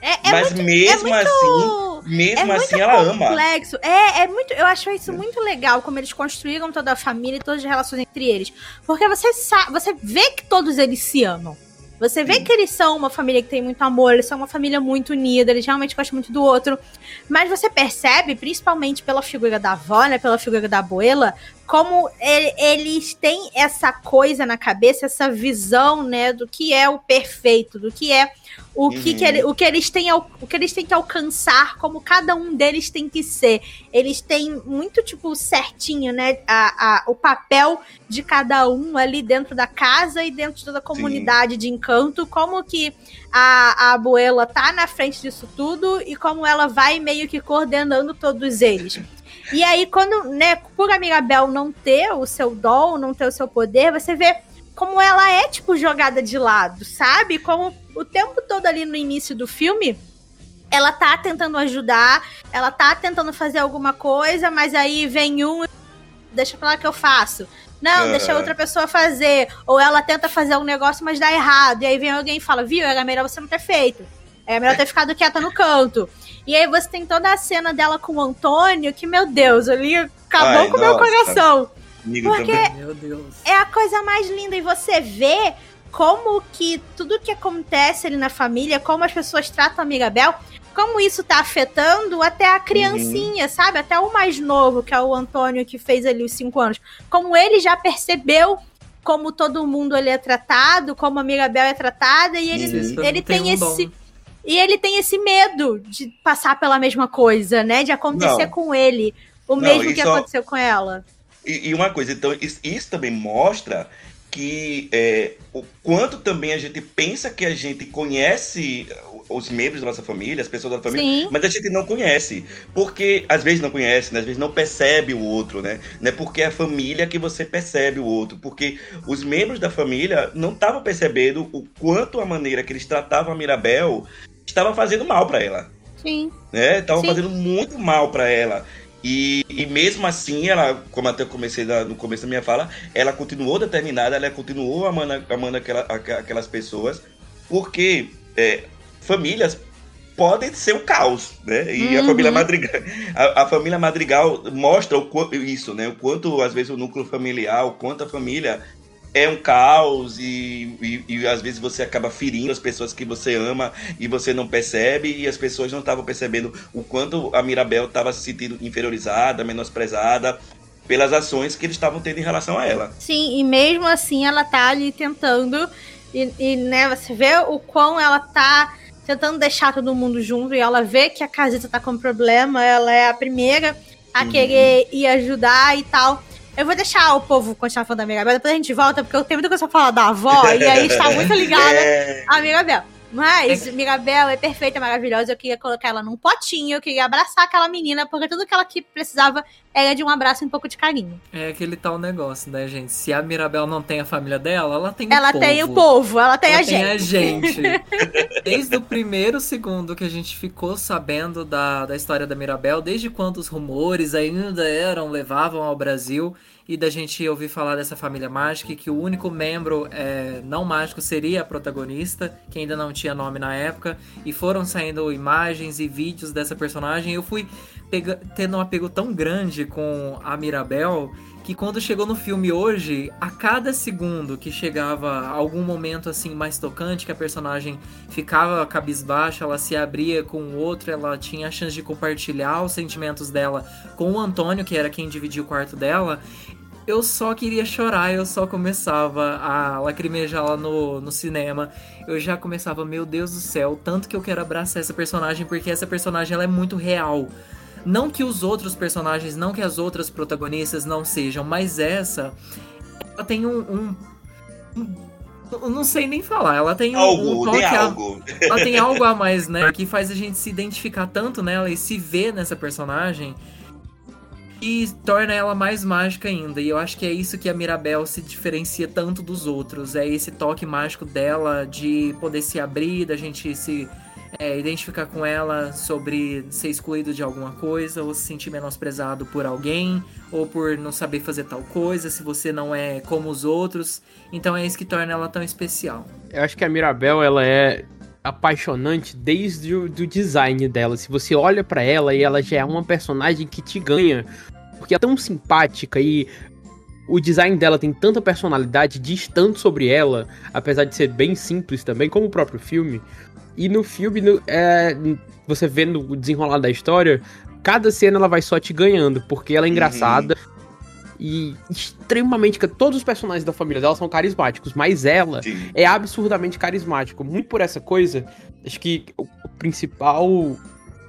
É, é Mas muito, mesmo é muito, assim, mesmo é assim ela complexo. ama. É, é muito, eu acho isso muito legal como eles construíram toda a família e todas as relações entre eles, porque você sabe, você vê que todos eles se amam. Você vê que eles são uma família que tem muito amor, eles são uma família muito unida, eles realmente gostam muito do outro. Mas você percebe, principalmente pela figura da avó, né, pela figura da abuela, como ele, eles têm essa coisa na cabeça, essa visão, né, do que é o perfeito, do que é o uhum. que, que ele, o que eles têm o que eles têm que alcançar, como cada um deles tem que ser. Eles têm muito tipo certinho, né, a, a, o papel de cada um ali dentro da casa e dentro da comunidade Sim. de encanto, como que a, a abuela tá na frente disso tudo e como ela vai meio que coordenando todos eles. E aí, quando, né, por a Mirabel não ter o seu dom, não ter o seu poder, você vê como ela é, tipo, jogada de lado, sabe? Como o tempo todo ali no início do filme, ela tá tentando ajudar, ela tá tentando fazer alguma coisa, mas aí vem um deixa pra lá que eu faço. Não, uhum. deixa outra pessoa fazer. Ou ela tenta fazer um negócio, mas dá errado. E aí vem alguém e fala, viu, era melhor você não ter feito. É melhor ter ficado quieta no canto. E aí você tem toda a cena dela com o Antônio, que, meu Deus, ali acabou Ai, com o meu coração. porque é a coisa mais linda. E você vê como que tudo que acontece ali na família, como as pessoas tratam a Mirabel, como isso tá afetando até a criancinha, uhum. sabe? Até o mais novo, que é o Antônio, que fez ali os cinco anos. Como ele já percebeu como todo mundo ali é tratado, como a Mirabel é tratada, e ele, ele tem, tem um esse. Dom. E ele tem esse medo de passar pela mesma coisa, né? De acontecer Não. com ele o Não, mesmo que só... aconteceu com ela. E, e, uma coisa, então, isso, isso também mostra que é, o quanto também a gente pensa que a gente conhece os membros da nossa família, as pessoas da família, Sim. mas a gente não conhece. Porque às vezes não conhece, né? às vezes não percebe o outro, né? Não é porque é a família que você percebe o outro. Porque os membros da família não estavam percebendo o quanto a maneira que eles tratavam a Mirabel estava fazendo mal para ela. Sim. Né? Estavam fazendo muito mal para ela. E, e, mesmo assim, ela, como até comecei da, no começo da minha fala, ela continuou determinada, ela continuou amando, amando aquela, aquelas pessoas, porque é, famílias podem ser o caos, né? E uhum. a família Madrigal, a, a, família Madrigal mostra o, isso, né? O quanto às vezes o núcleo familiar, o quanto a família é um caos e, e, e, às vezes você acaba ferindo as pessoas que você ama e você não percebe e as pessoas não estavam percebendo o quanto a Mirabel estava se sentindo inferiorizada, menosprezada pelas ações que eles estavam tendo em relação a ela. Sim, e mesmo assim ela tá ali tentando e, e né, você vê o quão ela tá tentando deixar todo mundo junto e ela vê que a casita tá com problema, ela é a primeira a uhum. querer ir ajudar e tal. Eu vou deixar o povo continuar falando da Mirabel, depois a gente volta, porque eu tenho muita coisa pra falar da avó, e aí está muito ligada é. a Mirabel. Mas Mirabel é perfeita, maravilhosa. Eu queria colocar ela num potinho, eu queria abraçar aquela menina, porque tudo que ela que precisava era de um abraço e um pouco de carinho. É aquele tal negócio, né, gente? Se a Mirabel não tem a família dela, ela tem ela o povo. Ela tem o povo, ela tem ela a tem gente. Tem a gente. Desde o primeiro segundo que a gente ficou sabendo da, da história da Mirabel, desde quando os rumores ainda eram, levavam ao Brasil e da gente ouvir falar dessa família mágica, que o único membro é, não mágico seria a protagonista, que ainda não tinha nome na época, e foram saindo imagens e vídeos dessa personagem. Eu fui pega, tendo um apego tão grande com a Mirabel que quando chegou no filme hoje, a cada segundo que chegava algum momento assim mais tocante, que a personagem ficava cabisbaixa, ela se abria com o outro, ela tinha a chance de compartilhar os sentimentos dela com o Antônio, que era quem dividia o quarto dela, eu só queria chorar, eu só começava a lacrimejar lá no, no cinema. Eu já começava, meu Deus do céu, tanto que eu quero abraçar essa personagem, porque essa personagem ela é muito real. Não que os outros personagens, não que as outras protagonistas não sejam, mas essa, ela tem um, um, um não sei nem falar. Ela tem algo, um toque. A, algo. Ela tem algo a mais, né? Que faz a gente se identificar tanto nela e se ver nessa personagem e torna ela mais mágica ainda. E eu acho que é isso que a Mirabel se diferencia tanto dos outros. É esse toque mágico dela de poder se abrir, da gente se é, identificar com ela sobre ser excluído de alguma coisa, ou se sentir menosprezado por alguém, ou por não saber fazer tal coisa, se você não é como os outros. Então é isso que torna ela tão especial. Eu acho que a Mirabel, ela é apaixonante desde o do design dela. Se você olha para ela e ela já é uma personagem que te ganha, porque é tão simpática e o design dela tem tanta personalidade, diz tanto sobre ela, apesar de ser bem simples também, como o próprio filme. E no filme, no, é, você vendo o desenrolar da história, cada cena ela vai só te ganhando, porque ela é uhum. engraçada, uhum e extremamente. Todos os personagens da família dela são carismáticos, mas ela Sim. é absurdamente carismática. Muito por essa coisa, acho que o principal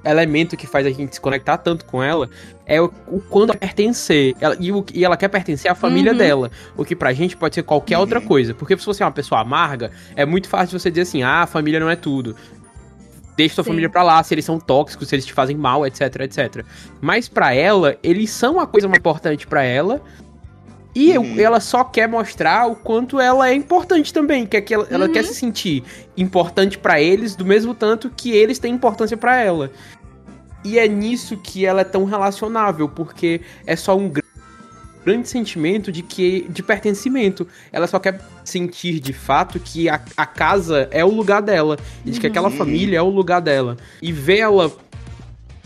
elemento que faz a gente se conectar tanto com ela é o, o quando pertencer. Ela, e, o, e ela quer pertencer à família uhum. dela. O que pra gente pode ser qualquer uhum. outra coisa. Porque se você é uma pessoa amarga, é muito fácil você dizer assim: ah, a família não é tudo deixa sua Sim. família pra lá, se eles são tóxicos, se eles te fazem mal, etc, etc. Mas para ela, eles são a coisa mais importante para ela. E uhum. ela só quer mostrar o quanto ela é importante também, que, é que ela, ela quer uhum. se sentir importante para eles do mesmo tanto que eles têm importância para ela. E é nisso que ela é tão relacionável, porque é só um grande sentimento de que de pertencimento. Ela só quer sentir de fato que a, a casa é o lugar dela e de que aquela uhum. família é o lugar dela. E ver ela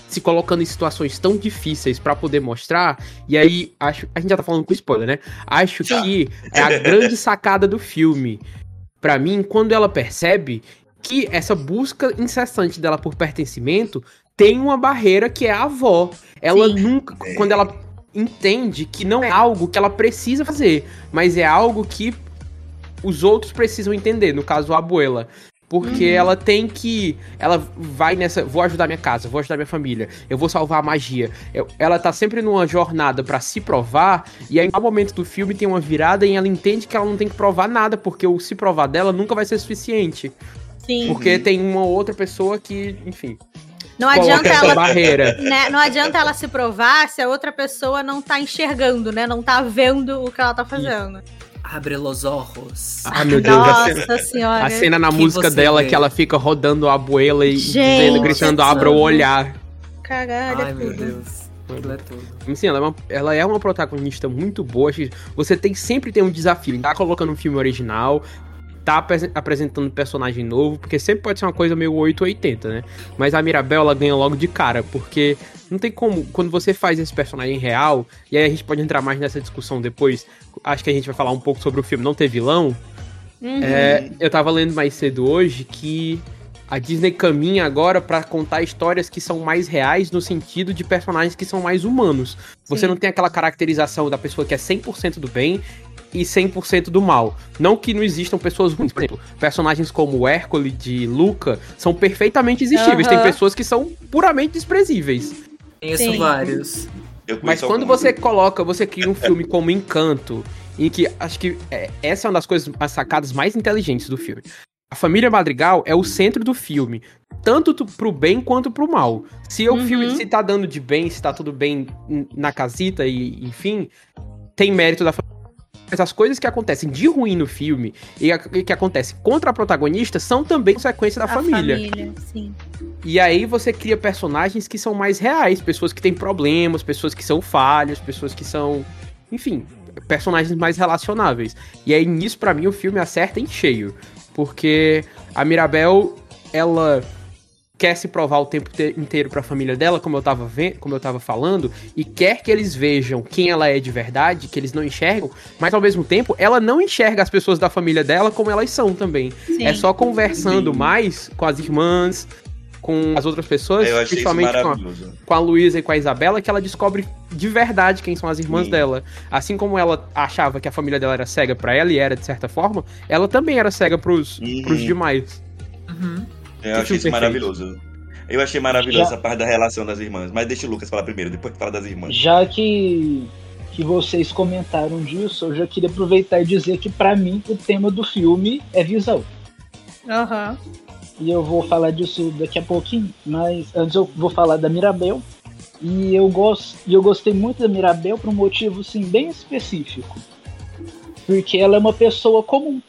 se colocando em situações tão difíceis para poder mostrar, e aí acho, a gente já tá falando com spoiler, né? Acho que é a grande sacada do filme. Para mim, quando ela percebe que essa busca incessante dela por pertencimento tem uma barreira que é a avó. Ela Sim. nunca, quando ela entende que não é algo que ela precisa fazer, mas é algo que os outros precisam entender, no caso a abuela. Porque uhum. ela tem que. Ela vai nessa. Vou ajudar minha casa, vou ajudar minha família, eu vou salvar a magia. Eu, ela tá sempre numa jornada para se provar, e aí, no momento do filme, tem uma virada e ela entende que ela não tem que provar nada, porque o se provar dela nunca vai ser suficiente. Sim. Porque tem uma outra pessoa que, enfim. Não adianta ela barreira. Né, não adianta ela se provar se a outra pessoa não tá enxergando, né? Não tá vendo o que ela tá fazendo. Abre los ojos. Ah, meu Deus. Nossa a cena, senhora. A cena na que música dela vê? que ela fica rodando a abuela e dizendo, gritando, abra o olhar. Caralho, Ai, meu Deus. É tudo. Sim, ela é, uma, ela é uma protagonista muito boa. Você tem sempre tem um desafio. Tá colocando um filme original, tá apres- apresentando personagem novo, porque sempre pode ser uma coisa meio 880, né? Mas a Mirabel, ela ganha logo de cara, porque não tem como, quando você faz esse personagem real, e aí a gente pode entrar mais nessa discussão depois, acho que a gente vai falar um pouco sobre o filme Não Ter Vilão, Uhum. é, eu tava lendo mais cedo hoje que a Disney caminha agora pra contar histórias que são mais reais no sentido de personagens que são mais humanos. Você Sim. não tem aquela caracterização da pessoa que é 100% do bem e 100% do mal. Não que não existam pessoas ruins. Por exemplo, personagens como o Hércules de Luca são perfeitamente existíveis. Aham. Tem pessoas que são puramente desprezíveis. Conheço Sim. vários. Mas quando você coloca, você cria um filme como Encanto, em que acho que é, essa é uma das coisas, as sacadas mais inteligentes do filme. A família Madrigal é o centro do filme, tanto pro bem quanto pro mal. Se o Uhum. filme se tá dando de bem, se tá tudo bem na casita e enfim, tem mérito da família. Mas as coisas que acontecem de ruim no filme e a- e que acontecem contra a protagonista são também consequência da A família. sim. E aí você cria personagens que são mais reais, pessoas que têm problemas, pessoas que são falhas, pessoas que são, enfim, personagens mais relacionáveis. E aí nisso pra mim o filme acerta em cheio, porque a Mirabel, ela quer se provar o tempo te- inteiro pra família dela, como eu tava vendo, como eu tava falando, e quer que eles vejam quem ela é de verdade, que eles não enxergam, mas ao mesmo tempo ela não enxerga as pessoas da família dela como elas são também. Sim. É só conversando Sim. mais com as irmãs, com as outras pessoas, isso principalmente com a, com a Luísa e com a Isabela, que ela descobre de verdade quem são as irmãs Sim. dela. Assim como ela achava que a família dela era cega pra ela, e era de certa forma, ela também era cega pros, Uhum. pros demais. Uhum. Eu Que achei isso maravilhoso. Eu achei maravilhoso Já- essa parte da relação das irmãs. Mas deixa o Lucas falar primeiro, depois que fala das irmãs. Já que, que vocês comentaram disso, eu já queria aproveitar e dizer que pra mim o tema do filme é visão. Aham. E eu vou falar disso daqui a pouquinho, mas antes eu vou falar da Mirabel. E eu gosto, e eu gostei muito da Mirabel por um motivo assim bem específico. Porque ela é uma pessoa comum.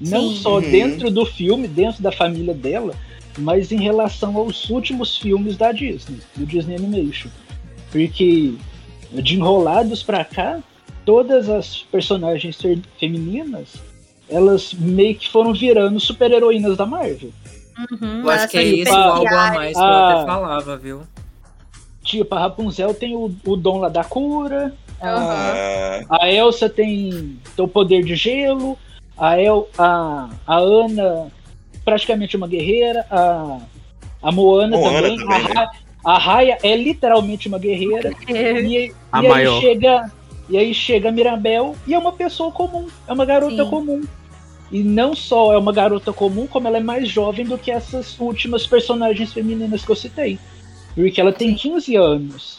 Não Sim. só Uhum. dentro do filme, dentro da família dela, mas em relação aos últimos filmes da Disney, do Disney Animation. Porque de enrolados pra cá, todas as personagens fe- femininas, elas meio que foram virando super-heroínas da Marvel. Uhum. Eu acho que é Essas esse o algo a mais que eu Ah. até falava, viu? Tipo, a Rapunzel tem o, o dom lá da cura, a, Ah, a Elsa tem o poder de gelo, a, El, a, a Ana praticamente uma guerreira, a, a Moana, Moana também, também, a, né? A Raya é literalmente uma guerreira, e, A e maior. aí chega e aí chega a Mirabel e é uma pessoa comum, é uma garota Sim. comum. E não só é uma garota comum, como ela é mais jovem do que essas últimas personagens femininas que eu citei. Porque ela tem 15 anos.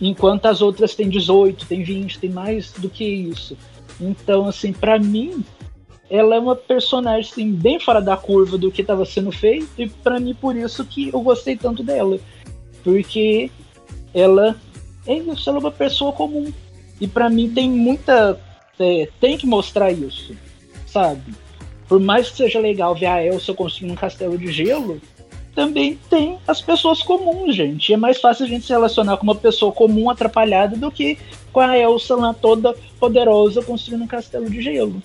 Enquanto as outras têm 18, tem 20, tem mais do que isso. Então, assim, pra mim, ela é uma personagem assim, bem fora da curva do que estava sendo feito, e pra mim por isso que eu gostei tanto dela. Porque ela é uma pessoa comum. E pra mim tem muita. é, tem que mostrar isso, sabe? Por mais que seja legal ver a Elsa construindo um castelo de gelo, também tem as pessoas comuns, gente. E é mais fácil a gente se relacionar com uma pessoa comum atrapalhada do que com a Elsa lá toda poderosa construindo um castelo de gelo.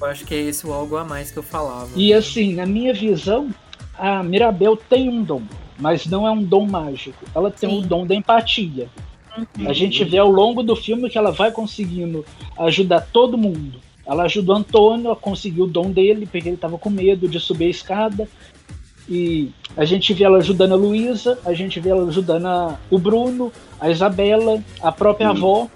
Eu acho que é esse o algo a mais que eu falava. E assim, na minha visão, a Mirabel tem um dom, mas não é um dom mágico. Ela tem Sim. o dom da empatia. A gente vê ao longo do filme que ela vai conseguindo ajudar todo mundo. Ela ajuda o Antônio a conseguir o dom dele, porque ele estava com medo de subir a escada. E a gente vê ela ajudando a Luísa, a gente vê ela ajudando a- o Bruno, a Isabela, a própria Sim. avó.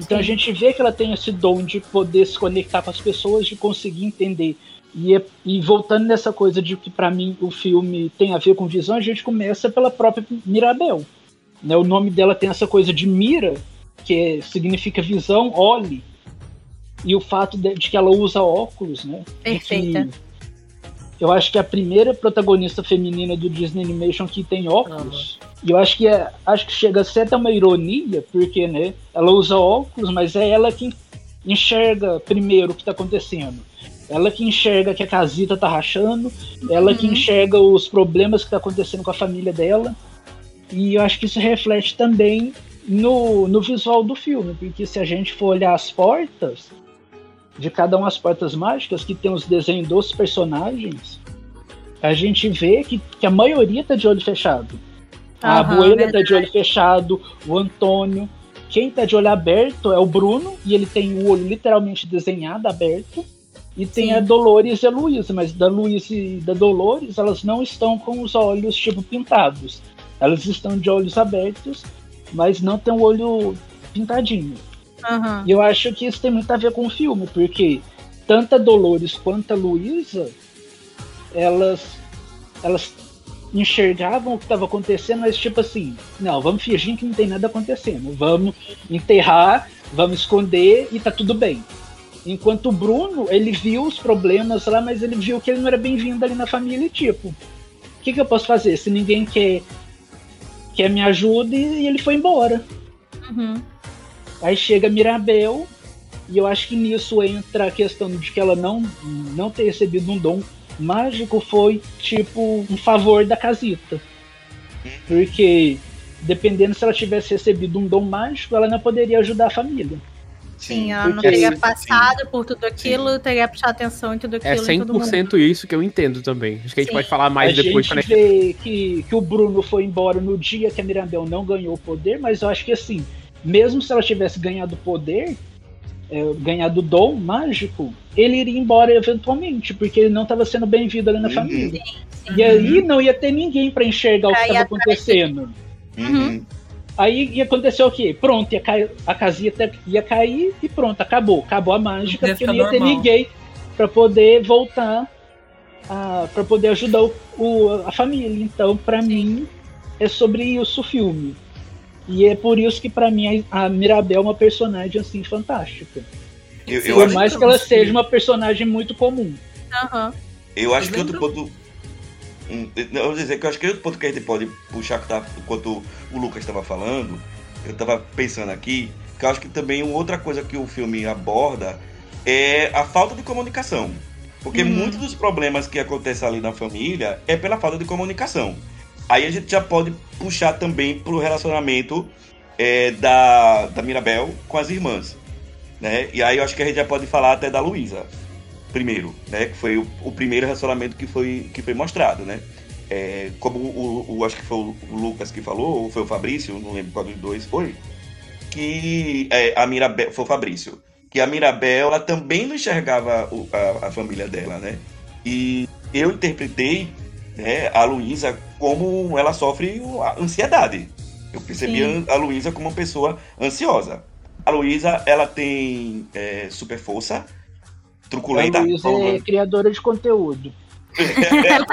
Então a Sim. gente vê que ela tem esse dom de poder se conectar com as pessoas, de conseguir entender. E, é- e voltando nessa coisa de que pra mim o filme tem a ver com visão, a gente começa pela própria Mirabel. Né? O nome dela tem essa coisa de mira, que é- significa visão, olhe. E o fato de, de que ela usa óculos, né? Perfeita. eu acho que é a primeira protagonista feminina do Disney Animation que tem óculos. E eu acho que é, acho que chega a ser até uma ironia, porque né, ela usa óculos, mas é ela que enxerga primeiro o que está acontecendo. Ela que enxerga que a casita tá rachando, ela que Uhum. enxerga os problemas que tá acontecendo com a família dela. E eu acho que isso reflete também no, no visual do filme, porque se a gente for olhar as portas, de cada uma das portas mágicas, que tem os desenhos dos personagens, a gente vê que, que a maioria tá de olho fechado. A Abuela tá de olho fechado, o Antônio. Quem tá de olho aberto é o Bruno, e ele tem o olho literalmente desenhado aberto. E tem Sim. a Dolores e a Luísa, mas da Luísa e da Dolores, elas não estão com os olhos tipo pintados. Elas estão de olhos abertos, mas não tem o olho pintadinho. Aham. E eu acho que isso tem muito a ver com o filme, porque tanto a Dolores quanto a Luísa, elas, elas enxergavam o que estava acontecendo, mas tipo assim, não, vamos fingir que não tem nada acontecendo, vamos enterrar, vamos esconder e tá tudo bem. Enquanto o Bruno, ele viu os problemas lá, mas ele viu que ele não era bem-vindo ali na família, e tipo, o que, que eu posso fazer se ninguém quer, quer me ajuda e, e ele foi embora. Uhum. Aí chega Mirabel, e eu acho que nisso entra a questão de que ela não, não ter recebido um dom mágico foi tipo um favor da casita. Porque dependendo se ela tivesse recebido um dom mágico, ela não poderia ajudar a família. Sim, ela não teria sim, passado por tudo aquilo, teria prestado atenção em tudo É aquilo. em todo mundo. 100% isso que eu entendo também. Acho que a gente Sim. pode falar mais a depois. gente- vê que, que o Bruno foi embora no dia que a Mirabel não ganhou o poder, mas eu acho que assim, mesmo se ela tivesse ganhado o poder, é, ganhado o dom mágico, ele iria embora eventualmente, porque ele não estava sendo bem-vindo ali na Uhum. família. Sim. E aí não ia ter ninguém para enxergar o que estava acontecendo. Uhum. Aí ia acontecer o quê? Pronto, ia cair, a casita ia cair e pronto, acabou. Acabou a mágica, porque não ia ter normal. ninguém para poder voltar, para poder ajudar o, o- a família. Então, para mim, é sobre isso o filme. E é por isso que para mim a, Mirabel é uma personagem assim fantástica. Eu, eu Por acho, mais que ela seja uma personagem muito comum. Aham. eu acho Vocês que outro ponto. Hum, Eu vou dizer que eu acho que outro ponto que a gente pode puxar que tá, enquanto o Lucas estava falando, eu estava pensando aqui, que eu acho que também uma outra coisa que o filme aborda é a falta de comunicação. Porque Uhum. muitos dos problemas que acontecem ali na família é pela falta de comunicação. Aí a gente já pode puxar também pro relacionamento é, da, da Mirabel com as irmãs. Né? E aí eu acho que a gente já pode falar até da Luísa primeiro, né? Que foi o, o primeiro relacionamento que foi, que foi mostrado, né? É, como o, o- acho que foi o Lucas que falou, ou foi o Fabrício, não lembro qual dos dois foi, que é, a Mirabel, foi o Fabrício, que a Mirabel ela também não enxergava o- a, a família dela, né? E eu interpretei né, a Luísa como ela sofre a ansiedade. Eu percebi Sim. a Luísa como uma pessoa ansiosa. A Luísa, ela tem é, super força, truculenta. a Luísa é criadora de conteúdo. ela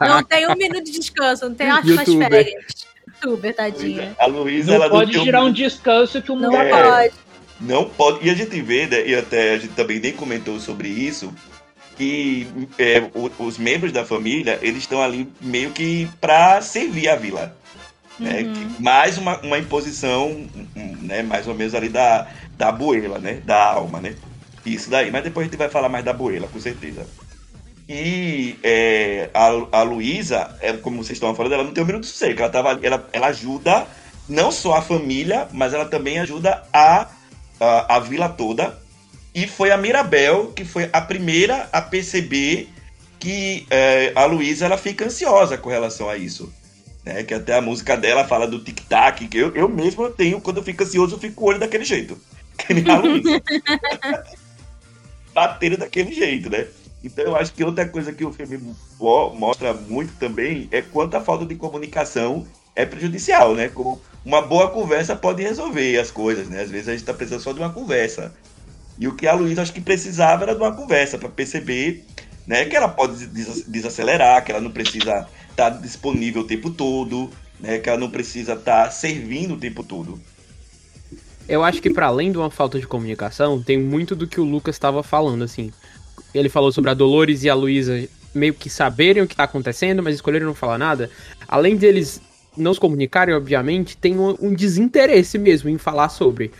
não tem um minuto de descanso, não tem Youtuber. férias. Youtuber, tadinha. A Luísa, Não ela pode tem tirar um descanso que o mundo Não É. pode. Não pode. E a gente vê, né, e até a gente também nem comentou sobre isso, que é, o- os membros da família, eles estão ali meio que para servir a vila. Né? Uhum. Que- mais uma, uma imposição, né, mais ou menos ali da, da abuela, né? Da alma, né? Isso daí. Mas depois a gente vai falar mais da abuela, com certeza. E é, a, a Luísa, é, como vocês estão falando, ela não tem um minuto de sossego. Ela, tava, ela, ela ajuda não só a família, mas ela também ajuda a, a, a vila toda. E foi a Mirabel que foi a primeira a perceber que é, a Luísa ela fica ansiosa com relação a isso. Né? Que até a música dela fala do tic-tac, que eu, eu mesmo tenho, quando eu fico ansioso, eu fico com o olho daquele jeito. Que nem a Luísa. Batendo daquele jeito, né? Então eu acho que outra coisa que o filme mo- mostra muito também é quanto a falta de comunicação é prejudicial, né? Como uma boa conversa pode resolver as coisas, né? Às vezes a gente tá precisando só de uma conversa. E o que a Luísa acho que precisava era de uma conversa para perceber, né, que ela pode des- desacelerar, que ela não precisa estar disponível o tempo todo, né, que ela não precisa estar servindo o tempo todo. Eu acho que para além de uma falta de comunicação, tem muito do que o Lucas estava falando, assim. Ele falou sobre a Dolores e a Luísa meio que saberem o que tá acontecendo, mas escolheram não falar nada. Além deles não se comunicarem, obviamente, tem um, um desinteresse mesmo em falar sobre.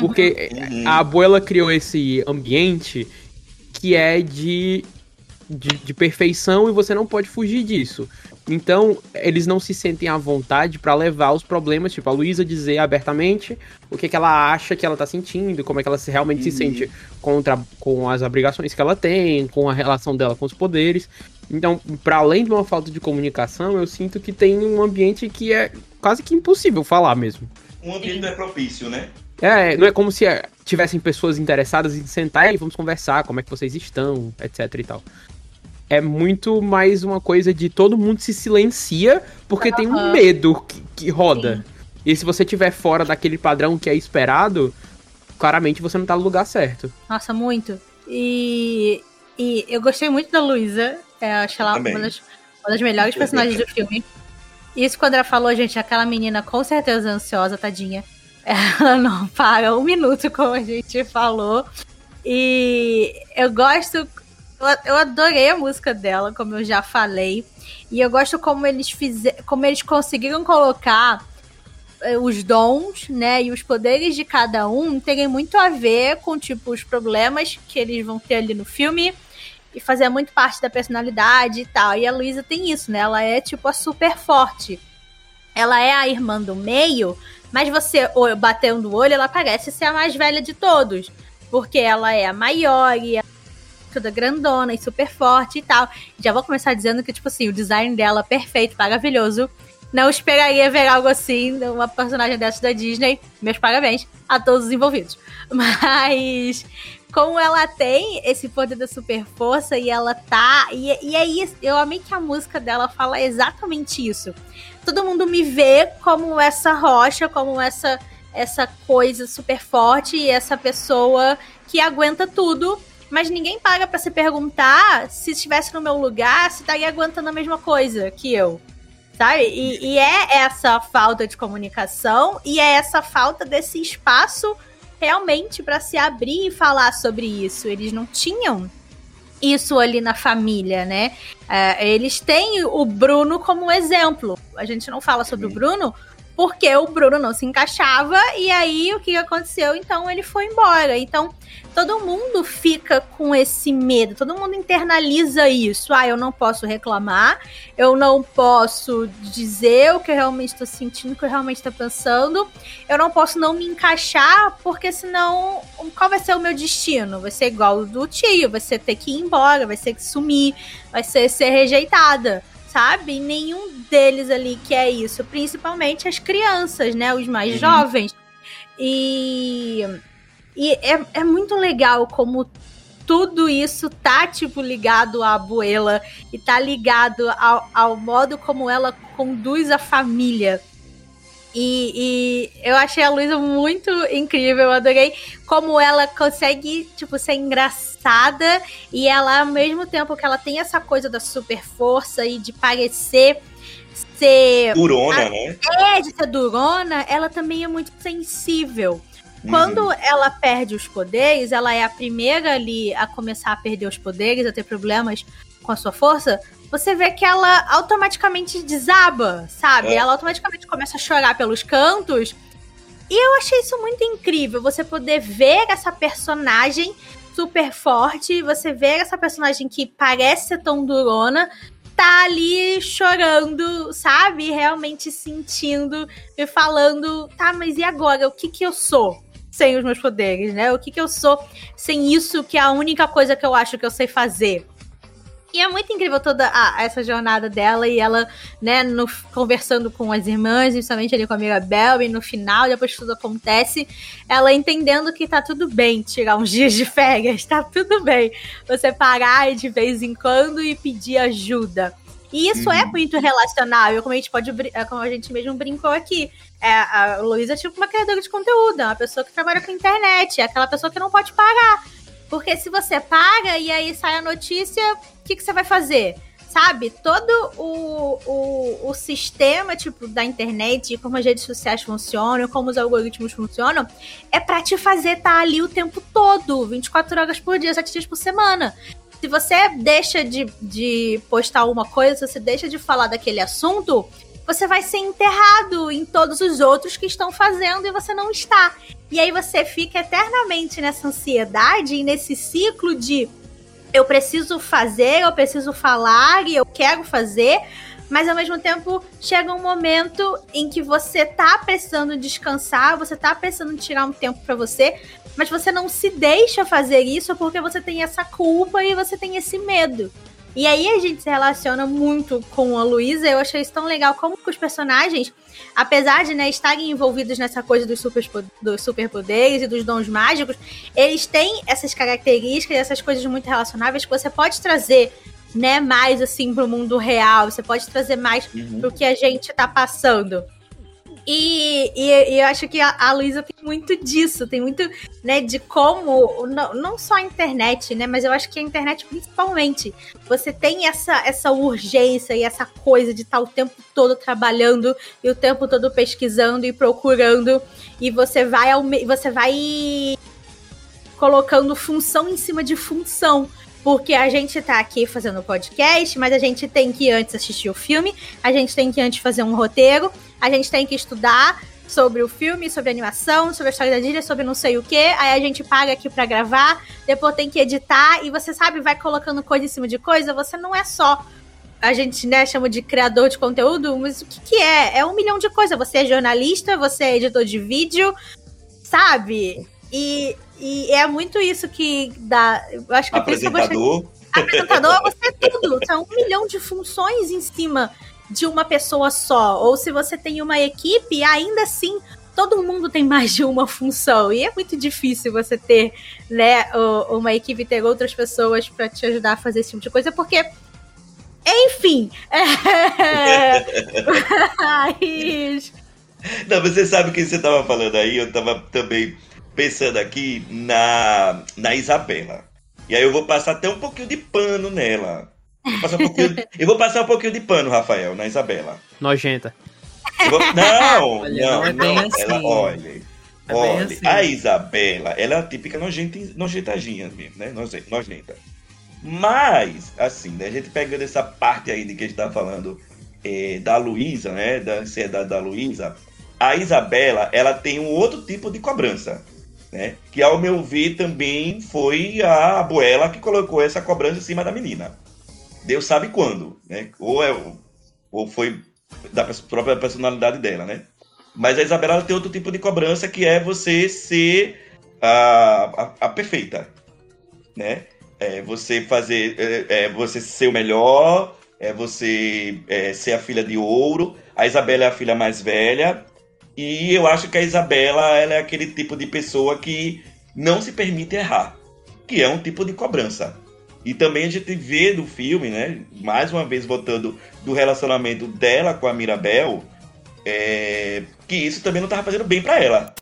Porque Uhum. a abuela criou esse ambiente que é de de, de perfeição e você não pode fugir disso. Então, eles não se sentem à vontade para levar os problemas, tipo, a Luísa dizer abertamente o que, que ela acha que ela tá sentindo, como é que ela se, realmente uhum. se sente contra, com as obrigações que ela tem, com a relação dela com os poderes. Então, para além de uma falta de comunicação, eu sinto que tem um ambiente que é quase que impossível falar mesmo. Um ambiente não é propício, né? É, não é como se é, tivessem pessoas interessadas em sentar e vamos conversar, como é que vocês estão, etc e tal é muito mais uma coisa de todo mundo se silencia porque uhum. tem um medo que, que roda. Sim. E se você tiver fora daquele padrão que é esperado, claramente você não tá no lugar certo. Nossa, muito. E, e eu gostei muito da Luísa. É, acho ela uma das, uma das, melhores personagens do filme. Isso quando ela falou, gente, aquela menina com certeza ansiosa, tadinha. Ela não para um minuto, como a gente falou. E eu gosto eu adorei a música dela, como eu já falei. E eu gosto como eles fizeram, como eles conseguiram colocar eh, os dons, né, e os poderes de cada um terem muito a ver com tipo os problemas que eles vão ter ali no filme e fazer muito parte da personalidade e tal. E a Luísa tem isso, né? Ela é tipo a super forte. Ela é a irmã do meio, mas você batendo o olho, ela parece ser a mais velha de todos, porque ela é a maior e toda grandona e super forte e tal. Já vou começar dizendo que, tipo assim, o design dela perfeito, maravilhoso. Não esperaria ver algo assim, uma personagem dessa da Disney. Meus parabéns a todos os envolvidos. Mas como ela tem esse poder da super força e ela tá. E, e é isso. Eu amei que a música dela fala exatamente isso. Todo mundo me vê como essa rocha, como essa essa coisa super forte e essa pessoa que aguenta tudo mas ninguém paga para se perguntar se estivesse no meu lugar, se estaria aguentando a mesma coisa que eu. Sabe? E, e é essa falta de comunicação e é essa falta desse espaço realmente para se abrir e falar sobre isso. Eles não tinham isso ali na família, né? É, eles têm o Bruno como exemplo. A gente não fala sobre o Bruno porque o Bruno não se encaixava e aí o que aconteceu? Então ele foi embora. Então todo mundo fica com esse medo, todo mundo internaliza isso. Ah, eu não posso reclamar, eu não posso dizer o que eu realmente estou sentindo, o que eu realmente estou pensando, eu não posso não me encaixar, porque senão qual vai ser o meu destino? Vai ser igual o do tio, vai ser ter que ir embora, vai ser que sumir, vai ser ser rejeitada sabe? Nenhum deles ali que é isso. Principalmente as crianças, né? Os mais uhum. jovens. E, e é, é muito legal como tudo isso tá, tipo, ligado à abuela e tá ligado ao, ao modo como ela conduz a família. E, e, eu achei a Luísa muito incrível, eu adorei como ela consegue, tipo, ser engraçada e ela, ao mesmo tempo que ela tem essa coisa da super força e de parecer ser. Durona, a, né? É, de ser durona, ela também é muito sensível. Uhum. Quando ela perde os poderes, ela é a primeira ali a começar a perder os poderes, a ter problemas com a sua força, você vê que ela automaticamente desaba, sabe? É. Ela automaticamente começa a chorar pelos cantos. E eu achei isso muito incrível, você poder ver essa personagem super forte, você ver essa personagem que parece ser tão durona, tá ali chorando, sabe? Realmente sentindo e falando, tá, mas e agora? O que que eu sou? Sem os meus poderes, né? O que que eu sou sem isso que é a única coisa que eu acho que eu sei fazer? E é muito incrível toda a, essa jornada dela e ela, né, no, conversando com as irmãs, principalmente ali com a amiga Bel, e no final, depois que tudo acontece, ela entendendo que tá tudo bem tirar uns dias de férias, tá tudo bem você parar de vez em quando e pedir ajuda. E isso é uhum. é muito relacionável, como a gente pode, como a gente mesmo brincou aqui. É, a Luísa é tipo uma criadora de conteúdo, é uma pessoa que trabalha com internet, é aquela pessoa que não pode parar. Porque se você paga e aí sai a notícia, o que, que você vai fazer? Sabe? Todo o, o, o sistema, tipo, da internet, como as redes sociais funcionam, como os algoritmos funcionam, é para te fazer estar tá ali o tempo todo, 24 horas por dia, 7 dias por semana se você deixa de, de postar uma coisa, se você deixa de falar daquele assunto, você vai ser enterrado em todos os outros que estão fazendo e você não está. E aí você fica eternamente nessa ansiedade e nesse ciclo de eu preciso fazer, eu preciso falar e eu quero fazer, mas ao mesmo tempo chega um momento em que você tá precisando descansar, você tá precisando tirar um tempo para você, mas você não se deixa fazer isso porque você tem essa culpa e você tem esse medo. E aí a gente se relaciona muito com a Luísa. Eu achei isso tão legal como que os personagens, apesar de né, estarem envolvidos nessa coisa dos, super, dos superpoderes e dos dons mágicos, eles têm essas características, essas coisas muito relacionáveis que você pode trazer né, mais assim pro mundo real, você pode trazer mais uhum. pro que a gente tá passando. E, e, e, eu acho que a, a Luísa tem muito disso, tem muito, né, de como, não, não só a internet, né, mas eu acho que a internet principalmente, você tem essa, essa urgência e essa coisa de estar o tempo todo trabalhando e o tempo todo pesquisando e procurando, e você vai, você vai colocando função em cima de função. Porque a gente tá aqui fazendo podcast, mas a gente tem que antes assistir o filme, a gente tem que antes fazer um roteiro, a gente tem que estudar sobre o filme, sobre a animação, sobre a história da Disney, sobre não sei o que. Aí a gente paga aqui para gravar, depois tem que editar e você sabe, vai colocando coisa em cima de coisa. Você não é só a gente né, chama de criador de conteúdo, mas o que, que é? É um milhão de coisas. Você é jornalista, você é editor de vídeo, sabe? E, e é muito isso que dá. Eu acho que apresentador. Apresentador, você é tudo. São um milhão de funções em cima de uma pessoa só. Ou se você tem uma equipe, ainda assim todo mundo tem mais de uma função. E é muito difícil você ter, né, uma equipe ter outras pessoas para te ajudar a fazer esse tipo de coisa, porque. Enfim. É... Não, você sabe o que você estava falando aí? Eu estava também pensando aqui na, na Isabela. E aí eu vou passar até um pouquinho de pano nela. Vou passar um pouquinho, eu vou passar um pouquinho de pano, Rafael, na Isabela. Nojenta. Vou, não, olha, não, não, não assim. ela, olha, é olha, assim. a Isabela, ela é a típica nojenta, nojentadinha mesmo, né, nojenta. Mas, assim, né, a gente pegando essa parte aí de que a gente tá falando é, da Luísa, né, da ansiedade da Luísa, a Isabela, ela tem um outro tipo de cobrança, né, que ao meu ver também foi a abuela que colocou essa cobrança em cima da menina. Deus sabe quando, né? Ou, é, ou foi da própria personalidade dela, né? Mas a Isabela tem outro tipo de cobrança que é você ser a, a, a perfeita, né? É você fazer, é, é, você ser o melhor, é você é, ser a filha de ouro. A Isabela é a filha mais velha e eu acho que a Isabela ela é aquele tipo de pessoa que não se permite errar, que é um tipo de cobrança. E também a gente vê no filme, né? Mais uma vez voltando do relacionamento dela com a Mirabel, é, que isso também não estava fazendo bem para ela.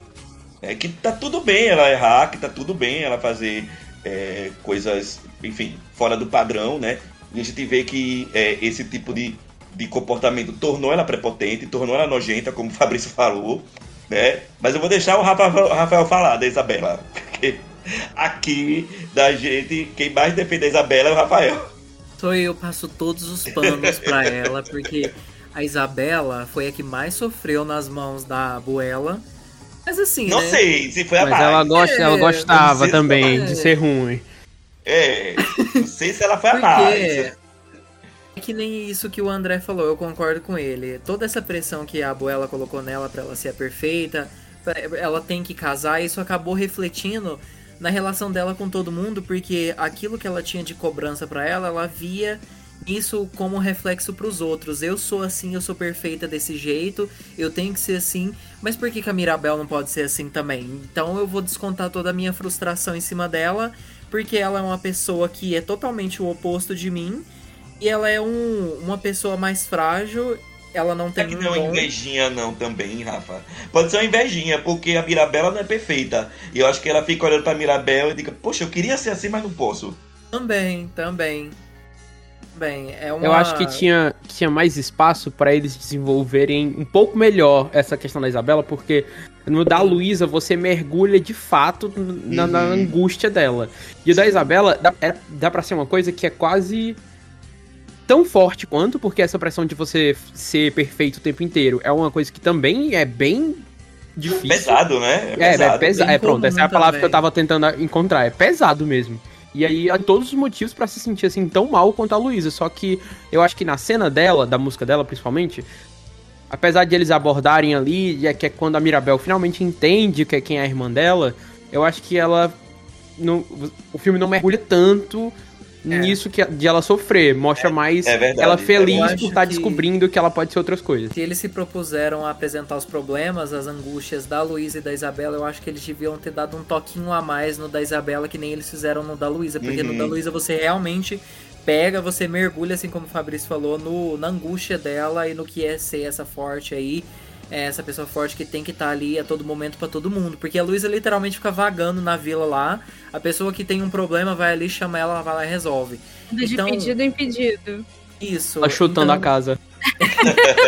É que tá tudo bem ela errar, que tá tudo bem ela fazer é, coisas, enfim, fora do padrão, né? E a gente vê que é, esse tipo de, de comportamento tornou ela prepotente, tornou ela nojenta, como o Fabrício falou, né? Mas eu vou deixar o Rafael, Rafael falar da Isabela, aqui da gente, quem mais defende a Isabela é o Rafael. Sou eu, passo todos os panos pra ela, porque a Isabela foi a que mais sofreu nas mãos da Abuela. Mas assim. Não né? sei se foi a Mas mais. ela, gosta, é, ela gostava também de ser ruim. É, não sei se ela foi a mais. É que nem isso que o André falou, eu concordo com ele. Toda essa pressão que a abuela colocou nela para ela ser a perfeita, ela tem que casar, isso acabou refletindo na relação dela com todo mundo, porque aquilo que ela tinha de cobrança para ela, ela via isso como reflexo para os outros. Eu sou assim, eu sou perfeita desse jeito, eu tenho que ser assim, mas por que, que a Mirabel não pode ser assim também? Então eu vou descontar toda a minha frustração em cima dela, porque ela é uma pessoa que é totalmente o oposto de mim, e ela é um, uma pessoa mais frágil ela não tem. É que não é invejinha, não, também, Rafa. Pode ser uma invejinha, porque a Mirabela não é perfeita. E eu acho que ela fica olhando pra Mirabel e diga, poxa, eu queria ser assim, mas não posso. Também, também. Bem, é uma... Eu acho que tinha, tinha mais espaço para eles desenvolverem um pouco melhor essa questão da Isabela, porque no da Luísa você mergulha de fato na, uhum. na angústia dela. E o da Isabela dá, é, dá pra ser uma coisa que é quase tão forte quanto, porque essa pressão de você ser perfeito o tempo inteiro é uma coisa que também é bem difícil. Pesado, né? É, é pesado. É, é, é pronto, essa é a palavra também. que eu tava tentando encontrar. É pesado mesmo. E aí há todos os motivos para se sentir assim tão mal quanto a Luísa. Só que eu acho que na cena dela, da música dela principalmente, apesar de eles abordarem ali, que é quando a Mirabel finalmente entende que é quem é a irmã dela, eu acho que ela. Não, o filme não mergulha tanto é. nisso que, de ela sofrer. Mostra é, mais é verdade, ela feliz por estar tá descobrindo que ela pode ser outras coisas. Se eles se propuseram a apresentar os problemas, as angústias da Luísa e da Isabela, eu acho que eles deviam ter dado um toquinho a mais no da Isabela, que nem eles fizeram no da Luísa. Porque uhum. no da uhum. Luísa você realmente pega, você mergulha, assim como o Fabrício falou, no, na angústia dela e no que é ser essa forte aí é essa pessoa forte que tem que estar tá ali a todo momento para todo mundo. Porque a Luísa literalmente fica vagando na vila lá. A pessoa que tem um problema vai ali, chama ela, ela vai lá e resolve. De então, pedido em pedido. Isso. Tá chutando então... a casa.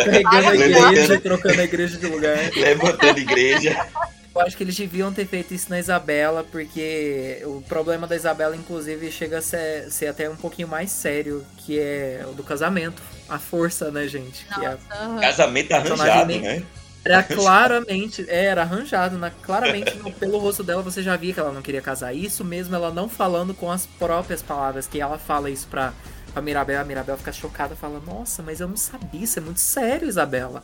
Pegando a igreja, trocando a igreja de lugar. Levantando a igreja. Eu acho que eles deviam ter feito isso na Isabela, porque o problema da Isabela, inclusive, chega a ser, ser até um pouquinho mais sério, que é o do casamento. A força, né, gente? É... Casamento arranjado, né? Era claramente, é, era arranjado, na, claramente no, pelo rosto dela você já via que ela não queria casar. Isso mesmo, ela não falando com as próprias palavras, que ela fala isso pra, pra Mirabel, a Mirabel fica chocada, fala, nossa, mas eu não sabia, isso é muito sério, Isabela.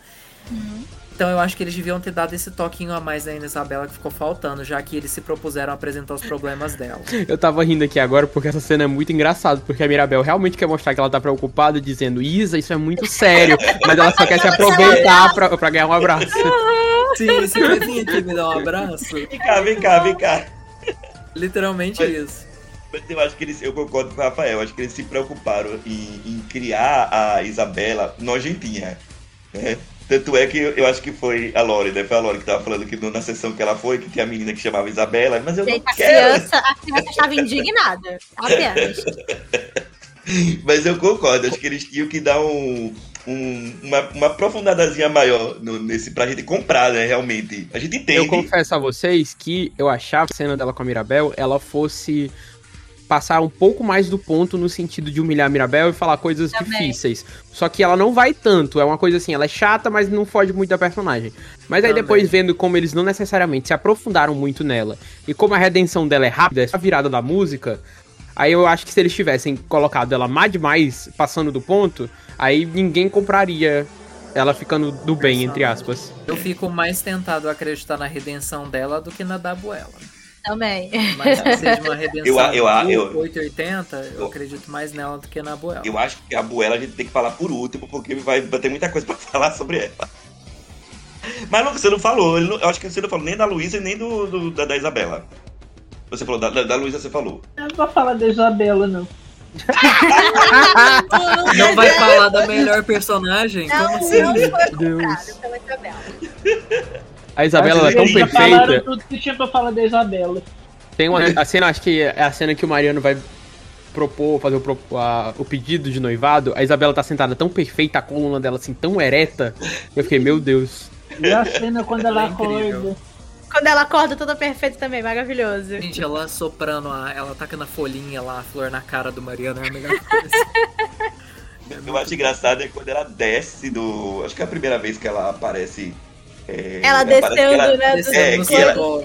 Uhum. Então eu acho que eles deviam ter dado esse toquinho a mais aí na Isabela que ficou faltando, já que eles se propuseram a apresentar os problemas dela. Eu tava rindo aqui agora porque essa cena é muito engraçada, porque a Mirabel realmente quer mostrar que ela tá preocupada, dizendo, Isa, isso é muito sério, mas ela só quer se aproveitar pra, pra ganhar um abraço. Sim, você vai vir aqui me dar um abraço? Vem cá, vem cá, vem cá. Literalmente mas, isso. Mas eu acho que eles, eu concordo com o Rafael, acho que eles se preocuparam em, em criar a Isabela nojentinha. Né? Tanto é que eu, eu, acho que foi a Lore, né? Foi a Lore que tava falando que na sessão que ela foi, que tinha a menina que chamava Isabela, mas eu Gente, não a quero. Criança, a criança estava indignada, apenas. mas eu concordo, acho que eles tinham que dar um, um, uma, uma aprofundadazinha maior no, nesse pra gente comprar, né? Realmente. A gente entende. Eu confesso a vocês que eu achava a cena dela com a Mirabel, ela fosse passar um pouco mais do ponto no sentido de humilhar a Mirabel e falar coisas Também. difíceis. Só que ela não vai tanto, é uma coisa assim, ela é chata, mas não foge muito da personagem. Mas aí Também. depois vendo como eles não necessariamente se aprofundaram muito nela e como a redenção dela é rápida, essa virada da música, aí eu acho que se eles tivessem colocado ela mais demais, passando do ponto, aí ninguém compraria ela ficando do bem, entre aspas. Eu fico mais tentado a acreditar na redenção dela do que na da Buela. Também. Mas se seja uma redenção eu, eu, eu, 880, eu, eu acredito mais nela do que na Buela. Eu acho que a Buela a gente tem que falar por último, porque vai ter muita coisa pra falar sobre ela. Mas você não falou, eu acho que você não falou nem da Luísa e nem do, do da, da, Isabela. Você falou, da, da Luísa você falou. Eu não vou falar da Isabela, não. não vai falar da melhor personagem? Não, Como assim? Não Deus. pela Isabela. A Isabela é tão perfeita. tudo que tinha pra falar da Isabela. Tem uma a cena, acho que é a cena que o Mariano vai propor, fazer o, a, o pedido de noivado. A Isabela tá sentada tão perfeita, a coluna dela assim, tão ereta. Eu fiquei, meu Deus. E a cena quando ela é acorda. Quando ela acorda, toda perfeita também, maravilhoso. Gente, ela soprando, a, ela tacando a folhinha lá, a flor na cara do Mariano, é a melhor coisa. Eu acho engraçado é quando ela desce do. Acho que é a primeira vez que ela aparece é, ela descendo, ela, né? Do é, que ela,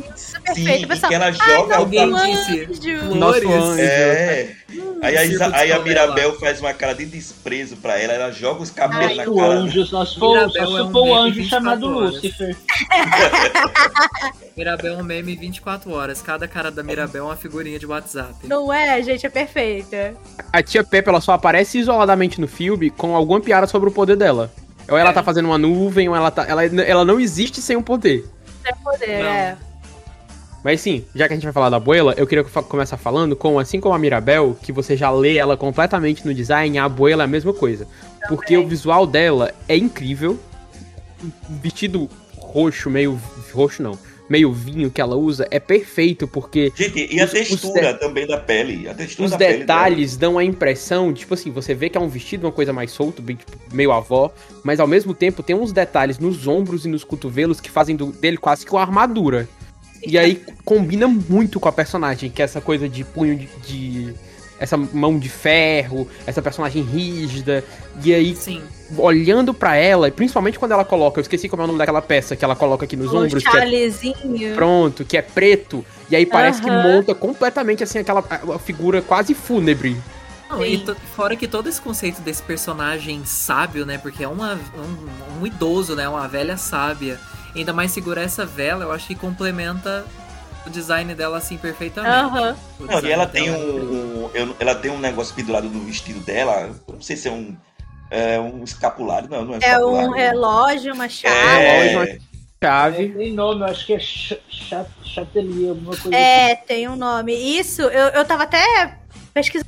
sim, pessoal. que ela joga alguém disse Nosso anjo. É. Aí, a, aí a Mirabel faz uma cara de desprezo pra ela, ela joga os cabelos na cara. Anjo, só se for, só é um anjo chamado Lúcifer. Mirabel é um meme 24 horas. Cada cara da Mirabel é uma figurinha de WhatsApp. Não é, gente, é perfeita. A tia Pepe ela só aparece isoladamente no filme com alguma piada sobre o poder dela. Ou ela é. tá fazendo uma nuvem, ou ela tá. Ela, ela não existe sem um poder. Sem poder, não. é. Mas sim, já que a gente vai falar da Abuela, eu queria começar falando com, assim como a Mirabel, que você já lê ela completamente no design, a Abuela é a mesma coisa. Também. Porque o visual dela é incrível. Vestido roxo, meio. roxo não meio vinho que ela usa é perfeito, porque. Gente, e a os, textura os também da pele. A textura os da detalhes dão a impressão, tipo assim, você vê que é um vestido, uma coisa mais solto, bem, tipo, meio avó, mas ao mesmo tempo tem uns detalhes nos ombros e nos cotovelos que fazem do, dele quase que uma armadura. E aí combina muito com a personagem, que é essa coisa de punho de, de essa mão de ferro, essa personagem rígida. E aí, Sim. olhando pra ela, e principalmente quando ela coloca, eu esqueci como é o nome daquela peça que ela coloca aqui nos O ombros, que é chalezinho. pronto, que é preto, e aí parece que monta completamente assim aquela figura quase fúnebre. Não, e fora que todo esse conceito desse personagem sábio, né? Porque é uma, um, um idoso, né? Uma velha sábia. Ainda mais segurar essa vela, eu acho que complementa o design dela assim perfeitamente. O Não, e ela tem é um, um- eu- ela tem um negócio pendurado no vestido dela. Não sei se é um, é um escapulário, não, não é É escapulário. um relógio, uma chave. É, relógio, Chave. Tem nome, eu acho que é Ch- Ch- Chatelier, alguma coisa É, tem um nome. Isso, eu, eu tava até pesquisando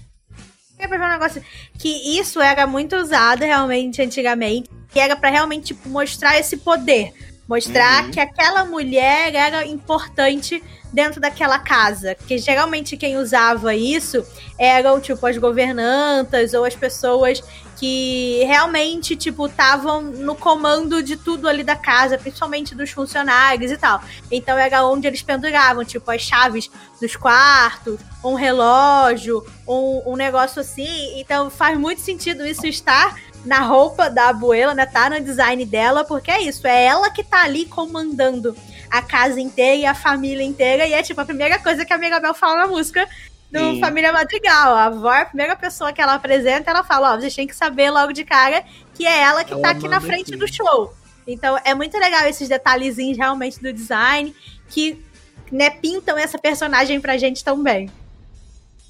pra ver um negócio que isso era muito usado realmente antigamente. E era pra realmente tipo, mostrar esse poder. Mostrar Uhum. que aquela mulher era importante dentro daquela casa. Porque geralmente quem usava isso eram, tipo, as governantas ou as pessoas que realmente, tipo, estavam no comando de tudo ali da casa, principalmente dos funcionários e tal. Então era onde eles penduravam, tipo, as chaves dos quartos, um relógio, um, um negócio assim. Então faz muito sentido isso estar na roupa da abuela, né? Tá no design dela, porque é isso, é ela que tá ali comandando a casa inteira e a família inteira. E é tipo a primeira coisa que a Mirabel fala na música do Sim. Família Madrigal. A avó é a primeira pessoa que ela apresenta, ela fala, ó, vocês têm que saber logo de cara que é ela que Ela tá aqui na frente aqui. do show. Então é muito legal esses detalhezinhos realmente do design que né, pintam essa personagem pra gente tão bem.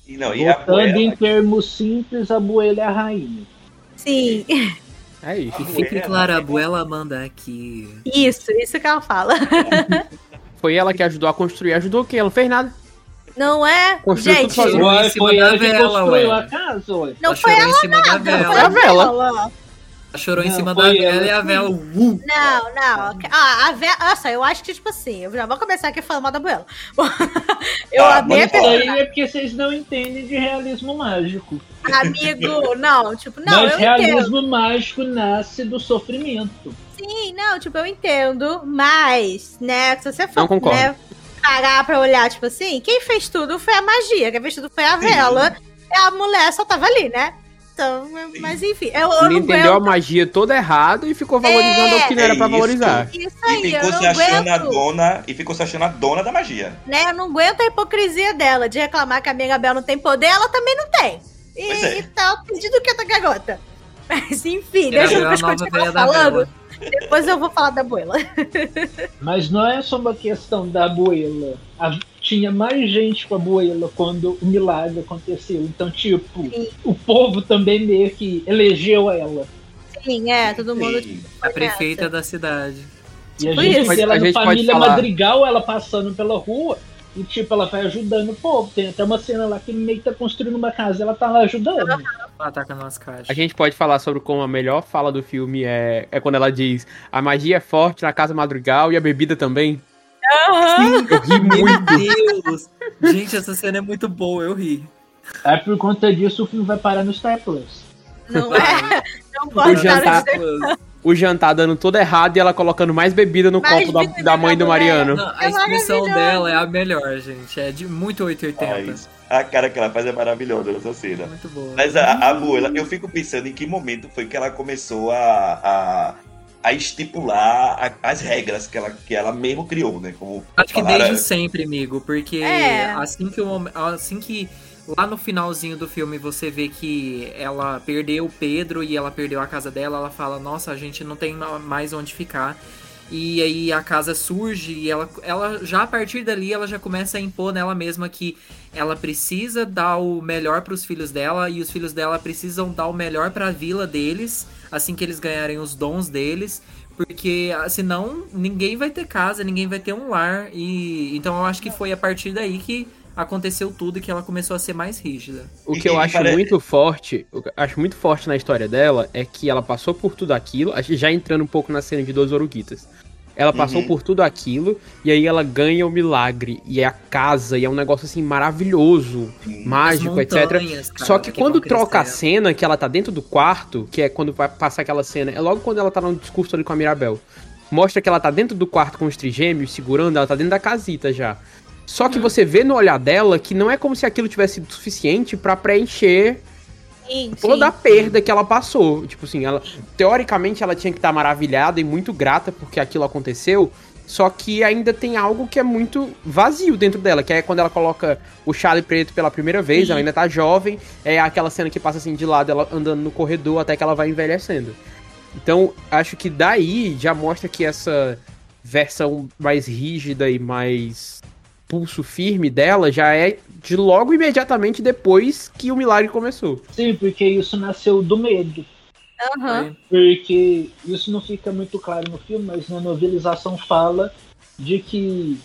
E, não, e a Voltando em termos simples, a Buelha é a rainha. Sim, É isso. Abuela, fique claro, a né? abuela manda aqui. isso, isso que ela fala. Foi ela que ajudou a construir. Ajudou o quê? Ela não fez nada. Não é? Construiu tudo Gente, sozinha. Ué, foi ela que vela, construiu ué. a casa, ué. não ela foi ela em cima da nada, vela. foi a a vela. Chorou em Não, cima da vela ela e a vela. Uh, Não, não. Ah, a vela. Nossa, eu acho que, tipo assim, eu já vou começar aqui falando mal da Abuela. eu Ah, amei a Isso aí é porque vocês não entendem de realismo mágico. Amigo, não, tipo, não, Mas eu entendo. realismo mágico nasce do sofrimento. Sim, não, tipo, eu entendo, mas, né, se você Não for, concordo. né, parar pra olhar, tipo assim, quem fez tudo foi a magia, quem fez tudo foi a Sim. vela, e a mulher só tava ali, né? Então, mas enfim, eu, eu Ele não entendeu a aguento magia toda errada e ficou valorizando o que não É era pra isso. valorizar. isso E aí, eu ficou não se achando a aguento, dona. E ficou se achando a dona da magia. né, eu não aguento a hipocrisia dela, de reclamar que a amiga Bel não tem poder, ela também não tem. E, Pois é. e tá pedindo que outra garota. Mas enfim, Mirabel deixa é eu a continuar falando, depois eu vou falar da abuela. Mas não é só uma questão da abuela. A- tinha mais gente com a abuela quando o milagre aconteceu. Então, tipo, Sim. o povo também meio que elegeu ela. Sim, é, todo mundo Sim. A prefeita da cidade. E a Tipo gente isso. vê ela no Família Madrigal, ela passando pela rua. E, tipo, ela vai ajudando o povo. Tem até uma cena lá que meio que tá construindo uma casa ela tá lá ajudando. Ela ataca nas caixas. A gente pode falar sobre como a melhor fala do filme é, é quando ela diz a magia é forte na casa madrigal e a bebida também. Eu ri muito. Meu Deus! Gente, essa cena é muito boa, eu ri. Aí, por conta disso, o filme vai parar no Star Plus. Não é? Não pode O jantar- O jantar dando tudo errado e ela colocando mais bebida no Mais copo da, bebida da mãe do da. Mariano. Não, a É expressão maravilhoso. dela é a melhor, gente. É de muito 880. Mas a cara que ela faz é maravilhosa nessa cena. Muito boa. Mas a, a abuela, eu fico pensando em que momento foi que ela começou a, a, a estipular a- as regras que ela, que ela mesmo criou, né? Como Acho que falaram- desde sempre, amigo, porque É. assim que o assim que lá no finalzinho do filme você vê que ela perdeu o Pedro e ela perdeu a casa dela, ela fala: "Nossa, a gente não tem ma- mais onde ficar". E aí a casa surge e ela, ela já a partir dali ela já começa a impor nela mesma que ela precisa dar o melhor para os filhos dela e os filhos dela precisam dar o melhor para a vila deles, assim que eles ganharem os dons deles, porque ah, senão ninguém vai ter casa, ninguém vai ter um lar e então eu acho que foi a partir daí que aconteceu tudo e que ela começou a ser mais rígida. O que eu acho pare- muito forte, o que eu acho muito forte na história dela é que ela passou por tudo aquilo, que já entrando um pouco na cena de Dois Oruguitas. Ela passou Uhum. por tudo aquilo e aí ela ganha o milagre e é a casa e é um negócio assim maravilhoso, mágico, As etc. cara, Só que, quando vão troca a cena, que ela tá dentro do quarto, que é quando vai passar aquela cena, é logo quando ela tá no discurso ali com a Mirabel. Mostra que ela tá dentro do quarto com os trigêmeos, segurando, ela tá dentro da casita já. Só que você vê no olhar dela que não é como se aquilo tivesse sido suficiente pra preencher Sim, toda a sim. perda que ela passou. Tipo assim, ela teoricamente ela tinha que estar maravilhada e muito grata porque aquilo aconteceu. Só que ainda tem algo que é muito vazio dentro dela, que é quando ela coloca o Charlie preto pela primeira vez, ela ainda tá jovem, é aquela cena que passa assim de lado, ela andando no corredor até que ela vai envelhecendo. Então, acho que daí já mostra que essa versão mais rígida e mais pulso firme dela já é de logo imediatamente depois que o milagre começou. Sim, porque isso nasceu do medo. Aham. Porque isso não fica muito claro no filme, mas na novelização fala de que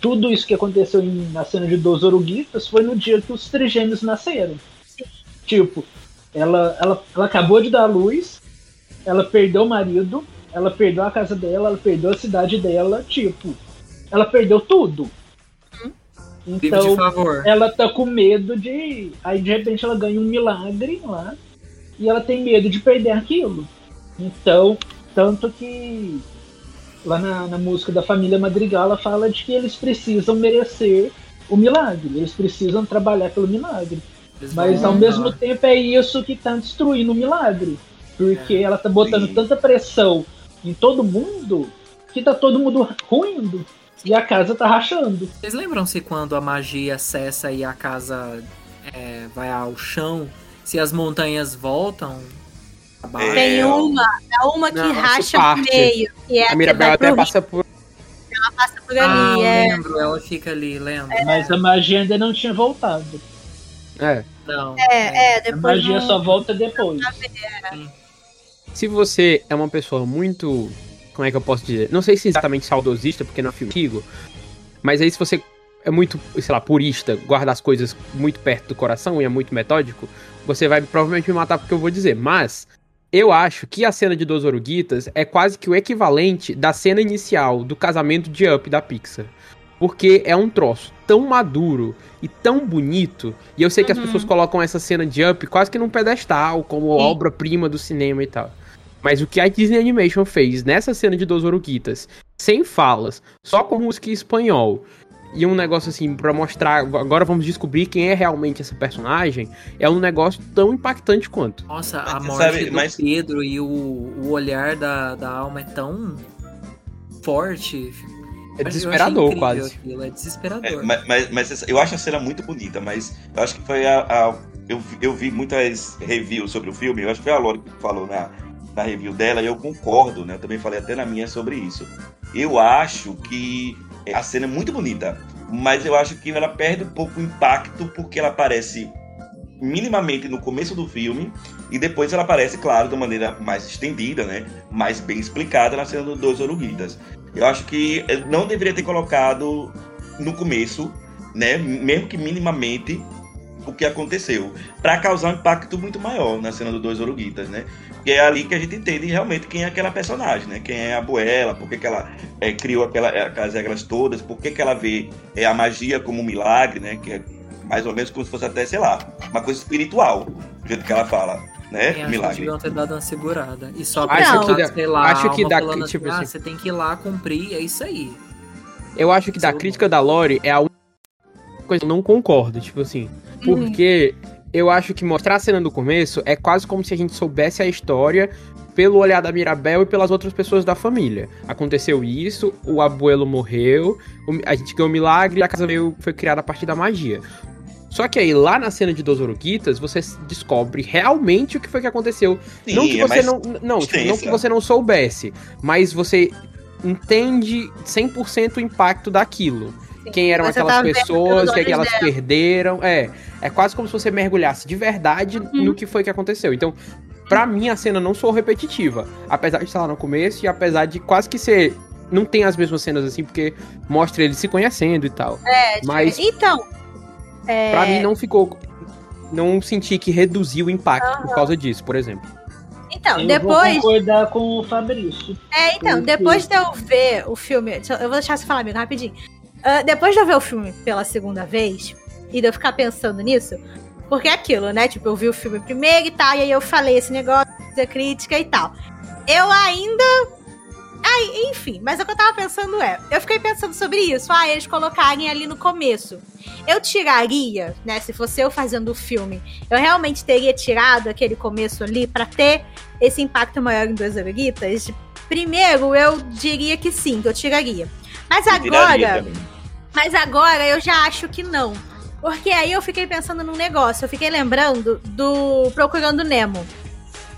tudo isso que aconteceu em- na cena de Dos Oruguitas foi no dia que os trigêmeos nasceram. Tipo, ela, ela, ela acabou de dar à luz, ela perdeu o marido, ela perdeu a casa dela, ela perdeu a cidade dela, tipo, ela perdeu tudo. Então, ela tá com medo de. Aí de repente ela ganha um milagre lá e ela tem medo de perder aquilo. Então, tanto que lá na, na música da família Madrigal ela fala de que eles precisam merecer o milagre, eles precisam trabalhar pelo milagre. Eles Mas ao mesmo tempo é isso que tá destruindo o milagre. Porque É, ela tá botando sim. tanta pressão em todo mundo que tá todo mundo ruindo e a casa tá rachando. Vocês lembram-se quando a magia cessa e a casa é, vai ao chão? Se as montanhas voltam abaixo? Tem É, uma, é uma que Não, racha parte. no meio. Que é a que Mirabel até pro passa por. rio, passa por Ah, ali. eu é. lembro, ela fica ali, lembro. Mas a magia ainda não tinha voltado. É. Não. É, é, A depois magia não- só volta depois. Se você é uma pessoa muito. Como é que eu posso dizer? Não sei se exatamente saudosista, porque não é filme antigo. Mas aí se você é muito, sei lá, purista, guarda as coisas muito perto do coração e é muito metódico, você vai provavelmente me matar porque eu vou dizer. Mas eu acho que a cena de Dos Oruguitas é quase que o equivalente da cena inicial do casamento de Up da Pixar. Porque é um troço tão maduro e tão bonito. E eu sei que as pessoas colocam essa cena de Up quase que num pedestal, como obra-prima do cinema e tal. Mas o que a Disney Animation fez nessa cena de Dos Oruguitas, sem falas, só com música em espanhol, e um negócio assim pra mostrar, agora vamos descobrir quem é realmente essa personagem, é um negócio tão impactante quanto. Nossa, a morte sabe, do mas- Pedro e o, o olhar da, da alma é tão forte. É desesperador, quase. Aquilo, é desesperador. É, mas, mas, mas eu acho a cena muito bonita, mas eu acho que foi a. a- eu, vi- eu vi muitas reviews sobre o filme, eu acho que foi a Lore que falou na, na review dela, e eu concordo, né? Eu também falei até na minha sobre isso. Eu acho que a cena é muito bonita, mas eu acho que ela perde um pouco o impacto porque ela aparece minimamente no começo do filme e depois ela aparece, claro, de maneira mais estendida, né? Mais bem explicada na cena do Dois Oruguitas. Eu acho que não deveria ter colocado no começo, né? Mesmo que minimamente o que aconteceu, para causar um impacto muito maior na cena do Dois Oruguitas, né? Que é ali que a gente entende realmente quem é aquela personagem, né? Quem é a Buela, por que, que ela eh, criou aquela, aquelas regras todas, por que, que ela vê eh, a magia como um milagre, né? Que é mais ou menos como se fosse até, sei lá, uma coisa espiritual, do jeito que ela fala, né? Que milagre. deviam ter dado uma segurada. E só Acho pra, que dá- sei lá, acho que dá- tipo assim, ah, assim- você tem que ir lá cumprir, é isso aí. Eu acho que da crítica da Lore é a única coisa que eu não concordo, tipo assim. Porque eu acho que mostrar a cena do começo é quase como se a gente soubesse a história pelo olhar da Mirabel e pelas outras pessoas da família. Aconteceu isso, o abuelo morreu, a gente ganhou um milagre e a casa veio, foi criada a partir da magia. Só que aí, lá na cena de Dos Oruguitas, você descobre realmente o que foi que aconteceu. Sim, não que é você não. Não, tipo, não que você não soubesse, mas você entende 100% o impacto daquilo. Sim. Quem eram Você aquelas pessoas, o que, é que elas olhos perderam. É. É quase como se você mergulhasse de verdade Uhum. no que foi que aconteceu. Então, pra mim, a cena não sou repetitiva. Apesar de estar lá no começo e apesar de quase que ser. Não tem as mesmas cenas assim, porque mostra eles se conhecendo e tal. É, Mas- Então. É, Pra mim, não ficou. Não senti que reduziu o impacto por causa disso, por exemplo. Então, eu depois. vou concordar com o Fabrício. É, então, Porque- depois de eu ver o filme. eu vou deixar você falar, amigo, rapidinho. Ah, depois de eu ver o filme pela segunda vez, e de eu ficar pensando nisso, porque é aquilo, né? Tipo, eu vi o filme primeiro e tal, e aí eu falei esse negócio, a crítica e tal. Eu ainda. Ai, enfim, mas o que eu tava pensando é, eu fiquei pensando sobre isso, ah, eles colocarem ali no começo. Eu tiraria, né, se fosse eu fazendo o filme, eu realmente teria tirado aquele começo ali para ter esse impacto maior em Duas Oruguitas? Primeiro, eu diria que sim, que eu tiraria. Mas agora, mas agora eu já acho que não. Porque aí eu fiquei pensando num negócio, eu fiquei lembrando do Procurando Nemo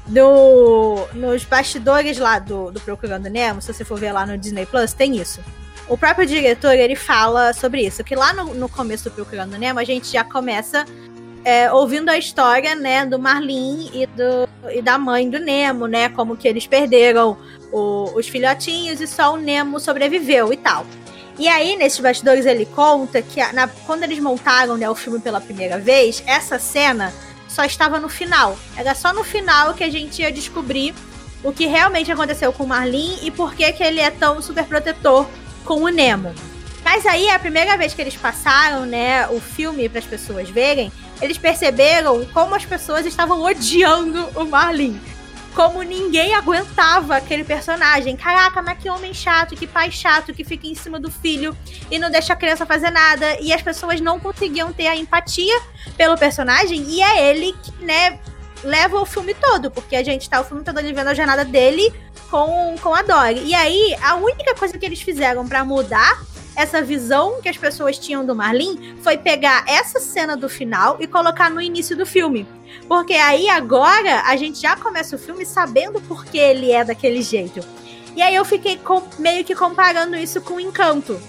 no, nos bastidores lá do, do Procurando Nemo, se você for ver lá no Disney Plus, tem isso. O próprio diretor, ele fala sobre isso, que lá no, no começo do Procurando Nemo, a gente já começa é, ouvindo a história, né, do Marlin e, do, e da mãe do Nemo, né, como que eles perderam o, os filhotinhos e só o Nemo sobreviveu e tal. E aí, nesses bastidores, ele conta que na, quando eles montaram né, o filme pela primeira vez, essa cena só estava no final. Era só no final que a gente ia descobrir o que realmente aconteceu com o Marlin e por que, que ele é tão super protetor com o Nemo. Mas aí, a primeira vez que eles passaram, né, o filme para as pessoas verem, eles perceberam como as pessoas estavam odiando o Marlin como ninguém aguentava aquele personagem. Caraca, mas que homem chato, que pai chato, que fica em cima do filho e não deixa a criança fazer nada. E as pessoas não conseguiam ter a empatia pelo personagem. E é ele que, né, leva o filme todo, porque a gente tá o filme todo ali vendo a jornada dele com, com a Dory. E aí, a única coisa que eles fizeram para mudar essa visão que as pessoas tinham do Marlin foi pegar essa cena do final e colocar no início do filme. Porque aí agora a gente já começa o filme sabendo por que ele é daquele jeito. E aí eu fiquei com, meio que comparando isso com o Encanto.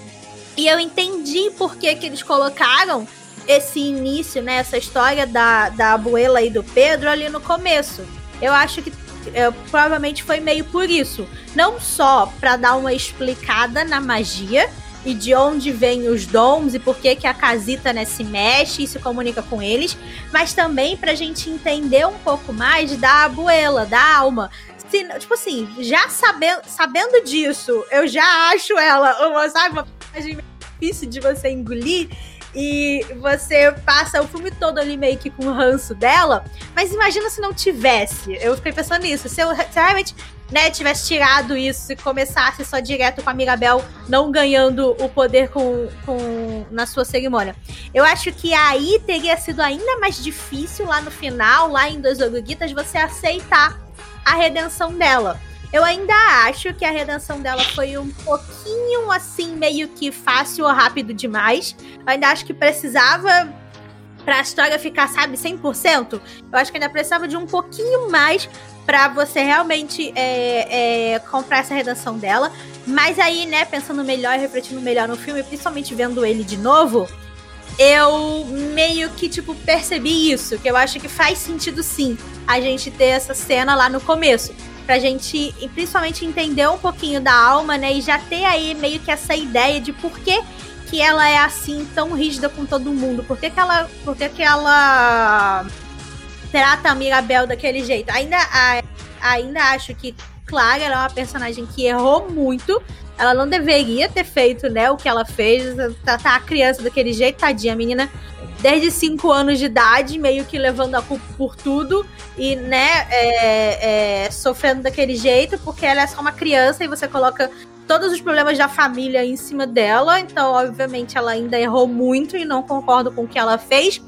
E eu entendi por que, que eles colocaram esse início, né? Essa história da, da abuela e do Pedro ali no começo. Eu acho que é, provavelmente foi meio por isso. Não só para dar uma explicada na magia, e de onde vêm os dons e por que, que a casita né, se mexe e se comunica com eles, mas também pra gente entender um pouco mais da abuela, da alma. Se, tipo assim, já sabendo, sabendo disso, eu já acho ela uma, sabe, uma personagem difícil de você engolir e você passa o filme todo ali meio que com o ranço dela. Mas imagina se não tivesse. Eu fiquei pensando nisso. Se eu, se realmente né, tivesse tirado isso e começasse só direto com a Mirabel não ganhando o poder com, com na sua cerimônia. Eu acho que aí teria sido ainda mais difícil lá no final, lá em Dois Oruguitas, você aceitar a redenção dela. Eu ainda acho que a redenção dela foi um pouquinho assim, meio que fácil ou rápido demais. Eu ainda acho que precisava pra história ficar, sabe, 100%. Eu acho que ainda precisava de um pouquinho mais para você realmente é, é, comprar essa redação dela. Mas aí, né, pensando melhor e refletindo melhor no filme, principalmente vendo ele de novo, eu meio que, tipo, percebi isso. Que eu acho que faz sentido sim a gente ter essa cena lá no começo. Pra gente, principalmente, entender um pouquinho da alma, né? E já ter aí meio que essa ideia de por que, que ela é assim, tão rígida com todo mundo. Por que, que ela. Por que, que ela trata a Mirabel daquele jeito. Ainda, ainda acho que, claro, ela é uma personagem que errou muito. Ela não deveria ter feito, né, o que ela fez. Tratar a criança daquele jeito, tadinha, a menina desde 5 anos de idade, meio que levando a culpa por tudo e, né, é, é, sofrendo daquele jeito, porque ela é só uma criança e você coloca todos os problemas da família em cima dela. Então, obviamente, ela ainda errou muito e não concordo com o que ela fez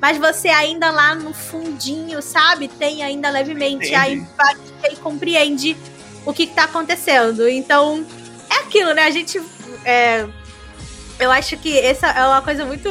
mas você ainda lá no fundinho, sabe? Tem ainda levemente a empatia e compreende o que, está acontecendo. Então, é aquilo, né? A gente. É, eu acho que essa é uma coisa muito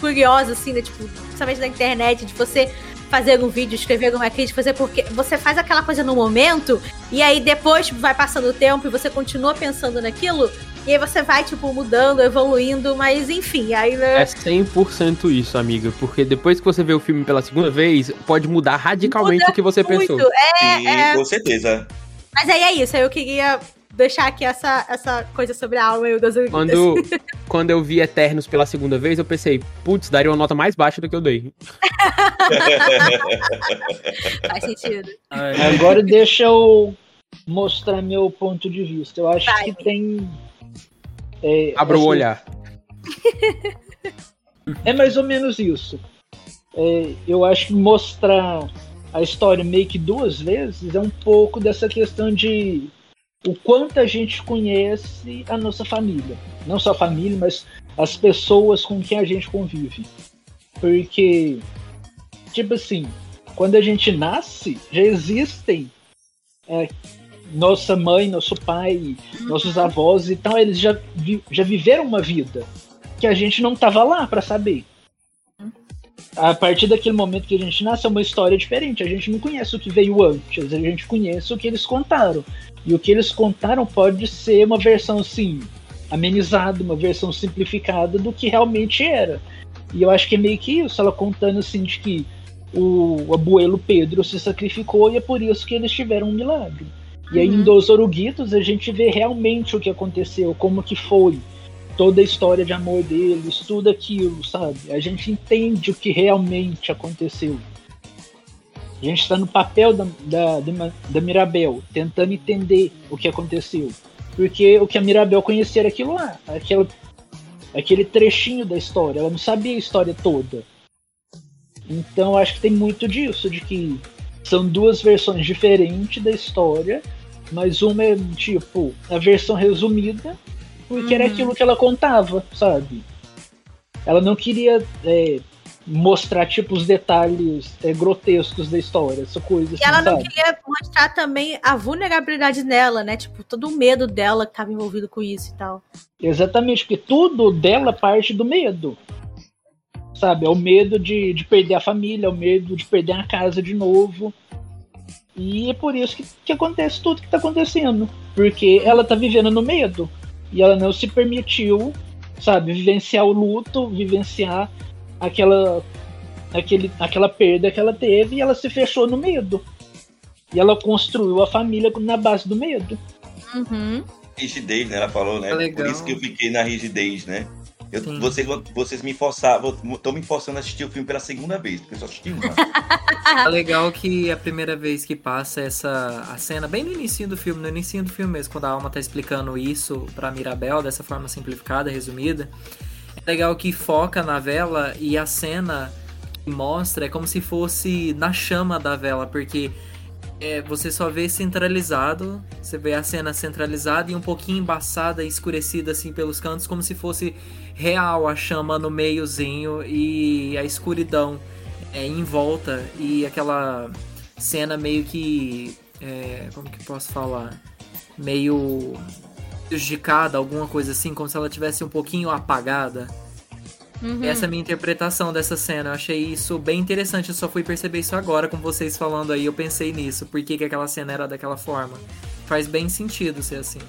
curiosa, assim, né? Tipo, principalmente na internet, de você fazer um vídeo, escrever uma crítica, fazer porque você faz aquela coisa no momento e aí depois vai passando o tempo e você continua pensando naquilo e aí você vai, tipo, mudando, evoluindo, mas enfim, aí. Né? É 100% isso, amiga. Porque depois que você vê o filme pela segunda vez, pode mudar radicalmente Muda o que você muito. pensou. É, Sim, é... com certeza. Mas aí é isso, aí eu queria deixar aqui essa, essa coisa sobre a alma e o das quando, quando eu vi Eternos pela segunda vez, eu pensei, putz, daria uma nota mais baixa do que eu dei. Faz sentido. Agora deixa eu mostrar meu ponto de vista. Eu acho Vai. que tem é, Abra assim, o olhar. é mais ou menos isso. É, eu acho que mostrar a história meio que duas vezes é um pouco dessa questão de o quanto a gente conhece a nossa família. Não só a família, mas as pessoas com quem a gente convive. Porque, tipo assim, quando a gente nasce, já existem é, nossa mãe, nosso pai, nossos avós, então eles já, vi, já viveram uma vida que a gente não estava lá para saber. A partir daquele momento que a gente nasce é uma história diferente. A gente não conhece o que veio antes, a gente conhece o que eles contaram. E o que eles contaram pode ser uma versão assim, amenizada, uma versão simplificada do que realmente era. E eu acho que é meio que isso, ela contando assim de que o abuelo Pedro se sacrificou e é por isso que eles tiveram um milagre. E aí uhum. em Dos Oruguitos a gente vê realmente o que aconteceu, como que foi toda a história de amor deles, tudo aquilo, sabe? A gente entende o que realmente aconteceu. A gente está no papel da, da, da Mirabel, tentando entender o que aconteceu. Porque o que a Mirabel conhecia era aquilo lá, aquela, aquele trechinho da história. Ela não sabia a história toda. Então acho que tem muito disso, de que são duas versões diferentes da história, mas uma é tipo a versão resumida, porque uhum. era aquilo que ela contava, sabe? Ela não queria é, mostrar tipo os detalhes é, grotescos da história, essa coisa. E assim, ela não sabe? queria mostrar também a vulnerabilidade dela, né? Tipo, todo o medo dela que estava envolvido com isso e tal. Exatamente, porque tudo dela parte do medo. Sabe? É o medo de, de perder a família, é o medo de perder a casa de novo. E é por isso que, que acontece tudo que tá acontecendo. Porque ela tá vivendo no medo. E ela não se permitiu, sabe, vivenciar o luto, vivenciar aquela, aquele, aquela perda que ela teve e ela se fechou no medo. E ela construiu a família na base do medo. Uhum. Rigidez, né? Ela falou, né? Legal. Por isso que eu fiquei na rigidez, né? Eu, vocês, vocês me forçaram, estão me forçando a assistir o filme pela segunda vez, porque eu só assisti uma. É legal que a primeira vez que passa essa a cena, bem no início do filme, no início do filme mesmo, quando a Alma tá explicando isso pra Mirabel, dessa forma simplificada, resumida, é legal que foca na vela e a cena que mostra é como se fosse na chama da vela, porque é, você só vê centralizado, você vê a cena centralizada e um pouquinho embaçada escurecida assim pelos cantos, como se fosse real a chama no meiozinho e a escuridão é, em volta e aquela cena meio que. É, como que posso falar? Meio prejudicada, alguma coisa assim, como se ela tivesse um pouquinho apagada. Uhum. Essa é a minha interpretação dessa cena. Eu achei isso bem interessante. Eu só fui perceber isso agora com vocês falando aí. Eu pensei nisso. Por que, que aquela cena era daquela forma? Faz bem sentido ser assim.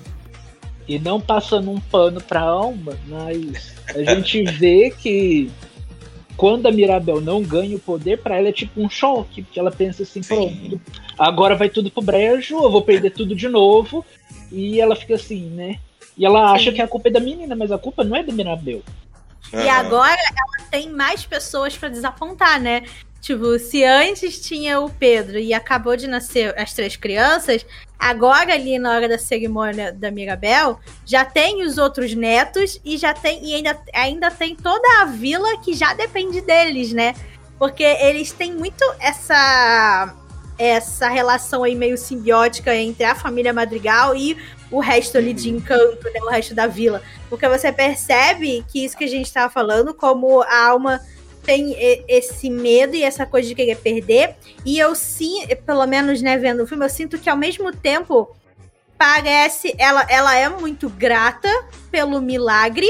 E não passando um pano pra alma, mas a gente vê que quando a Mirabel não ganha o poder, para ela é tipo um choque, porque ela pensa assim, pronto, agora vai tudo pro brejo, eu vou perder tudo de novo. E ela fica assim, né? E ela acha Sim. que a culpa é da menina, mas a culpa não é da Mirabel. Uhum. E agora ela tem mais pessoas para desapontar, né? Tipo, se antes tinha o Pedro e acabou de nascer as três crianças, agora ali na hora da cerimônia da Mirabel, já tem os outros netos e já tem e ainda, ainda tem toda a vila que já depende deles, né? Porque eles têm muito essa essa relação aí meio simbiótica entre a família Madrigal e o resto ali de encanto, né? O resto da vila. Porque você percebe que isso que a gente estava falando, como a alma tem esse medo e essa coisa de querer perder. E eu sim, pelo menos, né, vendo o filme, eu sinto que ao mesmo tempo parece. Ela, ela é muito grata pelo milagre.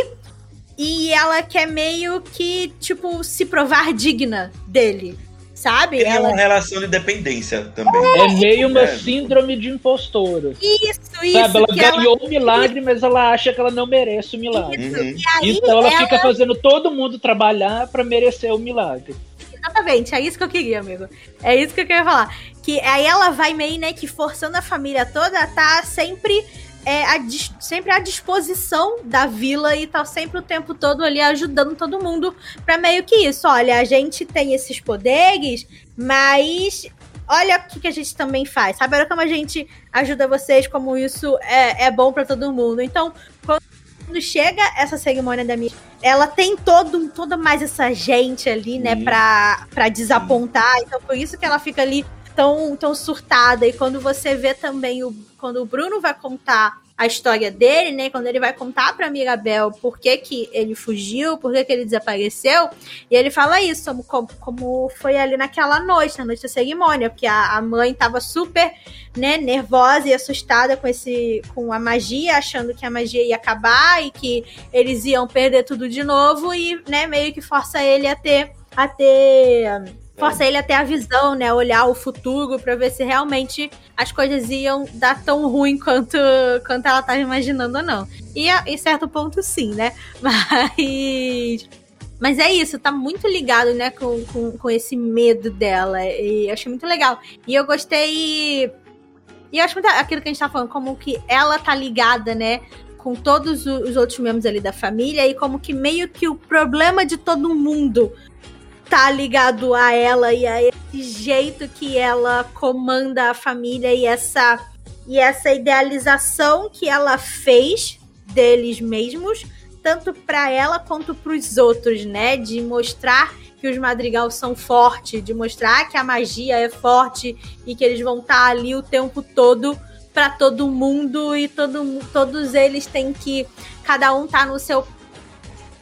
E ela quer meio que, tipo, se provar digna dele sabe? Tem ela... uma relação de dependência também. É meio uma é. síndrome de impostora. Isso, isso. Sabe? Ela ganhou ela... o milagre, mas ela acha que ela não merece o milagre. Uhum. então ela, ela, fica fazendo todo mundo trabalhar para merecer o milagre. Exatamente, é isso que eu queria, amigo. É isso que eu queria falar. Que aí ela vai meio, né, que forçando a família toda a tá sempre é, a, sempre à disposição da vila e tá sempre o tempo todo ali ajudando todo mundo para meio que isso. Olha, a gente tem esses poderes, mas olha o que, que a gente também faz. Sabe? Olha como a gente ajuda vocês, como isso é, é bom para todo mundo. Então, quando chega essa cerimônia da minha. Ela tem todo, toda mais essa gente ali, né, pra, pra desapontar. Então, por isso que ela fica ali tão, tão surtada. E quando você vê também o. Quando o Bruno vai contar a história dele, né? Quando ele vai contar pra Mirabel por que, que ele fugiu, por que, que ele desapareceu, e ele fala isso, como, como foi ali naquela noite, na noite da cerimônia, porque a, a mãe tava super né, nervosa e assustada com esse com a magia, achando que a magia ia acabar e que eles iam perder tudo de novo, e né, meio que força ele a ter a ter força ele até a visão, né? Olhar o futuro para ver se realmente as coisas iam dar tão ruim quanto, quanto ela estava imaginando ou não. E em certo ponto, sim, né? Mas. Mas é isso, tá muito ligado, né, com, com, com esse medo dela. E eu achei muito legal. E eu gostei. E eu acho muito aquilo que a gente tá falando, como que ela tá ligada, né, com todos os outros membros ali da família e como que meio que o problema de todo mundo tá ligado a ela e a esse jeito que ela comanda a família e essa e essa idealização que ela fez deles mesmos, tanto para ela quanto para os outros, né? De mostrar que os madrigal são fortes, de mostrar que a magia é forte e que eles vão estar tá ali o tempo todo para todo mundo e todo, todos eles têm que cada um tá no seu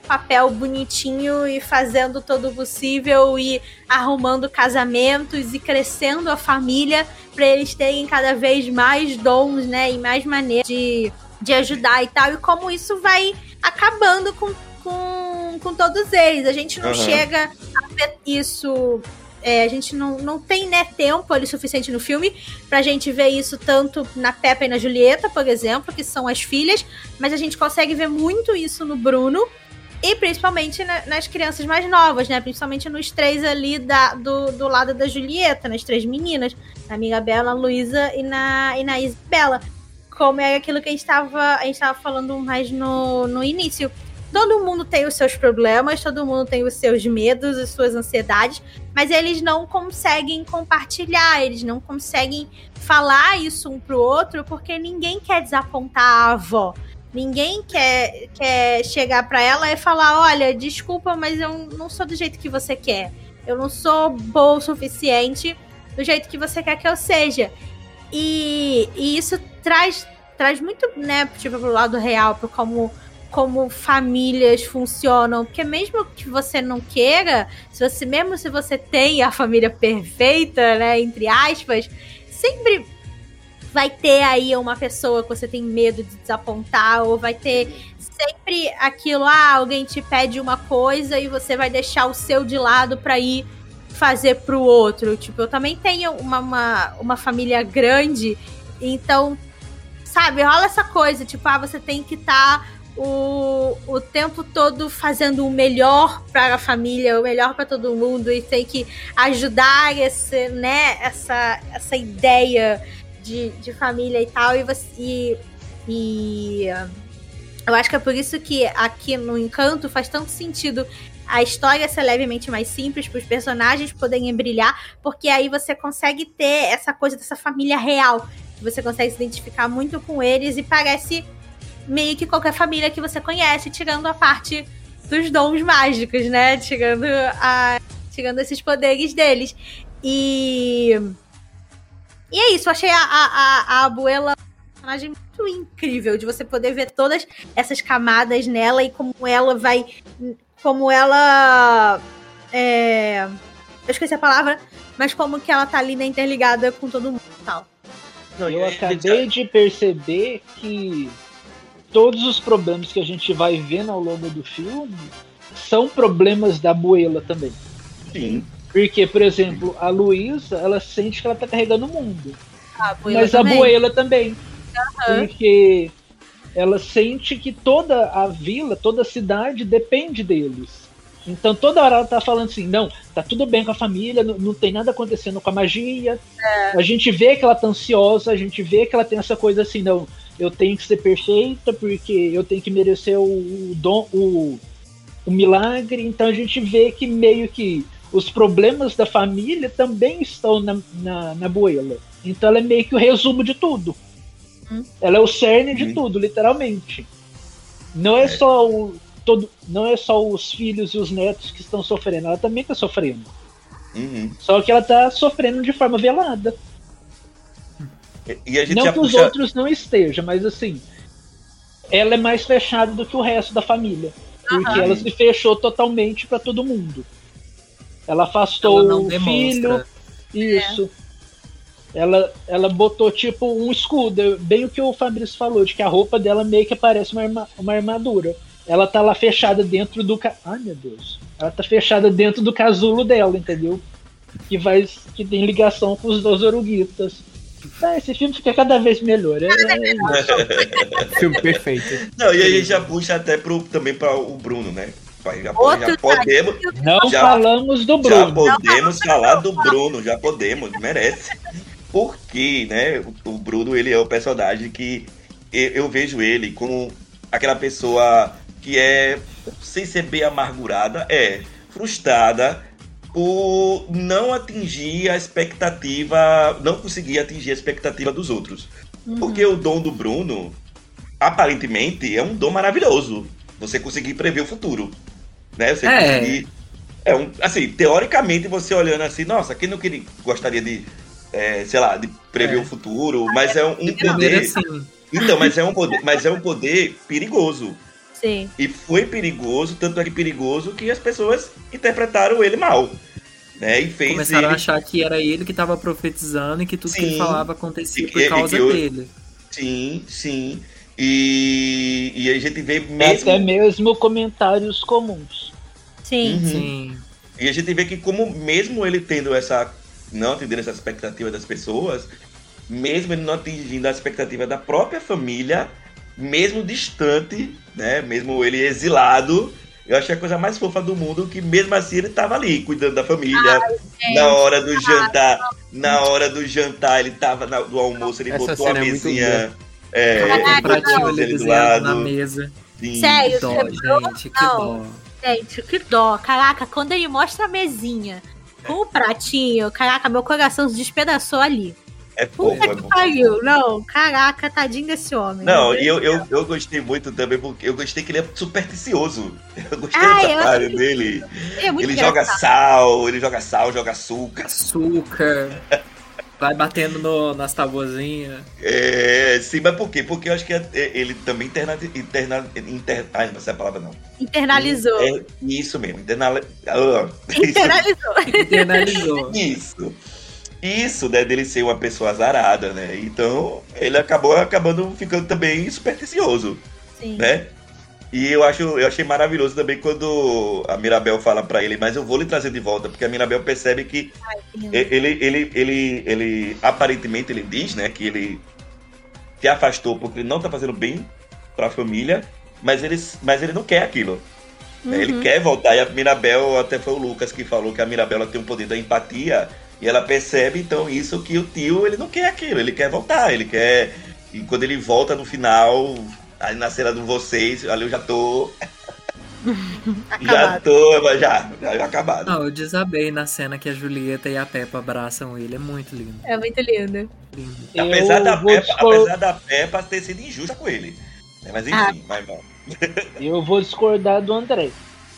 papel bonitinho e fazendo todo o possível e arrumando casamentos e crescendo a família para eles terem cada vez mais dons, né, e mais maneiras de, de ajudar e tal, e como isso vai acabando com, com, com todos eles. A gente não uhum. chega a ver isso é, a gente não, não tem né, tempo ali suficiente no filme pra gente ver isso tanto na Peppa e na Julieta, por exemplo, que são as filhas, mas a gente consegue ver muito isso no Bruno e principalmente nas crianças mais novas, né? Principalmente nos três ali da, do, do lado da Julieta, nas três meninas. Na amiga Bela, Luísa e na, e na Isabela. Como é aquilo que a gente estava falando mais no, no início. Todo mundo tem os seus problemas, todo mundo tem os seus medos, as suas ansiedades, mas eles não conseguem compartilhar, eles não conseguem falar isso um pro outro, porque ninguém quer desapontar a avó. Ninguém quer, quer chegar para ela e falar: olha, desculpa, mas eu não sou do jeito que você quer. Eu não sou boa o suficiente do jeito que você quer que eu seja. E, e isso traz, traz muito, né, tipo, pro lado real, pro como, como famílias funcionam. Porque mesmo que você não queira, se você, mesmo se você tem a família perfeita, né, entre aspas, sempre vai ter aí uma pessoa que você tem medo de desapontar, ou vai ter sempre aquilo, ah, alguém te pede uma coisa e você vai deixar o seu de lado para ir fazer pro outro. Tipo, eu também tenho uma, uma, uma família grande, então, sabe, rola essa coisa, tipo, ah, você tem que estar. Tá o, o tempo todo fazendo o melhor para a família, o melhor para todo mundo e tem que ajudar esse, né, essa, essa ideia de, de família e tal, e você. E, e eu acho que é por isso que aqui no Encanto faz tanto sentido a história ser levemente mais simples, para os personagens poderem brilhar, porque aí você consegue ter essa coisa dessa família real. Você consegue se identificar muito com eles e parece meio que qualquer família que você conhece, tirando a parte dos dons mágicos, né? Tirando, a, tirando esses poderes deles. E e é isso, eu achei a, a, a Abuela um personagem muito incrível, de você poder ver todas essas camadas nela e como ela vai. Como ela. É, eu esqueci a palavra, mas como que ela tá ali né, interligada com todo mundo e tal. Não, eu acabei de perceber que todos os problemas que a gente vai vendo ao longo do filme são problemas da Abuela também. Sim. Porque, por exemplo, a Luísa, ela sente que ela tá carregando o mundo. Ah, a mas também. a Boela também. Uhum. Porque ela sente que toda a vila, toda a cidade depende deles. Então toda hora ela tá falando assim, não, tá tudo bem com a família, não, não tem nada acontecendo com a magia. É. A gente vê que ela tá ansiosa, a gente vê que ela tem essa coisa assim, não, eu tenho que ser perfeita porque eu tenho que merecer o, o dom, o, o milagre. Então a gente vê que meio que os problemas da família também estão na, na, na Buela. Então ela é meio que o resumo de tudo. Hum. Ela é o cerne de hum. tudo, literalmente. Não é, é, só o todo, não é só os filhos e os netos que estão sofrendo, ela também está sofrendo. Uhum. Só que ela tá sofrendo de forma velada. E- E a gente Não que os puxa. outros não estejam, mas assim, ela é mais fechada do que o resto da família. Porque ela se fechou totalmente pra todo mundo. Ela afastou Ela não o filho. demonstra. Isso. Ela, ela botou tipo um escudo, bem o que o Fabrício falou, de que a roupa dela meio que parece uma, arma- uma armadura. Ela tá lá fechada dentro do. Ca... Ai meu Deus. Ela tá fechada dentro do casulo dela, entendeu? Que vai. que tem ligação com os dois oruguitas. Ah, esse filme fica cada vez melhor. É, é- Filme perfeito. Não, e aí já puxa até pro, também para o Bruno, né? Já, já podemos, Não Já- falamos do já Bruno. podemos falar do Bruno, já podemos, merece. Porque, né, o, o Bruno, ele é o personagem que eu, eu vejo ele como aquela pessoa que é, sem ser bem amargurada, é frustrada por não atingir a expectativa, não conseguir atingir a expectativa dos outros. Porque o dom do Bruno, aparentemente, é um dom maravilhoso. Você conseguir prever o futuro. Né? Você É. conseguir. É um, assim, teoricamente, você olhando assim, nossa, quem não queria, gostaria de, é, sei lá, de prever É. o futuro, mas é um, um poder. assim, Então, mas é um poder, mas é um poder perigoso. Sim. E foi perigoso, tanto é que perigoso que as pessoas interpretaram ele mal. Né? E fez começaram a ele. achar que era ele que tava profetizando e que tudo que Sim. ele falava acontecia E- por causa que eu- dele. Sim, sim. E, e a gente vê É mesmo. Até mesmo comentários comuns. Sim. Uhum. Sim. E a gente vê que como mesmo ele tendo essa. não atendendo essa expectativa das pessoas, mesmo ele não atingindo a expectativa da própria família, mesmo distante, né? Mesmo ele exilado, eu achei a coisa mais fofa do mundo que mesmo assim ele tava ali, cuidando da família. na hora do jantar, na hora do jantar, ele tava na- do almoço, ele Essa botou a é mesinha. É, Ah, um pratinho ali ele do desenhado na mesa. Sim. Sério? Que dó, gente, que dó. Gente, que dó. Caraca, quando ele mostra a mesinha com o pratinho, caraca, meu coração se despedaçou ali. É Puta é que pariu. Não, caraca, tadinho desse homem. Não, e eu, eu, eu gostei muito também, porque eu gostei que ele é supersticioso. Eu gostei Ah, parte acho- dele. Ele é Ele joga engraçado. sal, ele joga sal, joga açúcar. Açúcar. Vai batendo no- nas tabuazinhas. É, sim, mas por quê? Porque eu acho que é- é- ele também interna, interna, inter, ai, não sei a palavra não. Internalizou. É isso mesmo, ah, Internalizou. Internalizou. Isso. Isso, né, dele ser uma pessoa azarada, né? Então, ele acabou acabando ficando também supersticioso, Sim. né? E eu acho, eu achei maravilhoso também quando a Mirabel fala pra ele, mas eu vou lhe trazer de volta, porque a Mirabel percebe que ele, ele, ele, ele, aparentemente ele diz, né, que ele se afastou porque ele não tá fazendo bem pra família, mas ele, mas ele não quer aquilo. né? Ele Uhum. quer voltar e a Mirabel, até foi o Lucas que falou que a Mirabel ela tem um poder da empatia e ela percebe então isso que o tio ele não quer aquilo, ele quer voltar, ele quer e quando ele volta no final, aí na cena do vocês, ali eu já tô já tô já, já acabado. Não, eu desabei na cena que a Julieta e a Peppa abraçam ele. É muito lindo. É muito lindo. lindo. Apesar Eu da, Peppa, apesar da Peppa ter sido injusta com ele. né? Mas Ah. enfim, vai, vai. Eu vou discordar do André.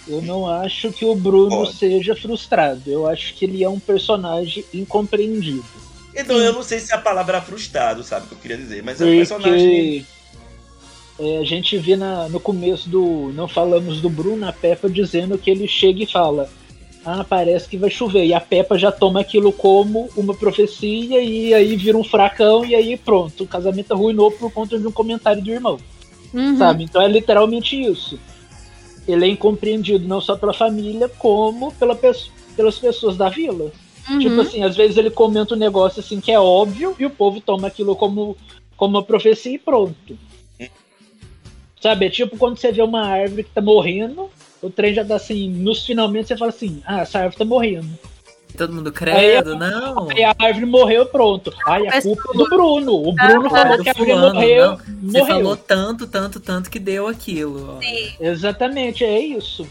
Eu não acho que o Bruno Pode. seja frustrado. Eu acho que ele é um personagem incompreendido. Então eu não sei se a palavra frustrado, sabe o que eu queria dizer, mas é um personagem. É, a gente vê na- no começo do. Não falamos do Bruno, a Peppa dizendo que ele chega e fala. Ah, parece que vai chover. E a Peppa já toma aquilo como uma profecia e aí vira um fracão e aí pronto. O casamento arruinou por conta de um comentário do irmão. Uhum. Sabe? Então é literalmente isso. Ele é incompreendido não só pela família, como pela pe- pelas pessoas da vila. Uhum. Tipo assim, às vezes ele comenta um negócio assim que é óbvio e o povo toma aquilo como, como uma profecia e pronto. Sabe? É tipo quando você vê uma árvore que tá morrendo, o trem já tá assim, nos finalmente você fala assim, ah, essa árvore tá morrendo. Todo mundo credo, não. Aí a árvore morreu, pronto. Ai, a culpa é do Bruno. O Bruno Ah, falou que a árvore fulano, morreu. não. Você morreu. falou tanto, tanto, tanto que deu aquilo. Sim. Exatamente, é isso.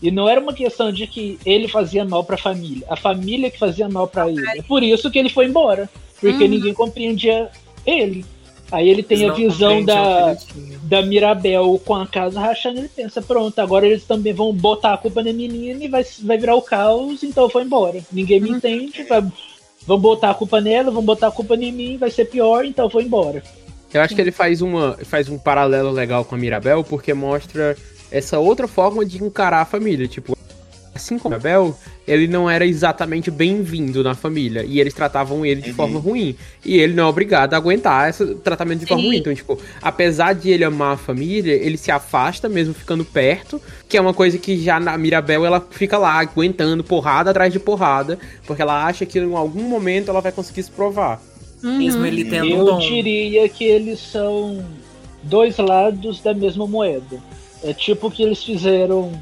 E não era uma questão de que ele fazia mal pra família, a família que fazia mal pra ele. É por isso que ele foi embora, porque Uhum. ninguém compreendia ele. Aí ele tem Eles a visão da, da Mirabel com a casa rachando, ele pensa, pronto, agora eles também vão botar a culpa na menina e vai, vai virar o caos, então eu vou embora. Ninguém me entende, vai, vão botar a culpa nela, vão botar a culpa em mim, vai ser pior, então eu vou embora. Eu acho que ele faz, uma, faz um paralelo legal com a Mirabel, porque mostra essa outra forma de encarar a família. Tipo, assim como a Mirabel, ele não era exatamente bem-vindo na família. E eles tratavam ele de Uhum. forma ruim. E ele não é obrigado a aguentar esse tratamento de forma Sim. ruim. Então, tipo, apesar de ele amar a família, ele se afasta mesmo ficando perto. Que é uma coisa que já na Mirabel ela fica lá aguentando porrada atrás de porrada. Porque ela acha que em algum momento ela vai conseguir se provar. Mesmo ele tendo Eu dom. diria que eles são dois lados da mesma moeda. É tipo o que eles fizeram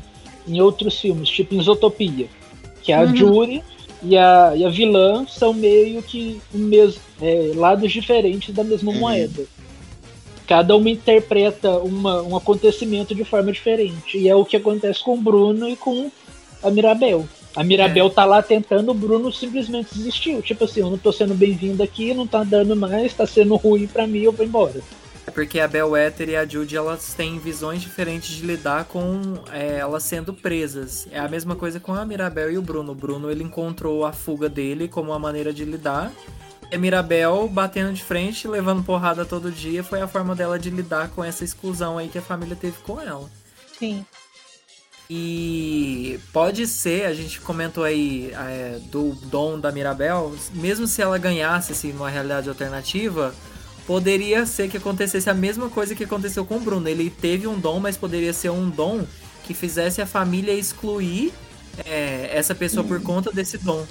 em outros filmes, tipo em Zootopia. Que a Uhum. Jury e a, e a vilã são meio que mesmo, é, lados diferentes da mesma Uhum. moeda. Cada uma interpreta uma, um acontecimento de forma diferente. E é o que acontece com o Bruno e com a Mirabel. A Mirabel tá lá tentando, o Bruno simplesmente desistiu. Tipo assim, eu não tô sendo bem-vindo aqui, não tá dando mais, tá sendo ruim pra mim, eu vou embora. É porque a Bel Wetter e a Judy elas têm visões diferentes de lidar com é, elas sendo presas. É a mesma coisa com a Mirabel e o Bruno. O Bruno ele encontrou a fuga dele como uma maneira de lidar. E a Mirabel batendo de frente, levando porrada todo dia, foi a forma dela de lidar com essa exclusão aí que a família teve com ela. Sim. E pode ser, a gente comentou aí é, do dom da Mirabel, mesmo se ela ganhasse assim, numa realidade alternativa, poderia ser que acontecesse a mesma coisa que aconteceu com o Bruno. Ele teve um dom, mas poderia ser um dom que fizesse a família excluir é, essa pessoa por conta desse dom.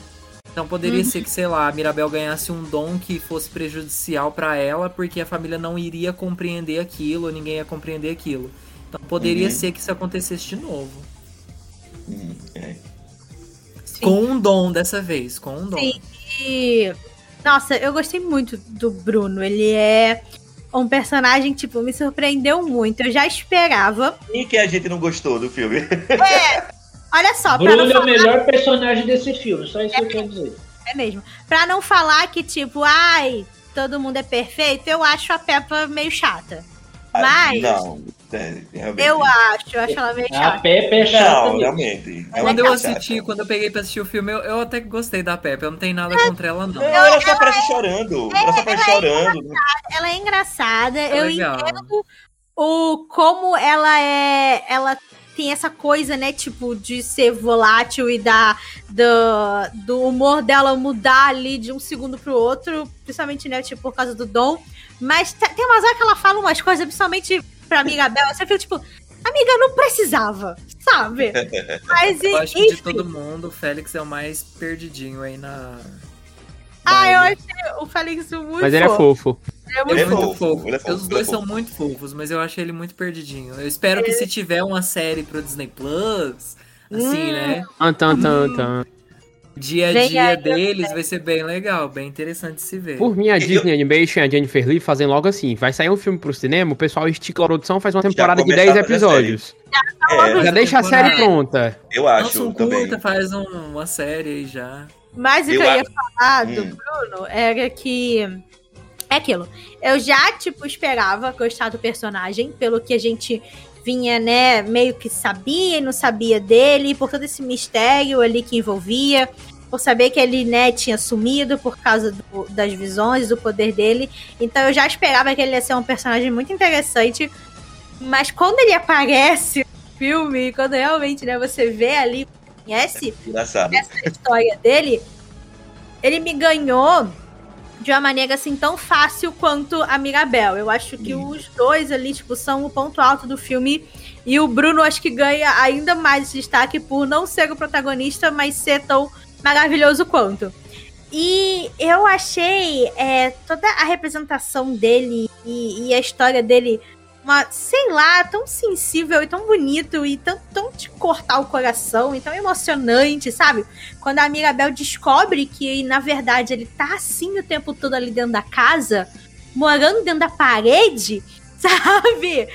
Então poderia ser que, sei lá, a Mirabel ganhasse um dom que fosse prejudicial pra ela, porque a família não iria compreender aquilo, ninguém ia compreender aquilo. Então poderia Uhum. ser que isso acontecesse de novo. Hum, é. Com um dom dessa vez, com um dom. Sim. Nossa, eu gostei muito do Bruno. Ele é um personagem, tipo, me surpreendeu muito. Eu já esperava. E que a gente não gostou do filme. Olha só, pra Bruno é o falar, melhor personagem desse filme, só isso que eu quero dizer. é mesmo. Pra não falar que, tipo, ai, todo mundo é perfeito, eu acho a Peppa meio chata. Mas Não, é, eu acho, eu acho ela meio A chata. Pepe é chata Não, realmente. Quando é eu chata. assisti, quando eu peguei pra assistir o filme, eu, eu até gostei da Pepe. Eu não tenho nada contra ela, não. Não, ela só aparece chorando. Ela só aparece é chorando. Ela é engraçada, É eu legal. entendo o como ela é. Ela tem essa coisa, né, tipo, de ser volátil e da, do, do humor dela mudar ali de um segundo pro outro, principalmente, né, tipo, por causa do dom. Mas te- tem umas horas que ela fala umas coisas, principalmente pra amiga Bela, você fica tipo, amiga, não precisava, sabe? Mas, Eu acho que de todo mundo, o Félix é o mais perdidinho aí na. Ah, eu achei o Félix muito Mas ele é fofo. Ele é muito Ele é é muito fofo, fofo. ele é fofo, Os dois é são fofo. muito fofos, mas eu achei ele muito perdidinho. Eu espero que se tiver uma série pro Disney Plus, assim, Hum. né? Tan, tan, tan. Dia a dia aí, deles vai ser bem legal, bem interessante se ver. Por mim, a Disney Animation e a Jennifer Lee fazem logo assim. Vai sair um filme pro cinema, o pessoal estica a produção, faz uma temporada de começar 10 a fazer episódios. É, Já deixa a série pronta. eu acho um também. curta, faz um- uma série aí já. Mas o Eu que eu ia acho- falar do Hum. Bruno era que. É aquilo. Eu já, tipo, esperava gostar do personagem, pelo que a gente vinha, né, meio que sabia e não sabia dele, por todo esse mistério ali que envolvia, por saber que ele, né, tinha sumido por causa do- das visões, do poder dele. Então eu já esperava que ele ia ser um personagem muito interessante. Mas quando ele aparece no filme, quando realmente, né, você vê ali, conhece Engraçado. essa história dele, ele me ganhou de uma maneira assim tão fácil quanto a Mirabel. Eu acho que Hum. os dois ali, tipo, são o ponto alto do filme. E o Bruno acho que ganha ainda mais destaque por não ser o protagonista, mas ser tão maravilhoso quanto. E eu achei é, toda a representação dele e, e a história dele uma, sei lá, tão sensível e tão bonito e tão, tão de cortar o coração e tão emocionante, sabe? Quando a Mirabel descobre que, na verdade, ele tá assim o tempo todo ali dentro da casa, morando dentro da parede, sabe?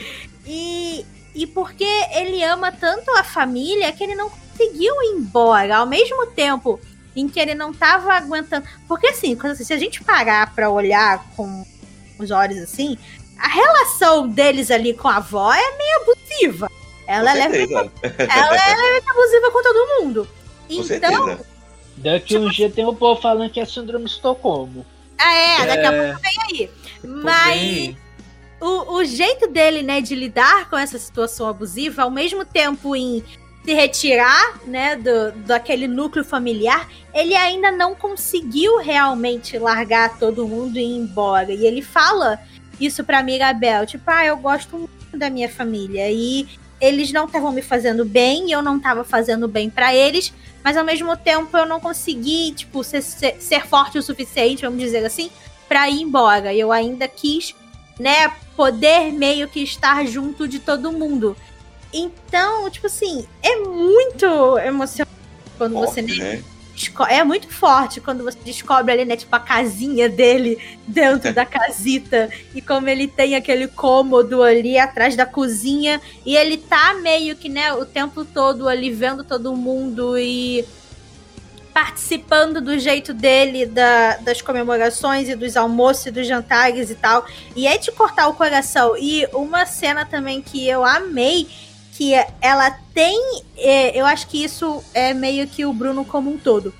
E, e porque ele ama tanto a família que ele não conseguiu ir embora. Ao mesmo tempo em que ele não tava aguentando. Porque assim, quando- se a gente parar pra olhar com os olhos assim, a relação deles ali com a avó é meio abusiva. Ela, é, ela é abusiva com todo mundo. Com então, certeza. Daqui tipo, um dia tem o povo falando que é síndrome de Estocolmo. Ah, é, daqui é... a pouco vem aí. Mas o, o jeito dele, né, de lidar com essa situação abusiva, ao mesmo tempo em se retirar, né, do, daquele núcleo familiar, ele ainda não conseguiu realmente largar todo mundo e ir embora. E ele fala isso pra Mirabel, tipo, ah, eu gosto muito da minha família e eles não estavam me fazendo bem, e eu não estava fazendo bem para eles, mas ao mesmo tempo eu não consegui, tipo, ser, ser, ser forte o suficiente, vamos dizer assim, para ir embora. Eu ainda quis, né, poder meio que estar junto de todo mundo. Então, tipo assim, é muito emocionante quando Forte, você né? é muito forte quando você descobre ali, né, tipo, a casinha dele dentro da casita e como ele tem aquele cômodo ali atrás da cozinha e ele tá meio que, né, o tempo todo ali vendo todo mundo e participando do jeito dele da, das comemorações e dos almoços e dos jantares e tal. E é de cortar o coração. E uma cena também que eu amei que ela tem. É, eu acho que isso é meio que o Bruno como um todo.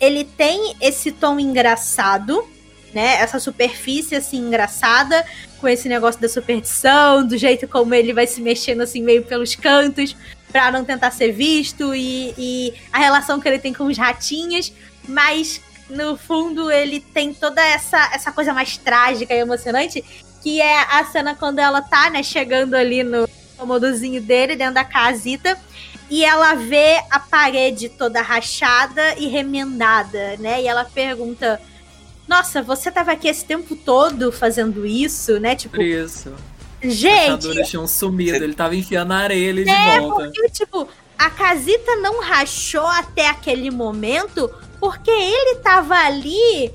Ele tem esse tom engraçado, né? Essa superfície assim engraçada, com esse negócio da superstição, do jeito como ele vai se mexendo assim meio pelos cantos para não tentar ser visto e, e a relação que ele tem com os ratinhos, mas no fundo ele tem toda essa essa coisa mais trágica e emocionante que é a cena quando ela tá, né, chegando ali no, cômodozinho dele, dentro da casita. E ela vê a parede toda rachada e remendada, né? E ela pergunta: Nossa, você tava aqui esse tempo todo fazendo isso, né? Tipo. Isso. Gente. Os tinham sumido, ele tava enfiando a areia ele é, de volta. Porque, tipo, a casita não rachou até aquele momento porque ele tava ali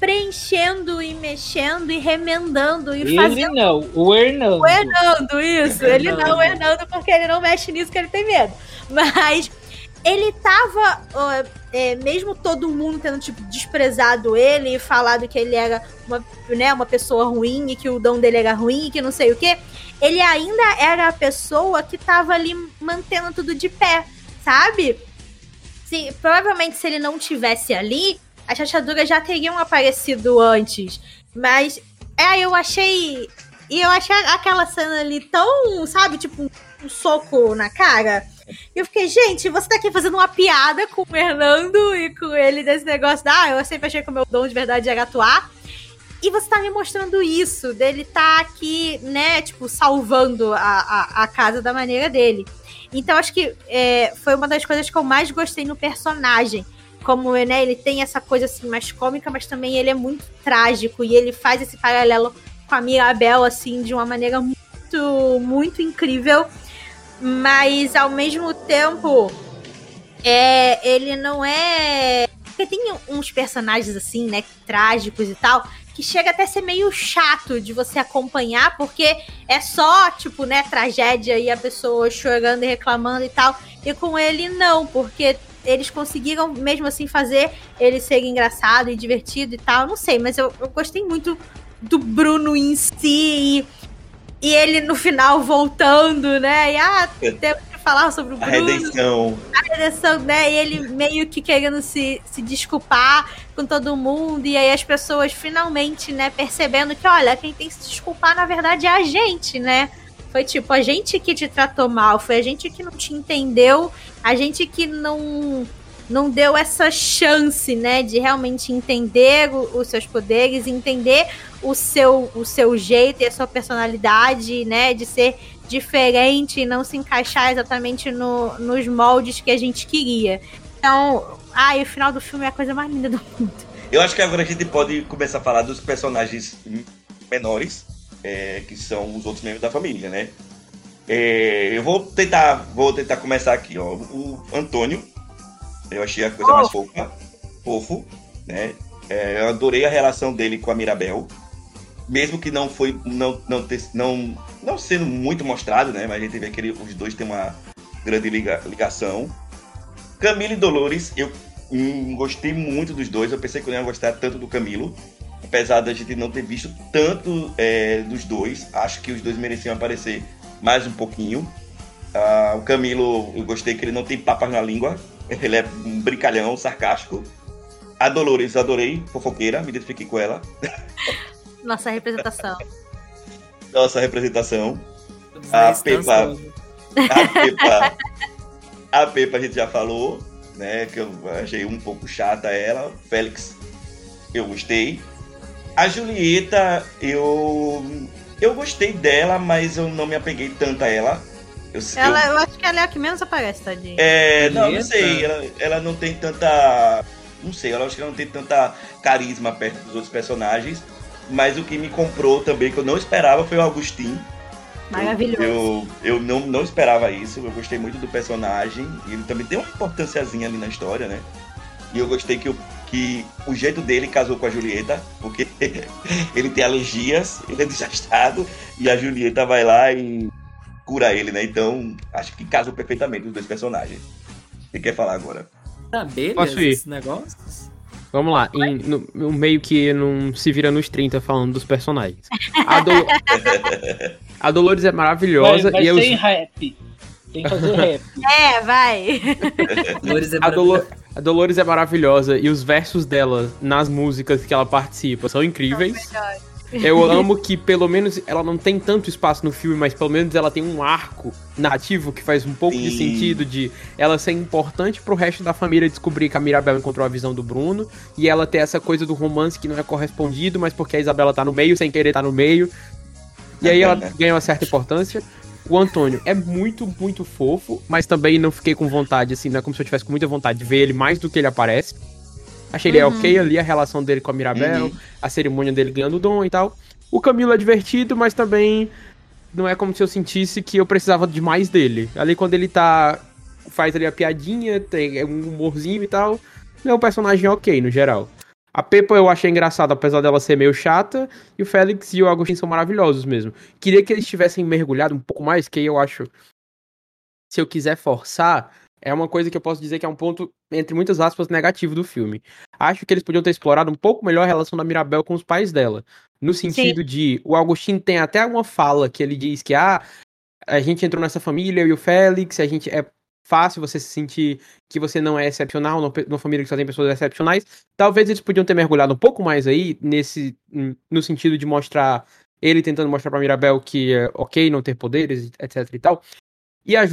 preenchendo e mexendo e remendando e ele fazendo. Ele não, o Hernando. O Hernando, isso. Ele não, o Hernando, porque ele não mexe nisso que ele tem medo. Mas ele tava, é, mesmo todo mundo tendo, tipo, desprezado ele e falado que ele era uma, né, uma pessoa ruim e que o dom dele era ruim e que não sei o que, ele ainda era a pessoa que tava ali mantendo tudo de pé, sabe? Se, provavelmente se ele não tivesse ali, as rachaduras já teriam aparecido antes. Mas, é, eu achei. E eu achei aquela cena ali tão, sabe, tipo, um, soco na cara. E eu fiquei, gente, você tá aqui fazendo uma piada com o Fernando e com ele desse negócio da, ah, eu sempre achei que o meu dom de verdade era atuar. E você tá me mostrando isso, dele tá aqui, né, tipo, salvando a, a, a casa da maneira dele. Então, acho que é, foi uma das coisas que eu mais gostei no personagem como né, ele tem essa coisa assim mais cômica, mas também ele é muito trágico e ele faz esse paralelo com a Mirabel assim de uma maneira muito muito incrível, mas ao mesmo tempo é, ele não é porque tem uns personagens assim, né, trágicos e tal, que chega até a ser meio chato de você acompanhar, porque é só, tipo, né, tragédia e a pessoa chorando e reclamando e tal. E com ele não, porque eles conseguiram mesmo assim fazer ele ser engraçado e divertido e tal. Não sei, mas eu, eu gostei muito do Bruno em si e, e, ele no final voltando, né? E ah, temos que falar sobre o Bruno. A redenção. A redenção, né? E ele meio que querendo se, se desculpar com todo mundo. E aí as pessoas finalmente, né, percebendo que, olha, quem tem que se desculpar, na verdade, é a gente, né? Foi tipo, a gente que te tratou mal, foi a gente que não te entendeu, a gente que não não deu essa chance, né, de realmente entender o, os seus poderes, entender o seu, o seu jeito e a sua personalidade, né, de ser diferente e não se encaixar exatamente no, nos moldes que a gente queria. Então, ai, o final do filme é a coisa mais linda do mundo. Eu acho que agora a gente pode começar a falar dos personagens menores, é, que são os outros membros da família, né? É, eu vou tentar, vou tentar começar aqui, ó. O Antônio, eu achei a coisa oh. mais fofa, fofo, né? É, eu adorei a relação dele com a Mirabel, mesmo que não foi, não, não, ter, não, não sendo muito mostrado, né? Mas a gente vê que ele, os dois têm uma grande liga, ligação. Camilo e Dolores, eu hum, gostei muito dos dois. Eu pensei que eu não ia gostar tanto do Camilo, apesar da gente não ter visto tanto é, dos dois, acho que os dois mereciam aparecer mais um pouquinho. Ah, o Camilo, eu gostei que ele não tem papas na língua, ele é um brincalhão, sarcástico. A Dolores, adorei, fofoqueira, me identifiquei com ela. Nossa representação. Nossa representação. A Pepa, a Pepa, a Pepa a gente já falou, né? Que eu achei um pouco chata ela. Félix, eu gostei. A Julieta, eu eu gostei dela, mas eu não me apeguei tanto a ela. Eu, ela, eu... eu acho que ela é a que menos aparece, tadinha. É, não, não sei. Ela, ela não tem tanta. Não sei, eu acho que ela não tem tanta carisma perto dos outros personagens. Mas o que me comprou também, que eu não esperava, foi o Agostinho. Maravilhoso. Eu, eu, eu não, não esperava isso. Eu gostei muito do personagem. E ele também tem uma importânciazinha ali na história, né? E eu gostei que, eu, que o jeito dele casou com a Julieta, porque ele tem alergias, ele é desastrado, e a Julieta vai lá e cura ele, né? Então, acho que casou perfeitamente os dois personagens. O que quer falar agora? Tá beleza Posso ir? negócio? Vamos lá, em, no, no meio que não se vira nos 30 falando dos personagens. A, Do... a Dolores é maravilhosa Vai, vai e eu. ser em rap. Tem que fazer rap. É, vai. Dolores é A, maravilhosa. A Dolores é maravilhosa e os versos dela nas músicas que ela participa são incríveis. Eu amo que pelo menos ela não tem tanto espaço no filme, mas pelo menos ela tem um arco narrativo que faz um pouco de Sim. sentido de ela ser importante pro resto da família descobrir que a Mirabel encontrou a visão do Bruno e ela ter essa coisa do romance que não é correspondido, mas porque a Isabela tá no meio sem querer tá no meio. E aí ela ganha uma certa importância. O Antônio é muito, muito fofo, mas também não fiquei com vontade, assim, não é como se eu tivesse com muita vontade de ver ele mais do que ele aparece. Achei ele ok ali, a relação dele com a Mirabel, Uhum. a cerimônia dele ganhando o dom e tal. O Camilo é divertido, mas também não é como se eu sentisse que eu precisava de mais dele. Ali quando ele tá. faz ali a piadinha, tem um humorzinho e tal. É um personagem ok, no geral. A Peppa eu achei engraçada, apesar dela ser meio chata. E o Félix e o Agostinho são maravilhosos mesmo. Queria que eles tivessem mergulhado um pouco mais, que aí eu acho. Se eu quiser forçar, é uma coisa que eu posso dizer que é um ponto, entre muitas aspas, negativo do filme. Acho que eles podiam ter explorado um pouco melhor a relação da Mirabel com os pais dela. No sentido de. O Agostinho tem até uma fala que ele diz que, ah, a gente entrou nessa família, eu e o Félix, a gente é fácil você se sentir que você não é excepcional numa família que só tem pessoas excepcionais. Talvez eles podiam ter mergulhado um pouco mais aí nesse no sentido de mostrar ele tentando mostrar pra Mirabel que é ok não ter poderes, etc e tal. E a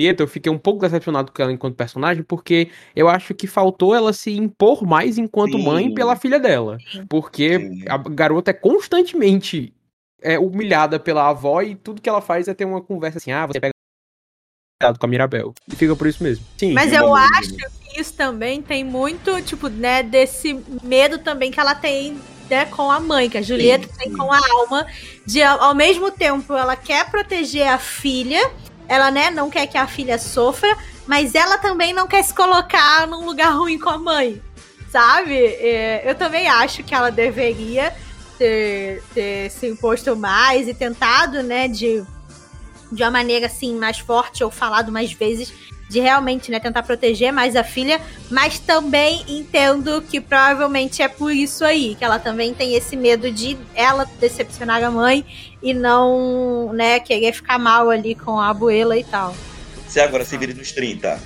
Julieta, eu fiquei um pouco decepcionado com ela enquanto personagem, porque eu acho que faltou ela se impor mais enquanto Sim. mãe pela filha dela. Porque Sim. a garota é constantemente é, humilhada pela avó e tudo que ela faz é ter uma conversa assim, ah, você pega com a Mirabel. E fica por isso mesmo. Sim. Mas eu acho que isso também tem muito, tipo, né, desse medo também que ela tem né, com a mãe, que a Julieta Sim, tem sim. com a alma, de ao ao mesmo tempo ela quer proteger a filha, ela, né, não quer que a filha sofra, mas ela também não quer se colocar num lugar ruim com a mãe, sabe? É, eu também acho que ela deveria ter, ter se imposto mais e tentado, né, de, de uma maneira assim mais forte ou falado mais vezes de realmente né, tentar proteger mais a filha, mas também entendo que provavelmente é por isso aí, que ela também tem esse medo de ela decepcionar a mãe e não, né, querer ficar mal ali com a abuela e tal. Você agora se vira nos 30.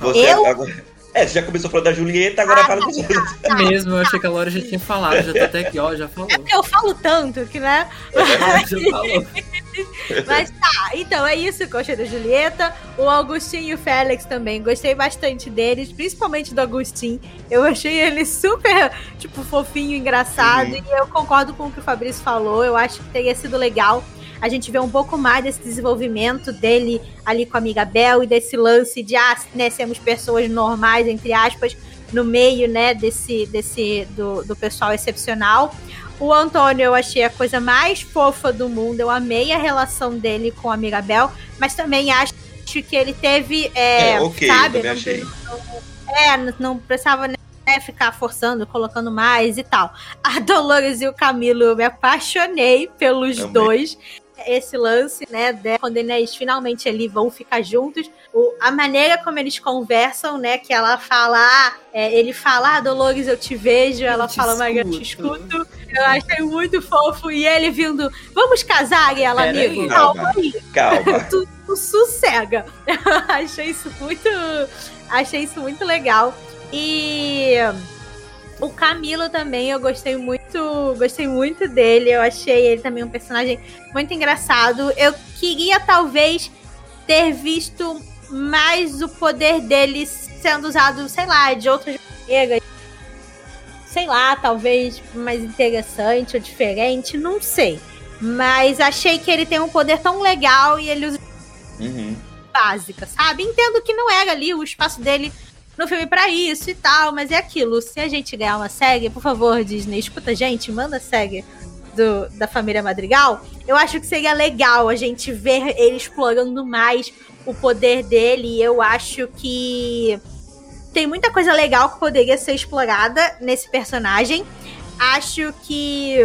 Você Eu? agora. É, você já começou falando da Julieta, agora Ah, fala dos outros. É mesmo, eu achei que a Laura já tinha falado, já tá até aqui, ó, já falou. É porque eu falo tanto que, né? já falou. Mas tá, então é isso que eu achei da Julieta. O Agostinho e o Félix também. Gostei bastante deles, principalmente do Agostinho. Eu achei ele super, tipo, fofinho, engraçado. Uhum. E eu concordo com o que o Fabrício falou. Eu acho que teria sido legal a gente ver um pouco mais desse desenvolvimento dele ali com a amiga Bel e desse lance de, ah, né, sermos pessoas normais, entre aspas, no meio, né, desse, desse do, do pessoal excepcional. O Antônio eu achei a coisa mais fofa do mundo. Eu amei a relação dele com a Mirabel, mas também acho que ele teve. É, É, ok, sabe? não- achei. não- é, não- não precisava né, ficar forçando, colocando mais e tal. A Dolores e o Camilo, eu me apaixonei pelos Também. dois. Esse lance, né, de, quando eles finalmente ali vão ficar juntos, o- a maneira como eles conversam, né, que ela fala, ah, é, ele fala, ah, Dolores, eu te vejo, ela te fala, mas eu te escuto." escuto. Eu achei muito fofo. E ele vindo, vamos casar? E ela, Pera amigo, aí. calma aí. Calma. tu, tu sossega. achei isso muito. Achei isso muito legal. E o Camilo também, eu gostei muito. Gostei muito dele. Eu achei ele também um personagem muito engraçado. Eu queria, talvez, ter visto mais o poder dele sendo usado, sei lá, de outras maneiras. Sei lá, talvez mais interessante ou diferente, não sei. Mas achei que ele tem um poder tão legal e ele usa Uhum. básica, sabe? Entendo que não era ali o espaço dele no filme pra isso e tal, mas é aquilo. Se a gente ganhar uma série, por favor, Disney, escuta a gente, manda série do, da família Madrigal. Eu acho que seria legal a gente ver ele explorando mais o poder dele. Eu acho que tem muita coisa legal que poderia ser explorada nesse personagem. Acho que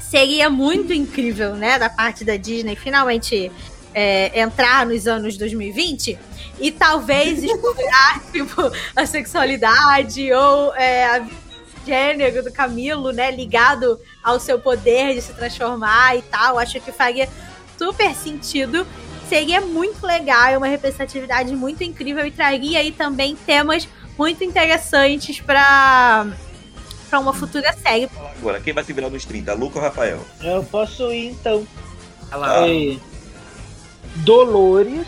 seria muito incrível, né, da parte da Disney finalmente é, entrar nos anos 2020 e talvez explorar tipo, a sexualidade ou é, a gênero do Camilo, né, ligado ao seu poder de se transformar e tal. Acho que faria super sentido. Seria muito legal, é uma representatividade muito incrível e traria aí também temas muito interessantes para para uma futura série. Agora, quem vai se virar nos 30? Luca ou Rafael? Eu posso ir então. Olha lá. É, Dolores,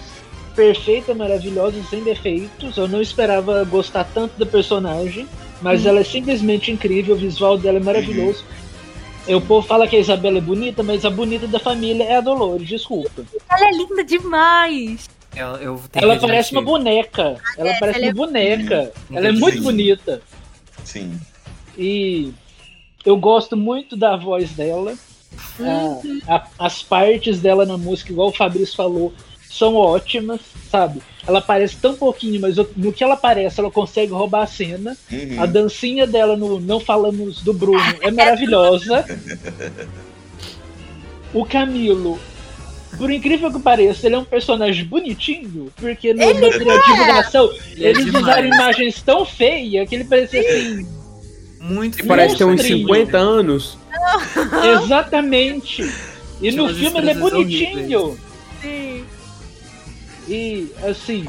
perfeita, maravilhosa, sem defeitos. Eu não esperava gostar tanto da personagem, mas ela é simplesmente incrível, o visual dela é maravilhoso. É, O povo fala que a Isabela é bonita, mas a bonita da família é a Dolores, desculpa. Ela é linda demais. Eu, eu tenho Ela que parece uma boneca. Ela parece ela é- uma boneca. Hum, Ela é muito sim. bonita. Sim. E eu gosto muito da voz dela. A- a- as partes dela na música, igual o Fabrício falou, são ótimas, sabe? Ela aparece tão pouquinho, mas no que ela aparece, ela consegue roubar a cena. Uhum. A dancinha dela no Não Falamos do Bruno é maravilhosa. O Camilo, por incrível que pareça, ele é um personagem bonitinho, porque no Ele material de divulgação Ele é eles demais. usaram imagens tão feias que ele parecia assim. Muito E parece ter uns Monstrinho. 50 anos. Exatamente. E Tinha no filme ele é bonitinho. E assim,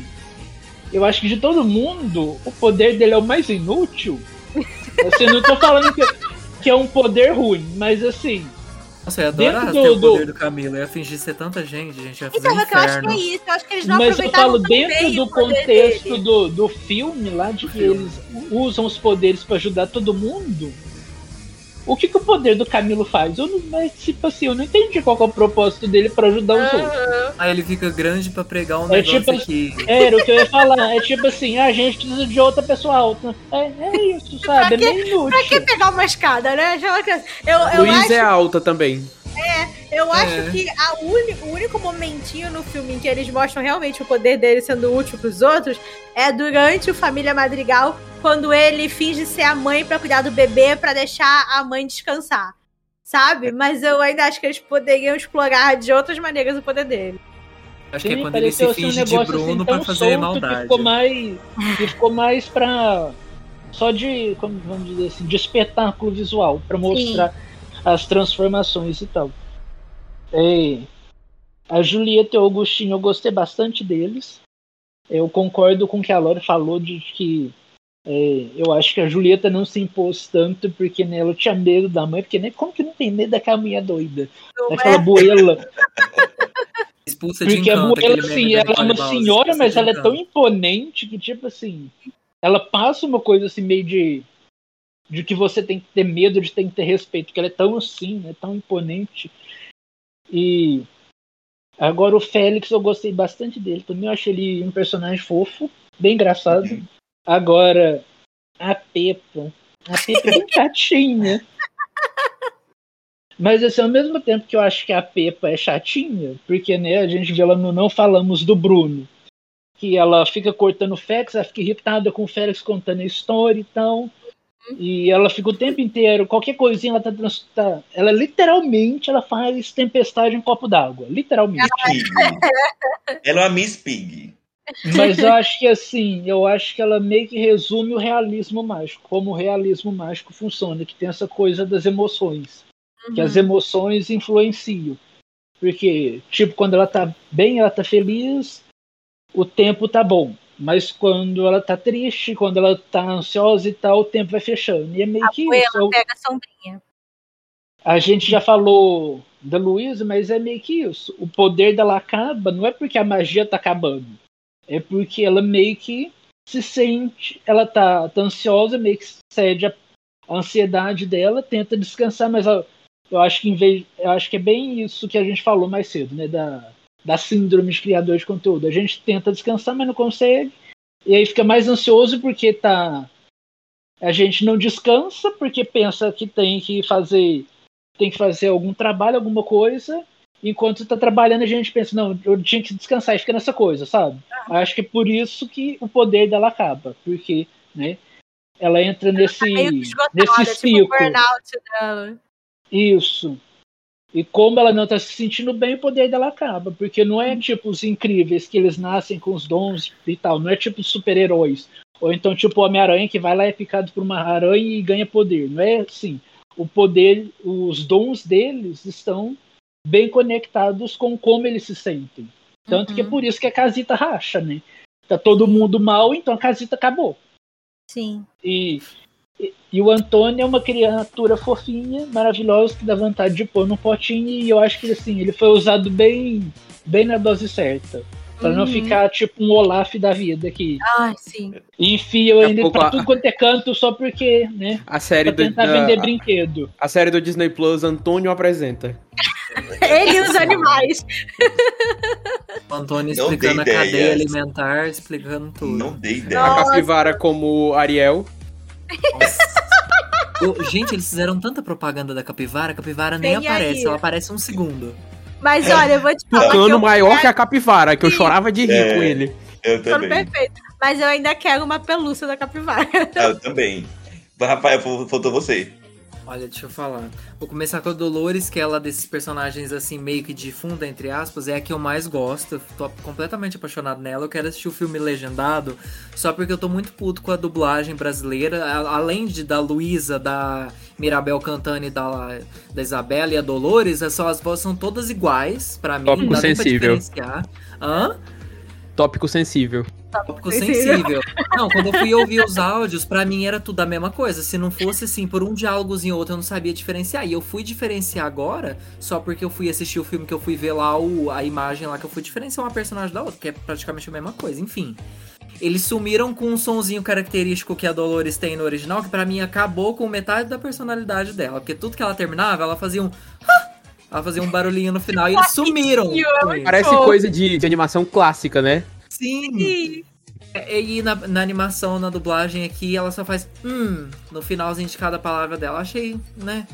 eu acho que de todo mundo, o poder dele é o mais inútil. Assim, eu não tô falando que, que é um poder ruim, mas assim, Nossa, eu ia adorar ter do- o poder do Camilo. Eu ia fingir ser tanta gente, gente. Eu ia fazer Então, um que eu acho que inferno. é isso. Eu acho que eles não mas eu falo dentro bem do contexto dele. do, do filme lá, de Do que eles usam os poderes pra ajudar todo mundo. O que, que o poder do Camilo faz? Eu não, mas, tipo assim, eu não entendi qual que é o propósito dele pra ajudar os outros. Aham. Aí ele fica grande pra pregar um É negócio tipo- aqui. Era o que eu ia falar. É tipo assim, ah, a gente precisa de outra pessoa alta. É, é isso, sabe? É quê? meio Pra que inútil. pegar uma escada, né? Eu, eu Luiz acho, é alta também. Eu acho É. que a uni- o único momentinho no filme em que eles mostram realmente o poder dele sendo útil pros outros é durante o Família Madrigal, quando ele finge ser a mãe pra cuidar do bebê pra deixar a mãe descansar. Sabe? Mas eu ainda acho que eles poderiam explorar de outras maneiras o poder dele. Acho que é Sim, quando ele se ser um finge de negócio, Bruno assim, pra fazer maldade. Que ficou mais, que ficou mais pra. Só de, como vamos dizer assim, de espetáculo visual, pra mostrar as transformações e tal. É, a Julieta e o Augustinho, eu gostei bastante deles. Eu concordo com o que a Lore falou de que é, eu acho que a Julieta não se impôs tanto porque né, ela tinha medo da mãe, porque nem como que não tem medo daquela mulher doida, Não daquela é? buela. Expulsa de Porque a encanto. Buela, aquele meme assim, ela é uma senhora, mas de ela é tão imponente que, tipo assim, ela passa uma coisa assim meio de. De que você tem que ter medo, de tem que ter respeito, porque ela é tão assim, é tão imponente. E. Agora o Félix, eu gostei bastante dele também. Eu achei ele um personagem fofo, bem engraçado. Uhum. Agora, a Pepa. A Pepa é bem chatinha. Mas assim, ao mesmo tempo que eu acho que a Pepa é chatinha, porque né, a gente vê ela no Não Falamos do Bruno, que ela fica cortando o Félix, ela fica irritada com o Félix contando a história e tal. E ela fica o tempo inteiro, qualquer coisinha ela tá, trans- tá ela literalmente ela faz tempestade em copo d'água, literalmente. Pig. Ela é uma Miss Pig. Mas eu acho que assim, eu acho que ela meio que resume o realismo mágico, como o realismo mágico funciona, que tem essa coisa das emoções. Uhum. Que as uhum. emoções influenciam. Porque, tipo, quando ela tá bem, ela tá feliz, o tempo tá bom. Mas quando ela tá triste, quando ela tá ansiosa e tal, o tempo vai fechando. E é meio a que isso. Ela pega a sombrinha. A gente já falou da Luísa, mas é meio que isso. O poder dela acaba, não é porque a magia tá acabando. É porque ela meio que se sente, ela tá, tá ansiosa, meio que cede a, a ansiedade dela, tenta descansar, mas ela, eu acho que em vez, eu acho que é bem isso que a gente falou mais cedo, né, da da síndrome de criador de conteúdo. A gente tenta descansar, mas não consegue. E aí fica mais ansioso porque tá. A gente não descansa porque pensa que tem que fazer. Tem que fazer algum trabalho, alguma coisa. Enquanto está trabalhando, a gente pensa, não, eu tinha que descansar e fica nessa coisa, sabe? Acho que é por isso que o poder dela acaba. Porque, né? Ela entra nesse, tá nesse ciclo. Tipo Isso. E como ela não está se sentindo bem, o poder dela acaba. Porque não é tipo os incríveis que eles nascem com os dons e tal. Não é tipo super-heróis. Ou então tipo o Homem-Aranha que vai lá é picado por uma aranha e ganha poder. Não é assim. O poder, os dons deles estão bem conectados com como eles se sentem. Tanto uhum. que é uhum. por isso que a casita racha, né? Tá todo mundo mal, então a casita acabou. Sim. E e, o Antônio é uma criatura fofinha, maravilhosa, que dá vontade de pôr num potinho. E eu acho que assim, ele foi usado bem, bem na dose certa. Pra uhum. não ficar tipo um Olaf da vida aqui. Ah, sim. E enfia ele pra a... tudo quanto é canto só porque, né? A série pra tentar do, vender da, brinquedo. A série do Disney Plus, Antônio apresenta. ele e os animais. O Antônio explicando a cadeia alimentar, explicando tudo. Não dei ideia. A capivara como Ariel. Eu, gente, eles fizeram tanta propaganda da capivara, a capivara nem aparece, aí. ela aparece um segundo. Mas olha, eu vou te falar. Tucano que maior quero... que a capivara, que Sim. eu chorava de rir é, com ele. Eu também. perfeito. Mas eu ainda quero uma pelúcia da capivara. Eu também. Rafael, faltou você. Olha, deixa eu falar. Vou começar com a Dolores, que ela desses personagens assim, meio que de funda, entre aspas, é a que eu mais gosto. Eu tô completamente apaixonado nela. Eu quero assistir o filme legendado, só porque eu tô muito puto com a dublagem brasileira. Além de da Luísa, da Mirabel cantando e da, da Isabela e a Dolores, é só as vozes são todas iguais para mim. Tópico sensível. Hã? Tópico sensível. Tópico sensível. Não, quando eu fui ouvir os áudios, para mim era tudo a mesma coisa. Se não fosse assim, por um diálogozinho ou outro, eu não sabia diferenciar. E eu fui diferenciar agora, só porque eu fui assistir o filme que eu fui ver lá, o, a imagem lá, que eu fui diferenciar uma personagem da outra, que é praticamente a mesma coisa. Enfim. Eles sumiram com um sonzinho característico que a Dolores tem no original, que para mim acabou com metade da personalidade dela. Porque tudo que ela terminava, ela fazia um. Ela fazia um barulhinho no final e eles sumiram. Parece coisa de, de animação clássica, né? Sim. É, e na, na, animação, na dublagem aqui, ela só faz hum no finalzinho de cada palavra dela. Achei, né?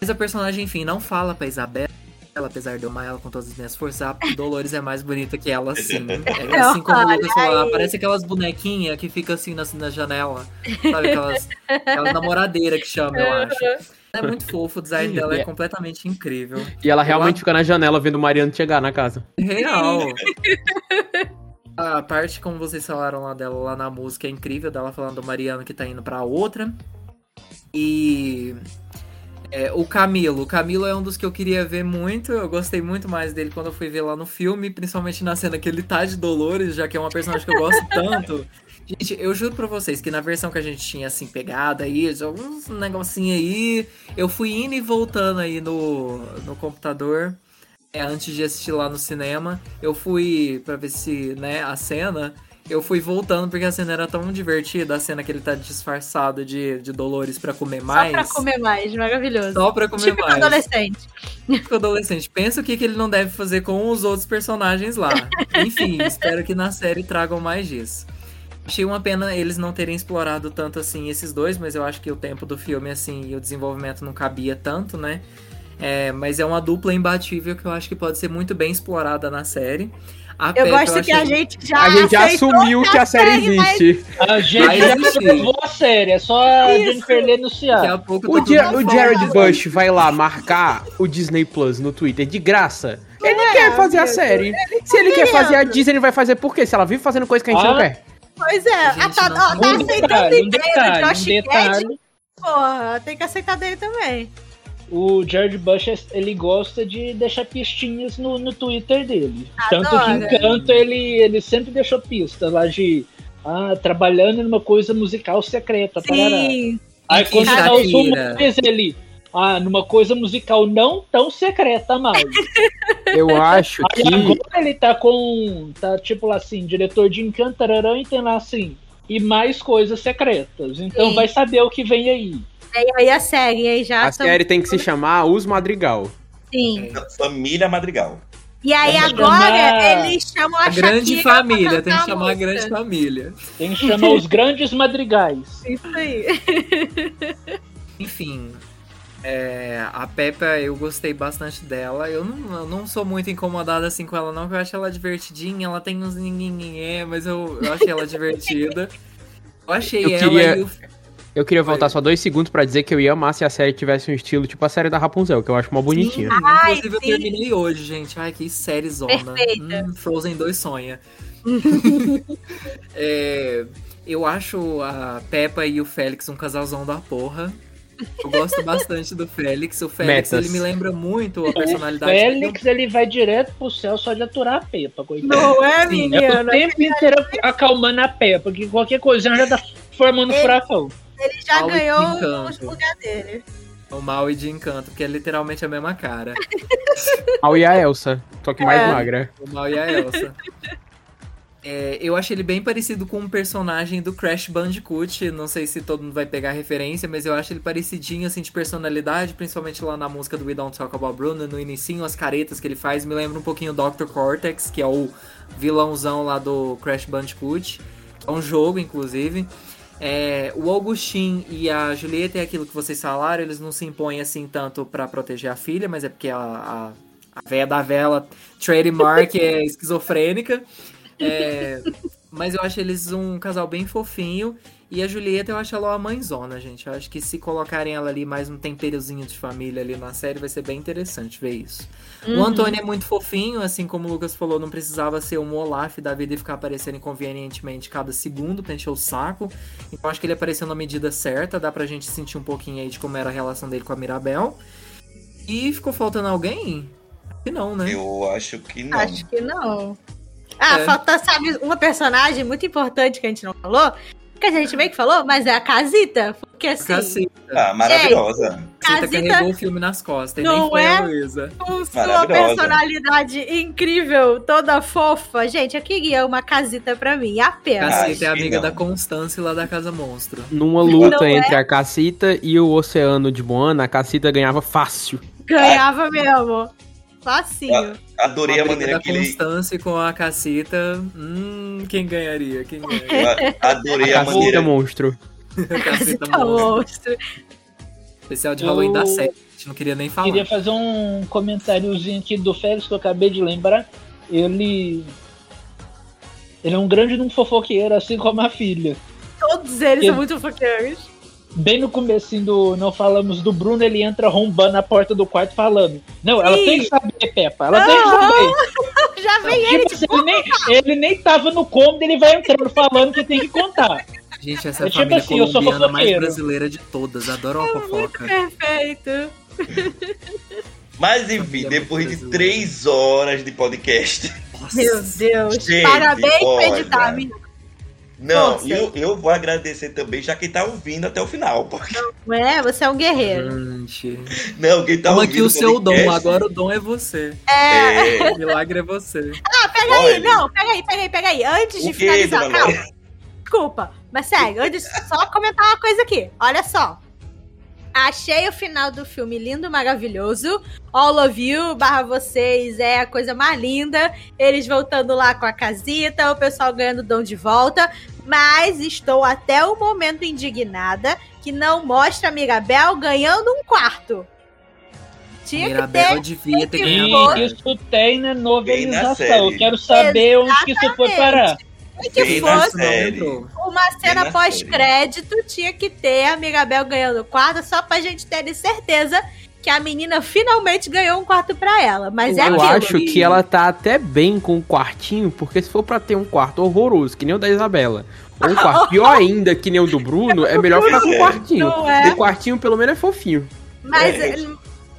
Mas a personagem, enfim, não fala pra Isabela. Apesar de eu amar ela com todas as minhas forças, a Dolores é mais bonita que ela, sim. É assim como o Lucas falou, parece aquelas bonequinhas que ficam assim na, na janela. Sabe? Aquelas, aquelas namoradeiras que chama, eu acho. É muito fofo, o design dela é completamente incrível. E ela realmente fica na janela vendo o Mariano chegar na casa. Real. A parte, como vocês falaram lá dela, lá na música, é incrível, dela falando do Mariano que tá indo pra outra. E. É, o Camilo. O Camilo é um dos que eu queria ver muito. Eu gostei muito mais dele quando eu fui ver lá no filme, principalmente na cena que ele tá de Dolores, já que é uma personagem que eu gosto tanto. Gente, eu juro pra vocês que na versão que a gente tinha assim pegada aí, alguns negocinho aí, eu fui indo e voltando aí no, no computador é, antes de assistir lá no cinema, eu fui para ver se, né, a cena, eu fui voltando porque a cena era tão divertida, a cena que ele tá disfarçado de, de Dolores para comer mais. Só pra comer mais, maravilhoso. Só pra comer tipo mais. adolescente. Tipo adolescente. Pensa o que, que ele não deve fazer com os outros personagens lá. Enfim, espero que na série tragam mais disso. Achei uma pena eles não terem explorado tanto assim esses dois, mas eu acho que o tempo do filme, assim, e o desenvolvimento não cabia tanto, né? É, mas é uma dupla imbatível que eu acho que pode ser muito bem explorada na série. A eu gosto eu que a gente já A gente já assumiu que a série existe. Mas... A gente já aprovou a série, é só a Isso. Jennifer Lee anunciar. Daqui a pouco o, Ger o Jared Bush vai lá marcar o Disney Plus no Twitter de graça. Ele Ele quer fazer a série. Se ele quer fazer a querendo. Disney, ele vai fazer por quê? Se ela vive fazendo coisa que a gente Ah. não quer. Pois é, Gente, ah, tá, não- ó, tá Um aceitando detalhe, um ideia do detalhe, Josh um porra, tem que aceitar dele também. O George Bush, ele gosta de deixar pistinhas no, no Twitter dele. Tanto que. Encanto, ele, ele sempre deixou pista lá de... Ah, trabalhando numa coisa musical secreta. parará. Sim, Aí E quando tá os rumores, ele... Ah, numa coisa musical não tão secreta mais. Eu acho Aí que. agora ele tá com. Tá tipo lá assim, diretor de Encanto, tararã, e tem lá assim. E mais coisas secretas. Então Sim. vai saber o que vem aí. e aí a série aí já A série tem que se chamar Os Madrigal. Sim. Família Madrigal. E aí Vamos agora chamar eles chamam a, A grande Shakira família, tem que chamar a música. grande família. Tem que chamar os grandes madrigais. Isso aí. Enfim, é, a Peppa eu gostei bastante dela. Eu não, eu não sou muito incomodada assim com ela, não, porque eu acho ela divertidinha. Ela tem uns ninguém, mas eu, eu achei ela divertida. Eu achei Eu ela queria- e o. Eu queria voltar só dois segundos pra dizer que eu ia amar se a série tivesse um estilo tipo a série da Rapunzel, que eu acho uma bonitinha. Sim, Ai, inclusive, eu sim. terminei hoje, gente. Ai, que série zona. Hum, Frozen 2 sonha. É, eu acho a Peppa e o Félix um casalzão da porra. Eu gosto bastante do Félix. O Félix, Metas. ele me lembra muito a O personalidade dele. Félix, ele vai direto pro céu só de aturar a Pepa, coitado. Não é, Sim, É o menina? tempo inteiro acalmando a Pepa, que qualquer coisinha já tá formando Ele- furacão. Ele já ganhou os lugar dele. O mal e de encanto, porque é literalmente a mesma cara. Ao e a Elsa, só que mais É. magra. O mal e a Elsa. É, eu achei ele bem parecido com um personagem do Crash Bandicoot. Não sei se todo mundo vai pegar a referência, mas eu acho ele parecidinho, assim, de personalidade, principalmente lá na música do We Don't Talk About Bruno, no inicinho, as caretas que ele faz, me lembra um pouquinho o Dr. Cortex, que é o vilãozão lá do Crash Bandicoot. É um jogo, inclusive. É, o Augustin e a Julieta é aquilo que vocês falaram, eles não se impõem assim tanto pra proteger a filha, mas é porque a, a, a véia da vela, trademark, é esquizofrênica. É, mas eu acho eles um casal bem fofinho. E a Julieta, eu acho ela uma mãezona, gente. Eu acho que se colocarem ela ali mais um temperozinho de família ali na série, vai ser bem interessante ver isso. O Antônio é muito fofinho, assim como o Lucas falou, não precisava ser um Olaf da vida e ficar aparecendo inconvenientemente cada segundo pra encher o saco. Então acho que ele apareceu na medida certa, dá pra gente sentir um pouquinho aí de como era a relação dele com a Mirabel. E ficou faltando alguém? Acho que não, né? Eu acho que não. Acho que não. Ah, É. falta, sabe, uma personagem muito importante que a gente não falou, que a gente meio que falou, mas é a Casita. Porque assim, Caceta. Ah, maravilhosa. Caceta Casita carregou o filme nas costas, e Não nem foi é? a Luísa. com sua personalidade incrível, toda fofa. Gente, eu queria uma casita pra mim, apenas. Caceta é amiga não. da Constância lá da Casa Monstro. Numa luta Não é? entre a Cacita e o Oceano de Moana, a Cacita ganhava fácil. Ganhava mesmo. Facinho. Adorei a maneira que ele. Constância com a Cacita. Hum, quem ganharia? Quem ganharia? Adorei A a Cacita maneira. monstro. Cacita monstro. Especial de Halloween da série. A gente não queria nem falar. Queria fazer um comentáriozinho aqui do Félix que eu acabei de lembrar. Ele. Ele é um grande um fofoqueiro, assim como a filha. Todos eles são muito foqueiros. Bem no comecinho do Não Falamos do Bruno, ele entra arrombando a porta do quarto falando. Não, ela Sim. tem que saber, Peppa. Ela tem que saber. Já vem ele Tipo, assim, ele, nem, ele nem tava no cômodo, ele vai entrando falando que tem que contar. Gente, essa é É a tipo família assim, eu sou colombiana mais brasileira de todas. Adoro uma fofoca. perfeito. Mas enfim, depois de três horas de podcast. Nossa. Meu Deus. Gente, Parabéns por editar, menino. Não, eu, eu vou agradecer também, já quem tá ouvindo até o final. Porque, É, você é um guerreiro. Gente. não, quem tá Toma ouvindo. aqui o seu dom. Agora o dom é você. É, O milagre é você. Ah, pega aí, Olha. não, pega aí, pega aí, pega aí. Antes de finalizar, calma. Desculpa, mas segue, antes, só comentar uma coisa aqui. Olha só. Achei o final do filme lindo, maravilhoso. All of you, barra vocês, é a coisa mais linda. Eles voltando lá com a casita, o pessoal ganhando dom de volta. Mas estou até o momento indignada que não mostra a Mirabel ganhando um quarto. Tinha que Mirabel ter. devia ter ganhado. isso tem na Bem na novelização. Eu quero saber onde que isso foi parar. Tinha que fosse uma cena na pós-crédito tinha que ter a Mirabel ganhando o quarto só pra gente ter certeza que a menina finalmente ganhou um quarto pra ela. Mas é Eu acho que ela tá até bem com o quartinho, porque se for pra ter um quarto horroroso, que nem o da Isabela, ou um quarto pior ainda, que nem o do Bruno, é melhor ficar com o quartinho. É? O quartinho, pelo menos, é fofinho. Mas. É.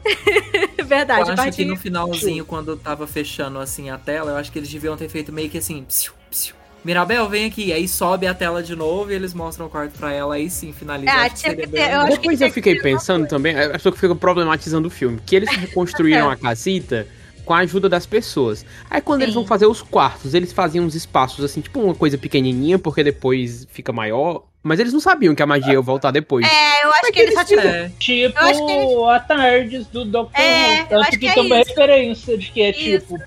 Verdade, Eu acho que quartinho- no finalzinho, quando tava fechando assim a tela, eu acho que eles deviam ter feito meio que assim. Psiu, psiu. Mirabel, vem aqui. Aí sobe a tela de novo e eles mostram o quarto pra ela. Aí sim, finaliza. É, acho que ter- eu Depois tinha eu fiquei pensando também, a pessoa que fica problematizando o filme, que eles reconstruíram a casita com a ajuda das pessoas. Aí quando eles Sim. vão fazer os quartos, eles faziam uns espaços assim, tipo uma coisa pequenininha, porque depois fica maior. Mas eles não sabiam que a magia ia voltar depois. É, eu acho que ele só tipo. É, Tipo Eu acho que a Tardes do Dr. É, Who. eu Tanto acho que, que é tem uma referência de que é Isso. tipo.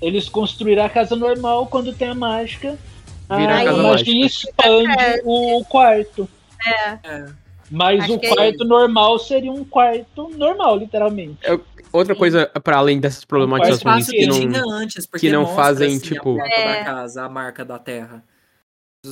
Eles construíram a casa normal quando tem a mágica. Vira a aí casa mágica. expande É. o quarto. é. Mas Acho o é quarto normal seria um quarto normal, literalmente. Outra coisa, para além dessas problematizações espaço que que não. que não mostra, fazem, assim, tipo- a É. da casa, a marca da terra.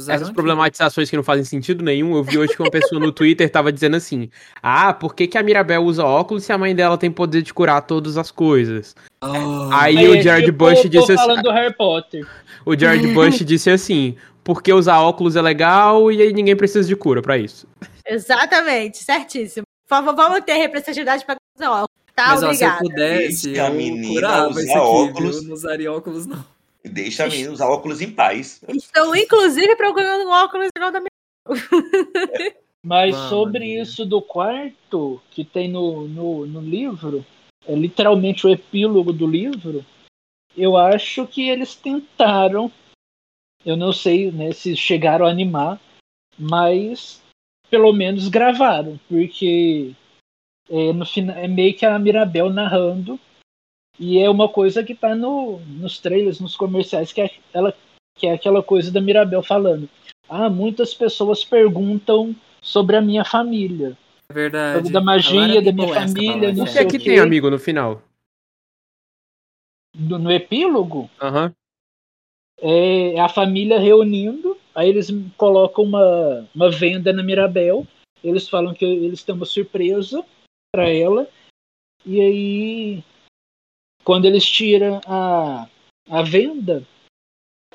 Essas problematizações que não fazem sentido nenhum, eu vi hoje que uma pessoa no Twitter tava dizendo assim: Ah, por que, que a Mirabel usa óculos se a mãe dela tem poder de curar todas as coisas? Ah, Aí, Aí o Jared tipo, Bush disse assim. falando do Harry Potter. O Jared Bush disse assim: porque usar óculos é legal e aí ninguém precisa de cura pra isso. Exatamente, certíssimo. Por favor, vamos ter representatividade pra usar óculos. Tá, Mas ó, se eu pudesse, eu menina curava usar isso aqui, óculos. viu? Não usaria óculos, não. Deixa a menina usar óculos em paz. Estou, inclusive, procurando um óculos igual da minha. Mas Vamos, sobre amiga. isso do quarto que tem no, no, no livro, é literalmente o epílogo do livro, eu acho que eles tentaram, eu não sei né, se chegaram a animar, mas pelo menos gravaram, porque é, no final, é meio que a Mirabel narrando, e é uma coisa que tá no, nos trailers, nos comerciais, que é, ela, que é aquela coisa da Mirabel falando. Ah, muitas pessoas perguntam sobre a minha família. É verdade. Sobre da magia, da minha família, não O it. que é sei que o tem amigo no final? Do- no epílogo, Aham. é a família reunindo, aí eles colocam uma, uma venda na Mirabel, eles falam que eles têm uma surpresa para ela, e aí quando eles tiram a, a venda,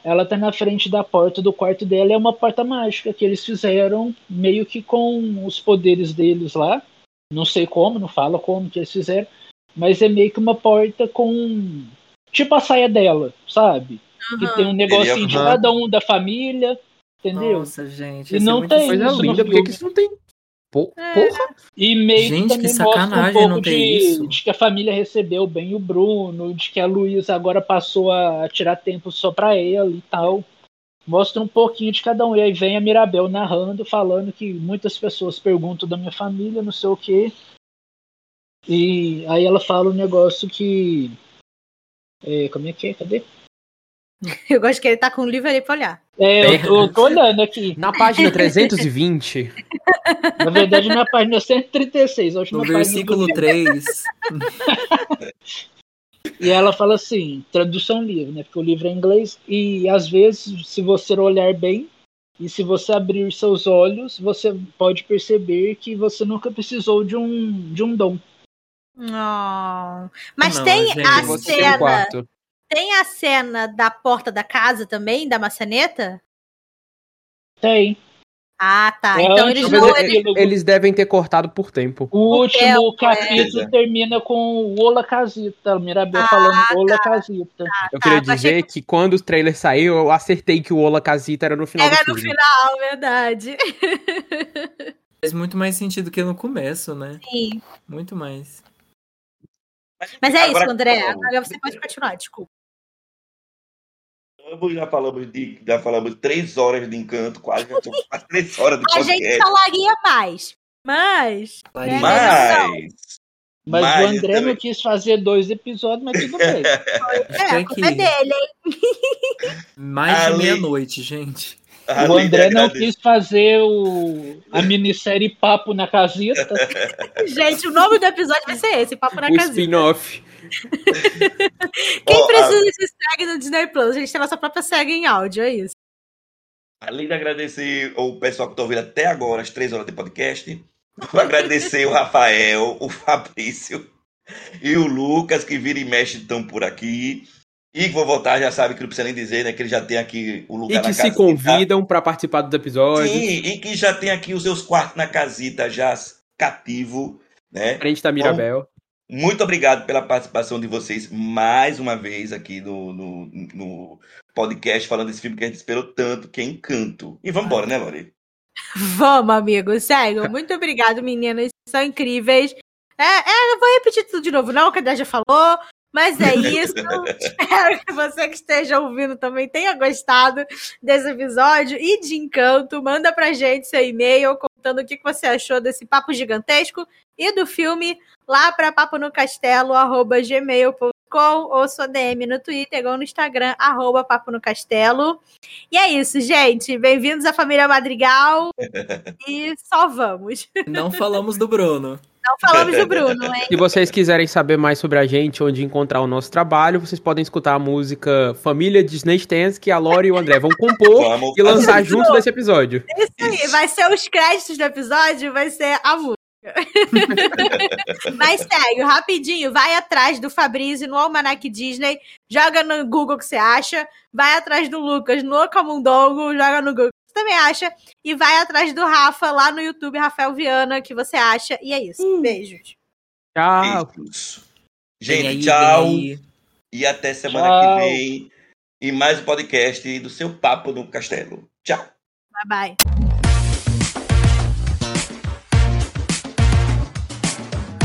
ela tá na frente da porta do quarto dela, é uma porta mágica que eles fizeram meio que com os poderes deles lá, não sei como, não fala como que eles fizeram, mas é meio que uma porta com tipo a saia dela, sabe? Que tem um negocinho de cada um da família, entendeu? Nossa, gente. E ser não tem Coisa linda, por que filme. que isso não tem? É. Porra! E meio Gente, que também que mostra um sacanagem pouco não ter de, isso. de que a família recebeu bem o Bruno, de que a Luísa agora passou a tirar tempo só pra ela e tal. Mostra um pouquinho de cada um. E aí vem a Mirabel narrando, falando que muitas pessoas perguntam da minha família, não sei o quê. E aí ela fala um negócio que. é, como é que é? Cadê? Eu gosto que ele tá com o livro ali pra olhar. É, eu tô, eu tô olhando aqui. Na página 320, Na verdade, na página 136, a última No página versículo livro. 3. E ela fala assim, tradução livre, né? Porque o livro é em inglês. E às vezes, se você olhar bem e se você abrir seus olhos, você pode perceber que você nunca precisou de um, de um dom. Não. Mas Não, tem gente, a cena. Tem a cena da porta da casa também, da maçaneta? Tem. Ah, tá. É então eles não. Mas Eles... Eles devem ter cortado por tempo. O último é- capítulo é. termina com o Ola Casita, Mirabel Ah, falando Ola Casita. Eu tá, queria dizer que quando o trailer saiu, eu acertei que o Ola Casita era no final Era do no filme. final, verdade. Faz muito mais sentido que no começo, né? Sim. Muito mais. Mas é Agora isso, André. Agora você pode continuar, desculpa. Vamos, Já falamos de, já falamos três horas de encanto, quase, já quase três horas de A gente podcast. falaria mais. Mas. Faria. Mas, Mas, Mas o André também- não quis fazer dois episódios, mas tudo bem. É, culpa é que dele, hein? mais de Ali- meia-noite, gente. O além de André não quis fazer o, a minissérie Papo na Casita. Gente, o nome do episódio vai ser esse, Papo na O Casinha. spin-off. Quem Ó, precisa se segue no Disney Plus? A gente tem nossa própria segue em áudio, é isso. Além de agradecer o pessoal que está ouvindo até agora, as três horas de podcast, vou agradecer o Rafael, o Fabrício e o Lucas, que vira e mexe estão por aqui. E que vou voltar, já sabe que não precisa nem dizer, né? Que ele já tem aqui o lugar E que se convidam para participar dos episódios. Sim, e que já tem aqui os seus quartos na casita já cativo, né? Frente da Mirabel. Então, muito obrigado pela participação de vocês mais uma vez aqui no, no, no podcast falando desse filme que a gente esperou tanto, que é Encanto. E vamos embora, né, Lori? Vamos, amigo, sério. Muito obrigado, meninas. São incríveis. É, é, eu vou repetir tudo de novo, não, que a Dé já falou. Mas é isso. Espero que você que esteja ouvindo também tenha gostado desse episódio e de encanto. Manda pra gente seu e-mail contando o que você achou desse papo gigantesco e do filme lá para paponocastelo.gmail.com ou sua DM no Twitter ou no Instagram, arroba Papo no Castelo. E é isso, gente. Bem-vindos à família Madrigal. e só vamos. Não falamos do Bruno. Não falamos do Bruno, hein? Se vocês quiserem saber mais sobre a gente, onde encontrar o nosso trabalho, vocês podem escutar a música Família Disney Stance, que a Lori e o André vão compor Vamos e lançar junto desse episódio. Isso aí, vai ser os créditos do episódio, vai ser a música. Mas sério, rapidinho, vai atrás do Fabrício no Almanac Disney, joga no Google o que você acha, vai atrás do Lucas no Camundongo, joga no Google também acha. E vai atrás do Rafa lá no YouTube, Rafael Viana, que você acha. E é isso. Uh. Beijos. Tchau. Gente, aí, tchau. E até semana tchau. que vem. E mais um podcast do seu Papo no Castelo. Tchau. Bye bye.